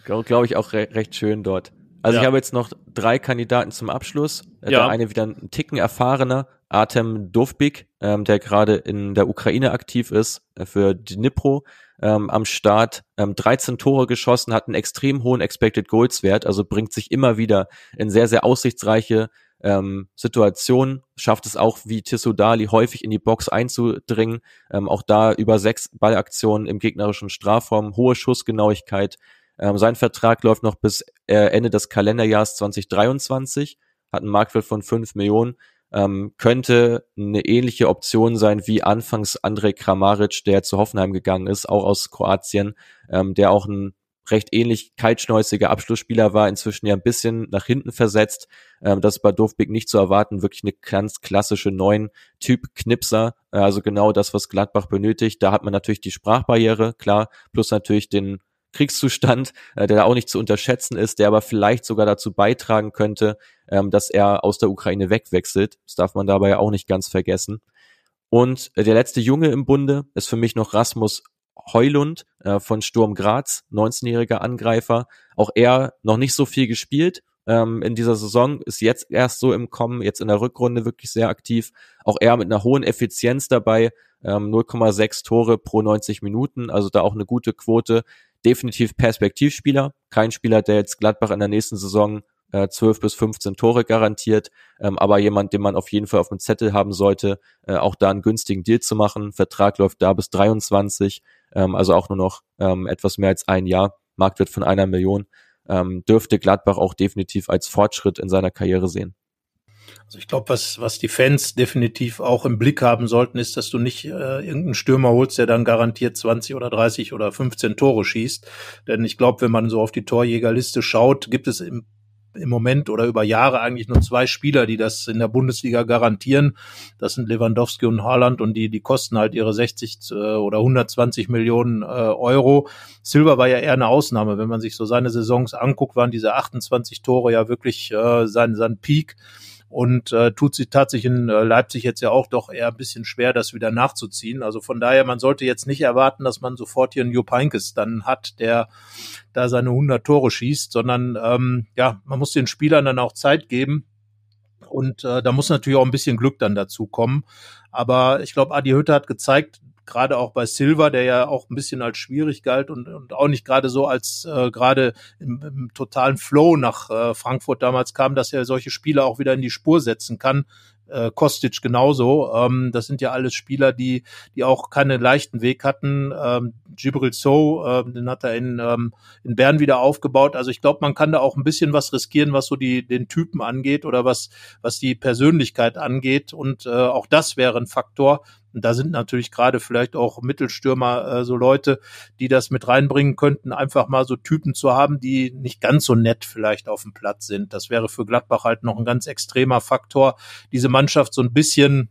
glaube glaub ich auch re recht schön dort. Also ja. ich habe jetzt noch drei Kandidaten zum Abschluss. Äh, ja. Der eine wieder ein Ticken erfahrener, Artem Dovbik, ähm, der gerade in der Ukraine aktiv ist, äh, für Dnipro ähm, am Start, ähm, 13 Tore geschossen, hat einen extrem hohen Expected Goals Wert, also bringt sich immer wieder in sehr, sehr aussichtsreiche ähm, Situationen, schafft es auch wie Dali häufig in die Box einzudringen, ähm, auch da über sechs Ballaktionen im gegnerischen Strafraum, hohe Schussgenauigkeit, ähm, sein Vertrag läuft noch bis äh, Ende des Kalenderjahres 2023, hat einen Marktwert von 5 Millionen, ähm, könnte eine ähnliche Option sein wie anfangs Andrej Kramaric, der zu Hoffenheim gegangen ist, auch aus Kroatien, ähm, der auch ein recht ähnlich kaltschnäuziger Abschlussspieler war, inzwischen ja ein bisschen nach hinten versetzt. Ähm, das ist bei Dovbik nicht zu erwarten, wirklich eine ganz klassische neuen Typ Knipser, äh, also genau das, was Gladbach benötigt. Da hat man natürlich die Sprachbarriere, klar, plus natürlich den Kriegszustand, äh, der da auch nicht zu unterschätzen ist, der aber vielleicht sogar dazu beitragen könnte, ähm, dass er aus der Ukraine wegwechselt. Das darf man dabei auch nicht ganz vergessen. Und äh, der letzte Junge im Bunde ist für mich noch Rasmus Heulund äh, von Sturm Graz, 19-jähriger Angreifer. Auch er noch nicht so viel gespielt ähm, in dieser Saison, ist jetzt erst so im Kommen, jetzt in der Rückrunde wirklich sehr aktiv. Auch er mit einer hohen Effizienz dabei, ähm, 0,6 Tore pro 90 Minuten, also da auch eine gute Quote definitiv Perspektivspieler, kein Spieler, der jetzt Gladbach in der nächsten Saison äh, 12 bis 15 Tore garantiert, ähm, aber jemand, den man auf jeden Fall auf dem Zettel haben sollte, äh, auch da einen günstigen Deal zu machen. Vertrag läuft da bis 23, ähm, also auch nur noch ähm, etwas mehr als ein Jahr, Marktwert von einer Million, ähm, dürfte Gladbach auch definitiv als Fortschritt in seiner Karriere sehen. Also ich glaube, was, was die Fans definitiv auch im Blick haben sollten, ist, dass du nicht äh, irgendeinen Stürmer holst, der dann garantiert 20 oder 30 oder 15 Tore schießt. Denn ich glaube, wenn man so auf die Torjägerliste schaut, gibt es im im Moment oder über Jahre eigentlich nur zwei Spieler, die das in der Bundesliga garantieren. Das sind Lewandowski und Haaland und die, die kosten halt ihre 60 äh, oder 120 Millionen äh, Euro. Silva war ja eher eine Ausnahme. Wenn man sich so seine Saisons anguckt, waren diese 28 Tore ja wirklich äh, sein, sein Peak und äh, tut sie tatsächlich in äh, Leipzig jetzt ja auch doch eher ein bisschen schwer, das wieder nachzuziehen. Also von daher, man sollte jetzt nicht erwarten, dass man sofort hier einen Jupp Heynckes dann hat, der da seine 100 Tore schießt, sondern ähm, ja, man muss den Spielern dann auch Zeit geben. Und äh, da muss natürlich auch ein bisschen Glück dann dazu kommen. Aber ich glaube, Adi Hütter hat gezeigt, gerade auch bei Silva, der ja auch ein bisschen als schwierig galt und, und auch nicht gerade so als äh, gerade im, im totalen Flow nach äh, Frankfurt damals kam, dass er solche Spiele auch wieder in die Spur setzen kann, äh, Kostic genauso. Ähm, das sind ja alles Spieler, die, die auch keinen leichten Weg hatten. Ähm, Gibril So, äh, den hat er in, ähm, in Bern wieder aufgebaut. Also ich glaube, man kann da auch ein bisschen was riskieren, was so die, den Typen angeht oder was, was die Persönlichkeit angeht. Und äh, auch das wäre ein Faktor. Und da sind natürlich gerade vielleicht auch Mittelstürmer äh, so Leute, die das mit reinbringen könnten, einfach mal so Typen zu haben, die nicht ganz so nett vielleicht auf dem Platz sind. Das wäre für Gladbach halt noch ein ganz extremer Faktor, diese Mannschaft so ein bisschen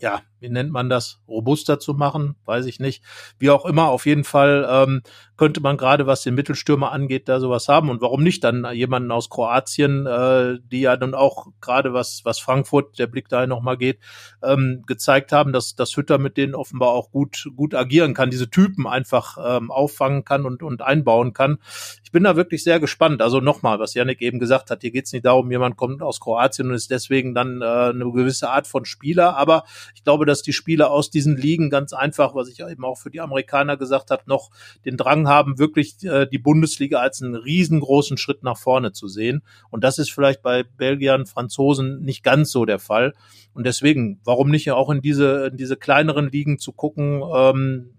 ja, wie nennt man das, robuster zu machen, weiß ich nicht. Wie auch immer, auf jeden Fall ähm, könnte man gerade, was den Mittelstürmer angeht, da sowas haben. Und warum nicht dann jemanden aus Kroatien, äh, die ja dann auch gerade was, was Frankfurt, der Blick da nochmal geht, ähm, gezeigt haben, dass, dass Hütter mit denen offenbar auch gut, gut agieren kann, diese Typen einfach ähm, auffangen kann und, und einbauen kann. Ich bin da wirklich sehr gespannt. Also nochmal, was Janik eben gesagt hat, hier geht es nicht darum, jemand kommt aus Kroatien und ist deswegen dann äh, eine gewisse Art von Spieler, aber ich glaube, dass die Spieler aus diesen Ligen ganz einfach, was ich eben auch für die Amerikaner gesagt habe, noch den Drang haben, wirklich äh, die Bundesliga als einen riesengroßen Schritt nach vorne zu sehen. Und das ist vielleicht bei Belgiern, Franzosen nicht ganz so der Fall. Und deswegen, warum nicht auch in diese, in diese kleineren Ligen zu gucken, ähm,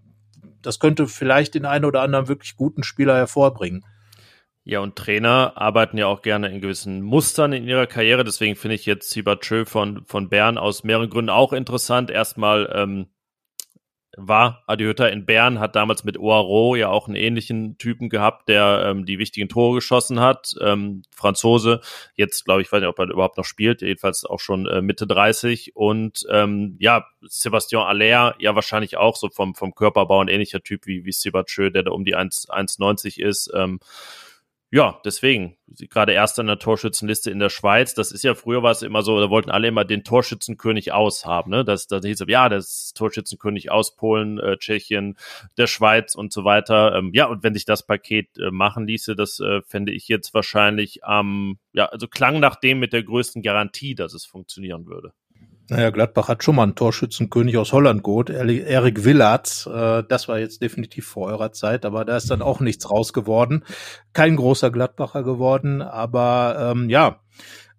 das könnte vielleicht den einen oder anderen wirklich guten Spieler hervorbringen. Ja, und Trainer arbeiten ja auch gerne in gewissen Mustern in ihrer Karriere. Deswegen finde ich jetzt Sibatschö von, von Bern aus mehreren Gründen auch interessant. Erstmal ähm, war Adi Hütter in Bern, hat damals mit Oaro ja auch einen ähnlichen Typen gehabt, der ähm, die wichtigen Tore geschossen hat. Ähm, Franzose, jetzt glaube ich, weiß nicht, ob er überhaupt noch spielt, jedenfalls auch schon äh, Mitte 30. Und ähm, ja, Sebastian Aller, ja wahrscheinlich auch so vom, vom Körperbau ein ähnlicher Typ wie, wie Sibatschö, der da um die 1,90 ist. Ähm, ja, deswegen. Gerade erst an der Torschützenliste in der Schweiz. Das ist ja früher war es immer so, da wollten alle immer den Torschützenkönig aushaben. Ne? Das, das hieß ja, das Torschützenkönig aus Polen, äh, Tschechien, der Schweiz und so weiter. Ähm, ja, und wenn sich das Paket äh, machen ließe, das äh, fände ich jetzt wahrscheinlich am, ähm, ja, also klang nach dem mit der größten Garantie, dass es funktionieren würde. Naja, Gladbach hat schon mal einen Torschützenkönig aus Holland geholt, Erik Willards. Äh, das war jetzt definitiv vor eurer Zeit, aber da ist dann auch nichts raus geworden. Kein großer Gladbacher geworden, aber ähm, ja,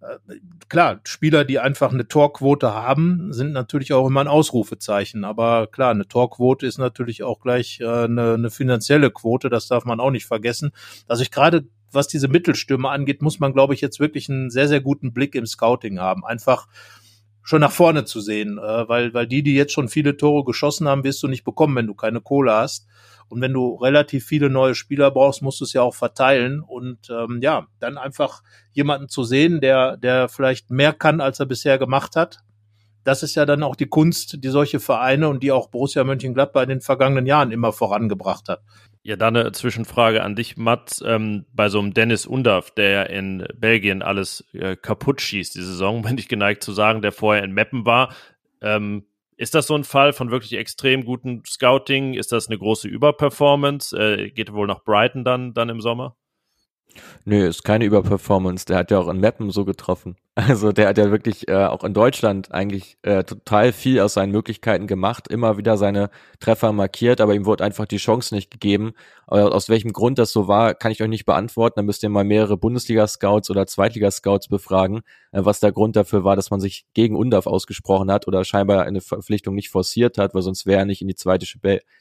äh, klar, Spieler, die einfach eine Torquote haben, sind natürlich auch immer ein Ausrufezeichen. Aber klar, eine Torquote ist natürlich auch gleich äh, eine, eine finanzielle Quote, das darf man auch nicht vergessen. Also ich gerade was diese Mittelstürme angeht, muss man, glaube ich, jetzt wirklich einen sehr, sehr guten Blick im Scouting haben. Einfach schon nach vorne zu sehen, äh, weil, weil die, die jetzt schon viele Tore geschossen haben, wirst du nicht bekommen, wenn du keine Kohle hast. Und wenn du relativ viele neue Spieler brauchst, musst du es ja auch verteilen. Und ähm, ja, dann einfach jemanden zu sehen, der, der vielleicht mehr kann, als er bisher gemacht hat. Das ist ja dann auch die Kunst, die solche Vereine und die auch Borussia Mönchengladbach in den vergangenen Jahren immer vorangebracht hat. Ja, dann eine Zwischenfrage an dich, Mats. Ähm, bei so einem Dennis Undaff, der ja in Belgien alles äh, kaputt schießt, die Saison, bin ich geneigt zu sagen, der vorher in Meppen war. Ähm, ist das so ein Fall von wirklich extrem gutem Scouting? Ist das eine große Überperformance? Äh, geht wohl nach Brighton dann, dann im Sommer? Nö, ist keine Überperformance. Der hat ja auch in Mappen so getroffen. Also der hat ja wirklich äh, auch in Deutschland eigentlich äh, total viel aus seinen Möglichkeiten gemacht, immer wieder seine Treffer markiert, aber ihm wurde einfach die Chance nicht gegeben. Aber aus welchem Grund das so war, kann ich euch nicht beantworten. Da müsst ihr mal mehrere Bundesliga-Scouts oder Zweitliga-Scouts befragen, äh, was der Grund dafür war, dass man sich gegen UNDAF ausgesprochen hat oder scheinbar eine Verpflichtung nicht forciert hat, weil sonst wäre er nicht in die zweite,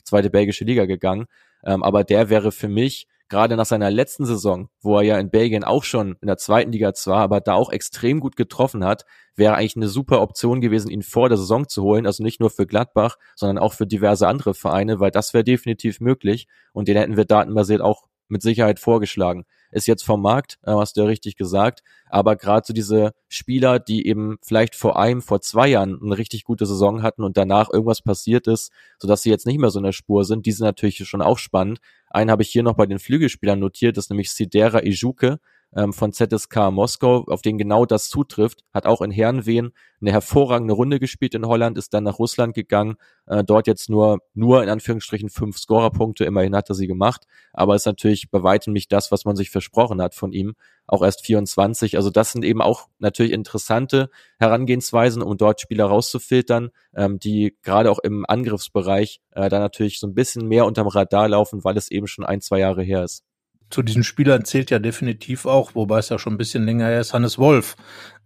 zweite belgische Liga gegangen. Ähm, aber der wäre für mich gerade nach seiner letzten Saison, wo er ja in Belgien auch schon in der zweiten Liga zwar, aber da auch extrem gut getroffen hat, wäre eigentlich eine super Option gewesen, ihn vor der Saison zu holen. Also nicht nur für Gladbach, sondern auch für diverse andere Vereine, weil das wäre definitiv möglich und den hätten wir datenbasiert auch mit Sicherheit vorgeschlagen. Ist jetzt vom Markt, äh, hast du ja richtig gesagt, aber gerade so diese Spieler, die eben vielleicht vor einem, vor zwei Jahren eine richtig gute Saison hatten und danach irgendwas passiert ist, sodass sie jetzt nicht mehr so in der Spur sind, die sind natürlich schon auch spannend. Einen habe ich hier noch bei den Flügelspielern notiert, das ist nämlich Sidera Ijuke, ähm, von ZSK Moskau, auf den genau das zutrifft, hat auch in Herrenwehen eine hervorragende Runde gespielt in Holland, ist dann nach Russland gegangen, äh, dort jetzt nur, nur in Anführungsstrichen fünf Scorerpunkte, immerhin hat er sie gemacht, aber ist natürlich bei weitem nicht das, was man sich versprochen hat von ihm, auch erst 24, also das sind eben auch natürlich interessante Herangehensweisen, um dort Spieler rauszufiltern, ähm, die gerade auch im Angriffsbereich äh, da natürlich so ein bisschen mehr unterm Radar laufen, weil es eben schon ein, zwei Jahre her ist. Zu diesen Spielern zählt ja definitiv auch, wobei es ja schon ein bisschen länger her ist, Hannes Wolf.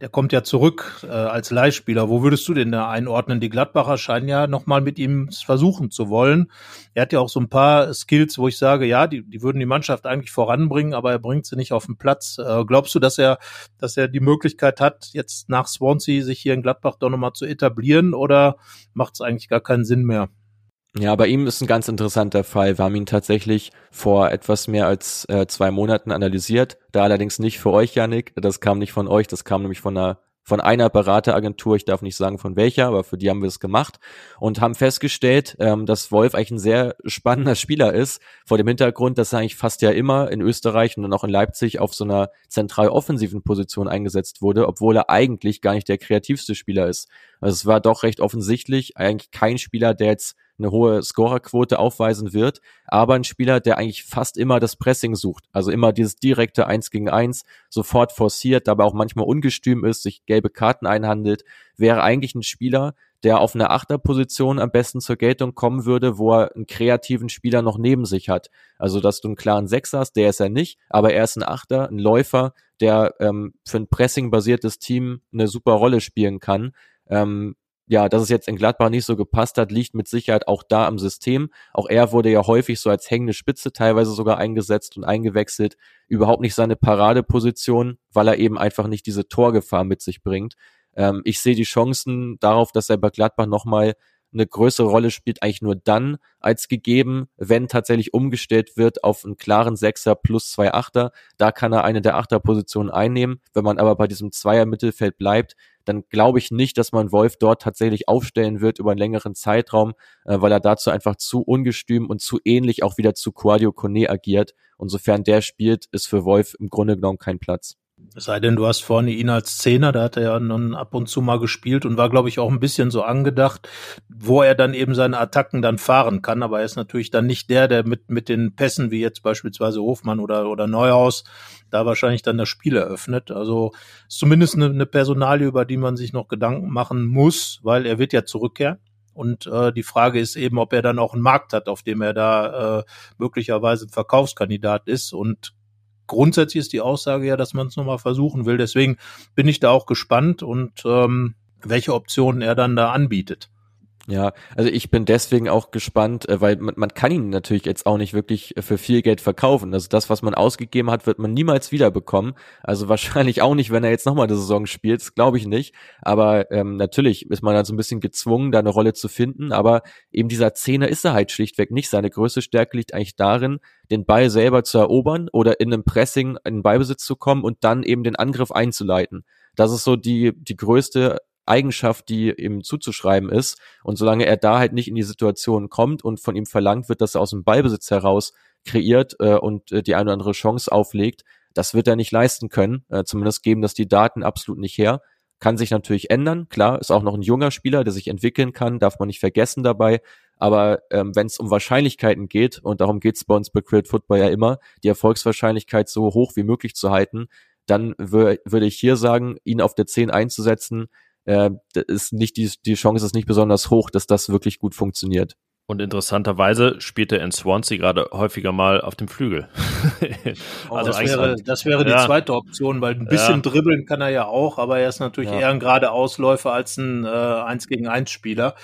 Der kommt ja zurück äh, als Leihspieler. Wo würdest du den da einordnen? Die Gladbacher scheinen ja nochmal mit ihm versuchen zu wollen. Er hat ja auch so ein paar Skills, wo ich sage, ja, die, die würden die Mannschaft eigentlich voranbringen, aber er bringt sie nicht auf den Platz. Äh, glaubst du, dass er, dass er die Möglichkeit hat, jetzt nach Swansea sich hier in Gladbach doch nochmal zu etablieren oder macht es eigentlich gar keinen Sinn mehr? Ja, bei ihm ist ein ganz interessanter Fall. Wir haben ihn tatsächlich vor etwas mehr als äh, zwei Monaten analysiert. Da allerdings nicht für euch, Janik. Das kam nicht von euch, das kam nämlich von einer von einer Berateragentur, ich darf nicht sagen von welcher, aber für die haben wir es gemacht und haben festgestellt, ähm, dass Wolf eigentlich ein sehr spannender Spieler ist, vor dem Hintergrund, dass er eigentlich fast ja immer in Österreich und dann auch in Leipzig auf so einer zentral offensiven Position eingesetzt wurde, obwohl er eigentlich gar nicht der kreativste Spieler ist. Also es war doch recht offensichtlich, eigentlich kein Spieler, der jetzt eine hohe Scorerquote aufweisen wird, aber ein Spieler, der eigentlich fast immer das Pressing sucht, also immer dieses direkte Eins gegen Eins sofort forciert, dabei auch manchmal ungestüm ist, sich gelbe Karten einhandelt, wäre eigentlich ein Spieler, der auf einer Achterposition am besten zur Geltung kommen würde, wo er einen kreativen Spieler noch neben sich hat. Also, dass du einen klaren Sechser hast, der ist er nicht, aber er ist ein Achter, ein Läufer, der ähm, für ein Pressing-basiertes Team eine super Rolle spielen kann. Ähm, ja, dass es jetzt in Gladbach nicht so gepasst hat, liegt mit Sicherheit auch da am System. Auch er wurde ja häufig so als hängende Spitze teilweise sogar eingesetzt und eingewechselt. Überhaupt nicht seine Paradeposition, weil er eben einfach nicht diese Torgefahr mit sich bringt. Ähm, ich sehe die Chancen darauf, dass er bei Gladbach nochmal eine größere Rolle spielt, eigentlich nur dann als gegeben, wenn tatsächlich umgestellt wird auf einen klaren Sechser plus zwei Achter. Da kann er eine der Achterpositionen einnehmen. Wenn man aber bei diesem Zweier-Mittelfeld bleibt, dann glaube ich nicht, dass man Wolf dort tatsächlich aufstellen wird über einen längeren Zeitraum, äh, weil er dazu einfach zu ungestüm und zu ähnlich auch wieder zu Quadio Kone agiert. Und sofern der spielt, ist für Wolf im Grunde genommen kein Platz. Es sei denn, du hast vorne ihn als Zehner, da hat er ja nun ab und zu mal gespielt und war, glaube ich, auch ein bisschen so angedacht, wo er dann eben seine Attacken dann fahren kann. Aber er ist natürlich dann nicht der, der mit, mit den Pässen, wie jetzt beispielsweise Hofmann oder, oder Neuhaus, da wahrscheinlich dann das Spiel eröffnet. Also ist zumindest eine, eine Personalie, über die man sich noch Gedanken machen muss, weil er wird ja zurückkehren. Und äh, die Frage ist eben, ob er dann auch einen Markt hat, auf dem er da äh, möglicherweise Verkaufskandidat ist. Und grundsätzlich ist die Aussage ja, dass man es nochmal versuchen will. Deswegen bin ich da auch gespannt und ähm, welche Optionen er dann da anbietet. Ja, also ich bin deswegen auch gespannt, äh, weil man, man kann ihn natürlich jetzt auch nicht wirklich äh, für viel Geld verkaufen. Also das, was man ausgegeben hat, wird man niemals wiederbekommen. Also wahrscheinlich auch nicht, wenn er jetzt nochmal die Saison spielt, glaube ich nicht. Aber ähm, natürlich ist man dann so ein bisschen gezwungen, da eine Rolle zu finden. Aber eben dieser Zehner ist er halt schlichtweg nicht. Seine größte Stärke liegt eigentlich darin, den Ball selber zu erobern oder in einem Pressing in den Ballbesitz zu kommen und dann eben den Angriff einzuleiten. Das ist so die, die größte Eigenschaft, die ihm zuzuschreiben ist. Und solange er da halt nicht in die Situation kommt und von ihm verlangt wird, dass er aus dem Ballbesitz heraus kreiert äh, und äh, die eine oder andere Chance auflegt, das wird er nicht leisten können. Äh, zumindest geben das die Daten absolut nicht her. Kann sich natürlich ändern. Klar, ist auch noch ein junger Spieler, der sich entwickeln kann, darf man nicht vergessen dabei. Aber ähm, wenn es um Wahrscheinlichkeiten geht, und darum geht es bei uns bei Create Football ja immer, die Erfolgswahrscheinlichkeit so hoch wie möglich zu halten, dann würde ich hier sagen, ihn auf der 10 einzusetzen, äh, ist nicht die, die Chance ist nicht besonders hoch, dass das wirklich gut funktioniert. Und interessanterweise spielt er in Swansea gerade häufiger mal auf dem Flügel. oh, also das, wäre, das wäre die ja. zweite Option, weil ein bisschen ja. dribbeln kann er ja auch, aber er ist natürlich ja. eher ein geradeausläufer als ein äh, 1 gegen 1 Spieler.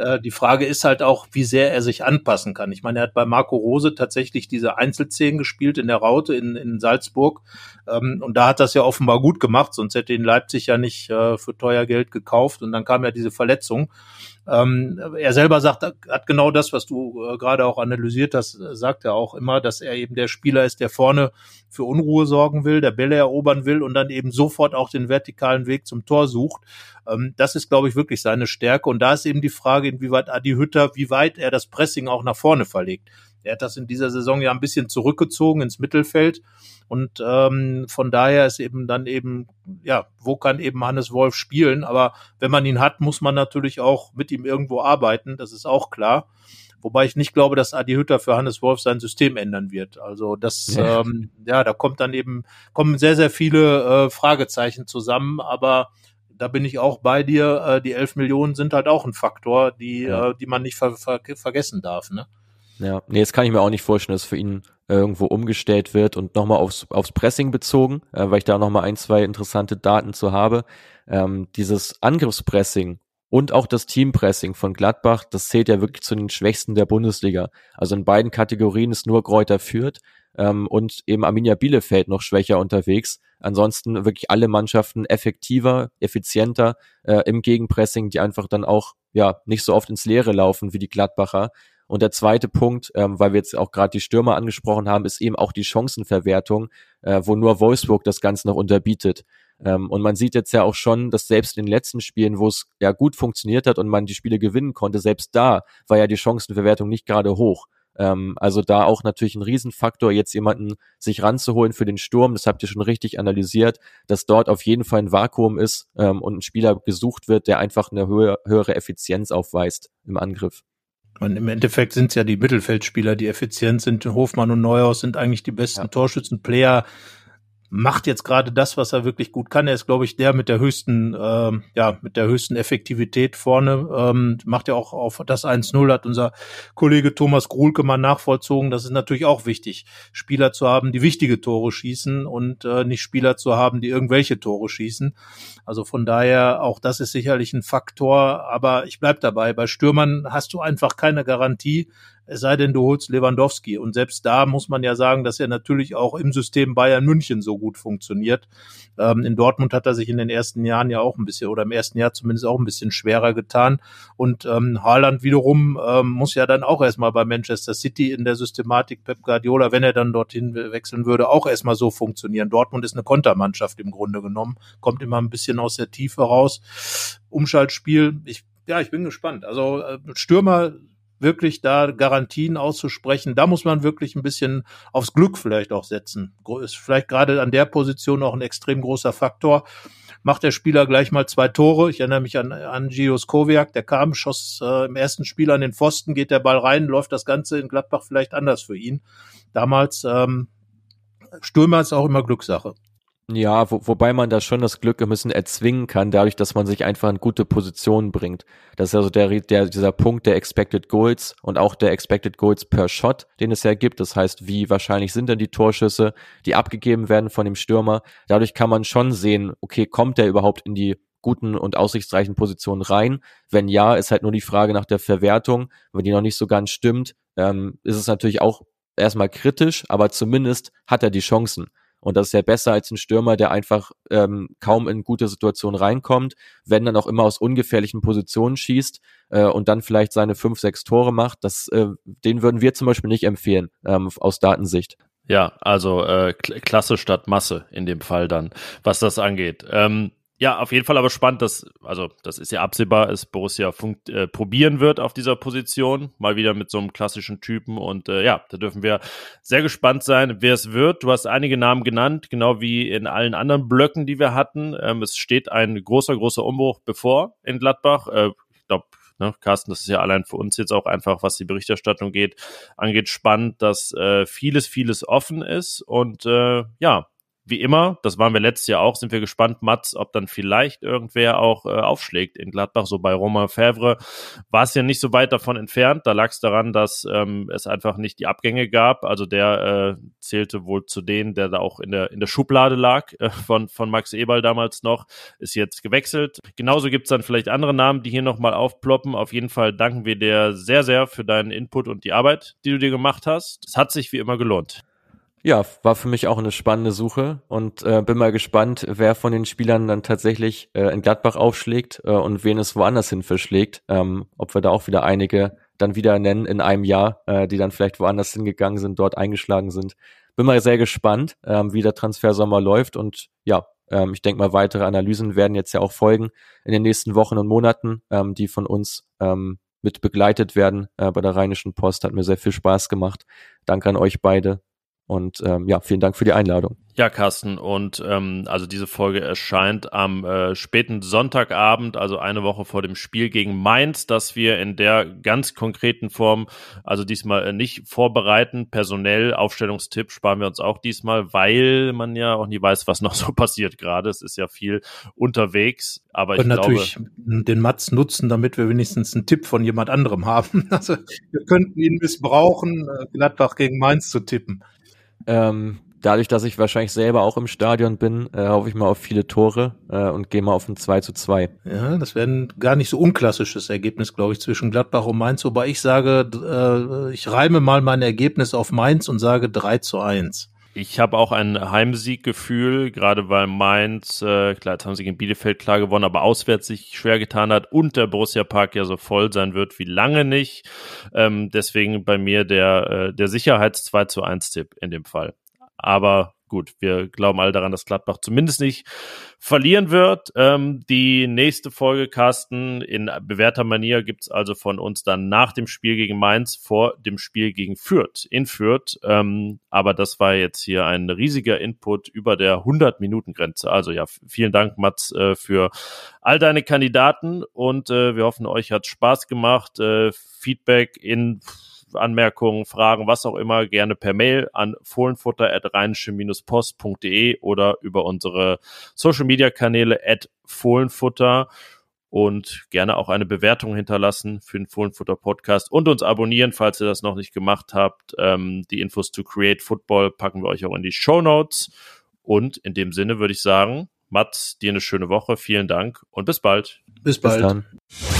Äh, die Frage ist halt auch, wie sehr er sich anpassen kann. Ich meine, er hat bei Marco Rose tatsächlich diese Einzelzehn gespielt in der Raute in, in Salzburg. Ähm, und da hat das ja offenbar gut gemacht, sonst hätte ihn Leipzig ja nicht äh, für teuer Geld gekauft. Und dann kam ja diese Verletzung. Ähm, er selber sagt, hat genau das, was du äh, gerade auch analysiert hast, sagt er auch immer, dass er eben der Spieler ist, der vorne für Unruhe sorgen will, der Bälle erobern will und dann eben sofort auch den vertikalen Weg zum Tor sucht. Ähm, das ist, glaube ich, wirklich seine Stärke. Und da ist eben die Frage, inwieweit Adi Hütter, wie weit er das Pressing auch nach vorne verlegt. Er hat das in dieser Saison ja ein bisschen zurückgezogen ins Mittelfeld. Und ähm, von daher ist eben dann eben, ja, wo kann eben Hannes Wolf spielen? Aber wenn man ihn hat, muss man natürlich auch mit ihm irgendwo arbeiten. Das ist auch klar. Wobei ich nicht glaube, dass Adi Hütter für Hannes Wolf sein System ändern wird. Also das, ja, ähm, ja da kommt dann eben, kommen sehr, sehr viele äh, Fragezeichen zusammen, aber da bin ich auch bei dir. Äh, die 11 Millionen sind halt auch ein Faktor, die, ja. äh, die man nicht ver ver vergessen darf. Ne? Ja, nee, das kann ich mir auch nicht vorstellen, dass für ihn irgendwo umgestellt wird und nochmal aufs, aufs Pressing bezogen, äh, weil ich da nochmal ein, zwei interessante Daten zu habe. Ähm, dieses Angriffspressing und auch das Teampressing von Gladbach, das zählt ja wirklich zu den Schwächsten der Bundesliga. Also in beiden Kategorien ist nur Kräuter führt ähm, und eben Arminia Bielefeld noch schwächer unterwegs. Ansonsten wirklich alle Mannschaften effektiver, effizienter äh, im Gegenpressing, die einfach dann auch ja nicht so oft ins Leere laufen wie die Gladbacher. Und der zweite Punkt, ähm, weil wir jetzt auch gerade die Stürmer angesprochen haben, ist eben auch die Chancenverwertung, äh, wo nur Wolfsburg das Ganze noch unterbietet. Ähm, und man sieht jetzt ja auch schon, dass selbst in den letzten Spielen, wo es ja gut funktioniert hat und man die Spiele gewinnen konnte, selbst da war ja die Chancenverwertung nicht gerade hoch. Ähm, also da auch natürlich ein Riesenfaktor, jetzt jemanden sich ranzuholen für den Sturm. Das habt ihr schon richtig analysiert, dass dort auf jeden Fall ein Vakuum ist ähm, und ein Spieler gesucht wird, der einfach eine höhere, höhere Effizienz aufweist im Angriff. Und Im Endeffekt sind es ja die Mittelfeldspieler, die effizient sind. Hofmann und Neuhaus sind eigentlich die besten ja. Torschützenplayer macht jetzt gerade das, was er wirklich gut kann. Er ist, glaube ich, der mit der höchsten, ähm, ja, mit der höchsten Effektivität vorne. Ähm, macht ja auch auf das 1-0, hat unser Kollege Thomas Gruhlke mal nachvollzogen. Das ist natürlich auch wichtig, Spieler zu haben, die wichtige Tore schießen und äh, nicht Spieler zu haben, die irgendwelche Tore schießen. Also von daher, auch das ist sicherlich ein Faktor. Aber ich bleib dabei. Bei Stürmern hast du einfach keine Garantie, es sei denn, du holst Lewandowski. Und selbst da muss man ja sagen, dass er natürlich auch im System Bayern München so gut funktioniert. Ähm, in Dortmund hat er sich in den ersten Jahren ja auch ein bisschen, oder im ersten Jahr zumindest auch ein bisschen schwerer getan. Und ähm, Haaland wiederum ähm, muss ja dann auch erstmal bei Manchester City in der Systematik Pep Guardiola, wenn er dann dorthin wechseln würde, auch erstmal so funktionieren. Dortmund ist eine Kontermannschaft im Grunde genommen, kommt immer ein bisschen aus der Tiefe raus. Umschaltspiel, ich ja, ich bin gespannt. Also äh, Stürmer wirklich da Garantien auszusprechen, da muss man wirklich ein bisschen aufs Glück vielleicht auch setzen. Ist vielleicht gerade an der Position auch ein extrem großer Faktor. Macht der Spieler gleich mal zwei Tore. Ich erinnere mich an, an Gios Koviak, der kam, schoss äh, im ersten Spiel an den Pfosten, geht der Ball rein, läuft das Ganze in Gladbach vielleicht anders für ihn. Damals ähm, Stürmer ist auch immer Glückssache. Ja, wo, wobei man da schon das Glück ein bisschen erzwingen kann, dadurch, dass man sich einfach in gute Positionen bringt. Das ist also der, der, dieser Punkt der Expected Goals und auch der Expected Goals per Shot, den es ja gibt. Das heißt, wie wahrscheinlich sind denn die Torschüsse, die abgegeben werden von dem Stürmer. Dadurch kann man schon sehen, okay, kommt der überhaupt in die guten und aussichtsreichen Positionen rein? Wenn ja, ist halt nur die Frage nach der Verwertung. Wenn die noch nicht so ganz stimmt, ähm, ist es natürlich auch erstmal kritisch, aber zumindest hat er die Chancen. Und das ist ja besser als ein Stürmer, der einfach ähm, kaum in gute Situationen reinkommt, wenn dann auch immer aus ungefährlichen Positionen schießt äh, und dann vielleicht seine fünf, sechs Tore macht. Das, äh, den würden wir zum Beispiel nicht empfehlen ähm, aus Datensicht. Ja, also äh, Klasse statt Masse in dem Fall dann, was das angeht. Ähm, ja, auf jeden Fall aber spannend, dass, also das ist ja absehbar, dass Borussia funkt, äh, probieren wird auf dieser Position, mal wieder mit so einem klassischen Typen und äh, ja, da dürfen wir sehr gespannt sein, wer es wird. Du hast einige Namen genannt, genau wie in allen anderen Blöcken, die wir hatten. Ähm, es steht ein großer, großer Umbruch bevor in Gladbach. Äh, ich glaube, ne, Carsten, das ist ja allein für uns jetzt auch einfach, was die Berichterstattung geht, angeht, spannend, dass äh, vieles, vieles offen ist und äh, ja, wie immer, das waren wir letztes Jahr auch, sind wir gespannt, Mats, ob dann vielleicht irgendwer auch äh, aufschlägt in Gladbach. So bei Romain Fèvre war es ja nicht so weit davon entfernt. Da lag es daran, dass ähm, es einfach nicht die Abgänge gab. Also der äh, zählte wohl zu denen, der da auch in der, in der Schublade lag äh, von, von Max Eberl damals noch, ist jetzt gewechselt. Genauso gibt es dann vielleicht andere Namen, die hier nochmal aufploppen. Auf jeden Fall danken wir dir sehr, sehr für deinen Input und die Arbeit, die du dir gemacht hast. Es hat sich wie immer gelohnt. Ja, war für mich auch eine spannende Suche und äh, bin mal gespannt, wer von den Spielern dann tatsächlich äh, in Gladbach aufschlägt äh, und wen es woanders hin verschlägt. Ähm, ob wir da auch wieder einige dann wieder nennen in einem Jahr, äh, die dann vielleicht woanders hingegangen sind, dort eingeschlagen sind. Bin mal sehr gespannt, ähm, wie der Transfersommer läuft und ja, ähm, ich denke mal, weitere Analysen werden jetzt ja auch folgen in den nächsten Wochen und Monaten, ähm, die von uns ähm, mit begleitet werden äh, bei der Rheinischen Post. Hat mir sehr viel Spaß gemacht. Danke an euch beide und ähm, ja, vielen Dank für die Einladung. Ja, Carsten, und ähm, also diese Folge erscheint am äh, späten Sonntagabend, also eine Woche vor dem Spiel gegen Mainz, dass wir in der ganz konkreten Form, also diesmal äh, nicht vorbereiten, personell, Aufstellungstipp sparen wir uns auch diesmal, weil man ja auch nie weiß, was noch so passiert gerade. Es ist ja viel unterwegs, aber ich glaube... natürlich den Mats nutzen, damit wir wenigstens einen Tipp von jemand anderem haben. Also wir könnten ihn missbrauchen, äh, Gladbach gegen Mainz zu tippen. Ähm, dadurch, dass ich wahrscheinlich selber auch im Stadion bin, äh, hoffe ich mal auf viele Tore äh, und gehe mal auf ein 2 zu 2. Ja, das wäre ein gar nicht so unklassisches Ergebnis, glaube ich, zwischen Gladbach und Mainz. Wobei ich sage, äh, ich reime mal mein Ergebnis auf Mainz und sage 3 zu 1. Ich habe auch ein Heimsieggefühl, gerade weil Mainz, äh, klar, jetzt haben sie gegen Bielefeld klar gewonnen, aber auswärts sich schwer getan hat und der Borussia Park ja so voll sein wird wie lange nicht. Ähm, deswegen bei mir der, äh, der Sicherheits 2 zu 1 Tipp in dem Fall. Aber gut, wir glauben alle daran, dass Gladbach zumindest nicht verlieren wird. Ähm, die nächste Folge, Carsten, in bewährter Manier gibt's also von uns dann nach dem Spiel gegen Mainz vor dem Spiel gegen Fürth, in Fürth. Ähm, aber das war jetzt hier ein riesiger Input über der 100-Minuten-Grenze. Also ja, vielen Dank, Mats, äh, für all deine Kandidaten und äh, wir hoffen, euch hat Spaß gemacht. Äh, Feedback in Anmerkungen, Fragen, was auch immer, gerne per Mail an fohlenfutter.rheinische-post.de oder über unsere Social Media Kanäle at Fohlenfutter und gerne auch eine Bewertung hinterlassen für den Fohlenfutter Podcast und uns abonnieren, falls ihr das noch nicht gemacht habt. Ähm, die Infos to Create Football packen wir euch auch in die Show Notes. Und in dem Sinne würde ich sagen, Mats, dir eine schöne Woche. Vielen Dank und bis bald. Bis bald. Bis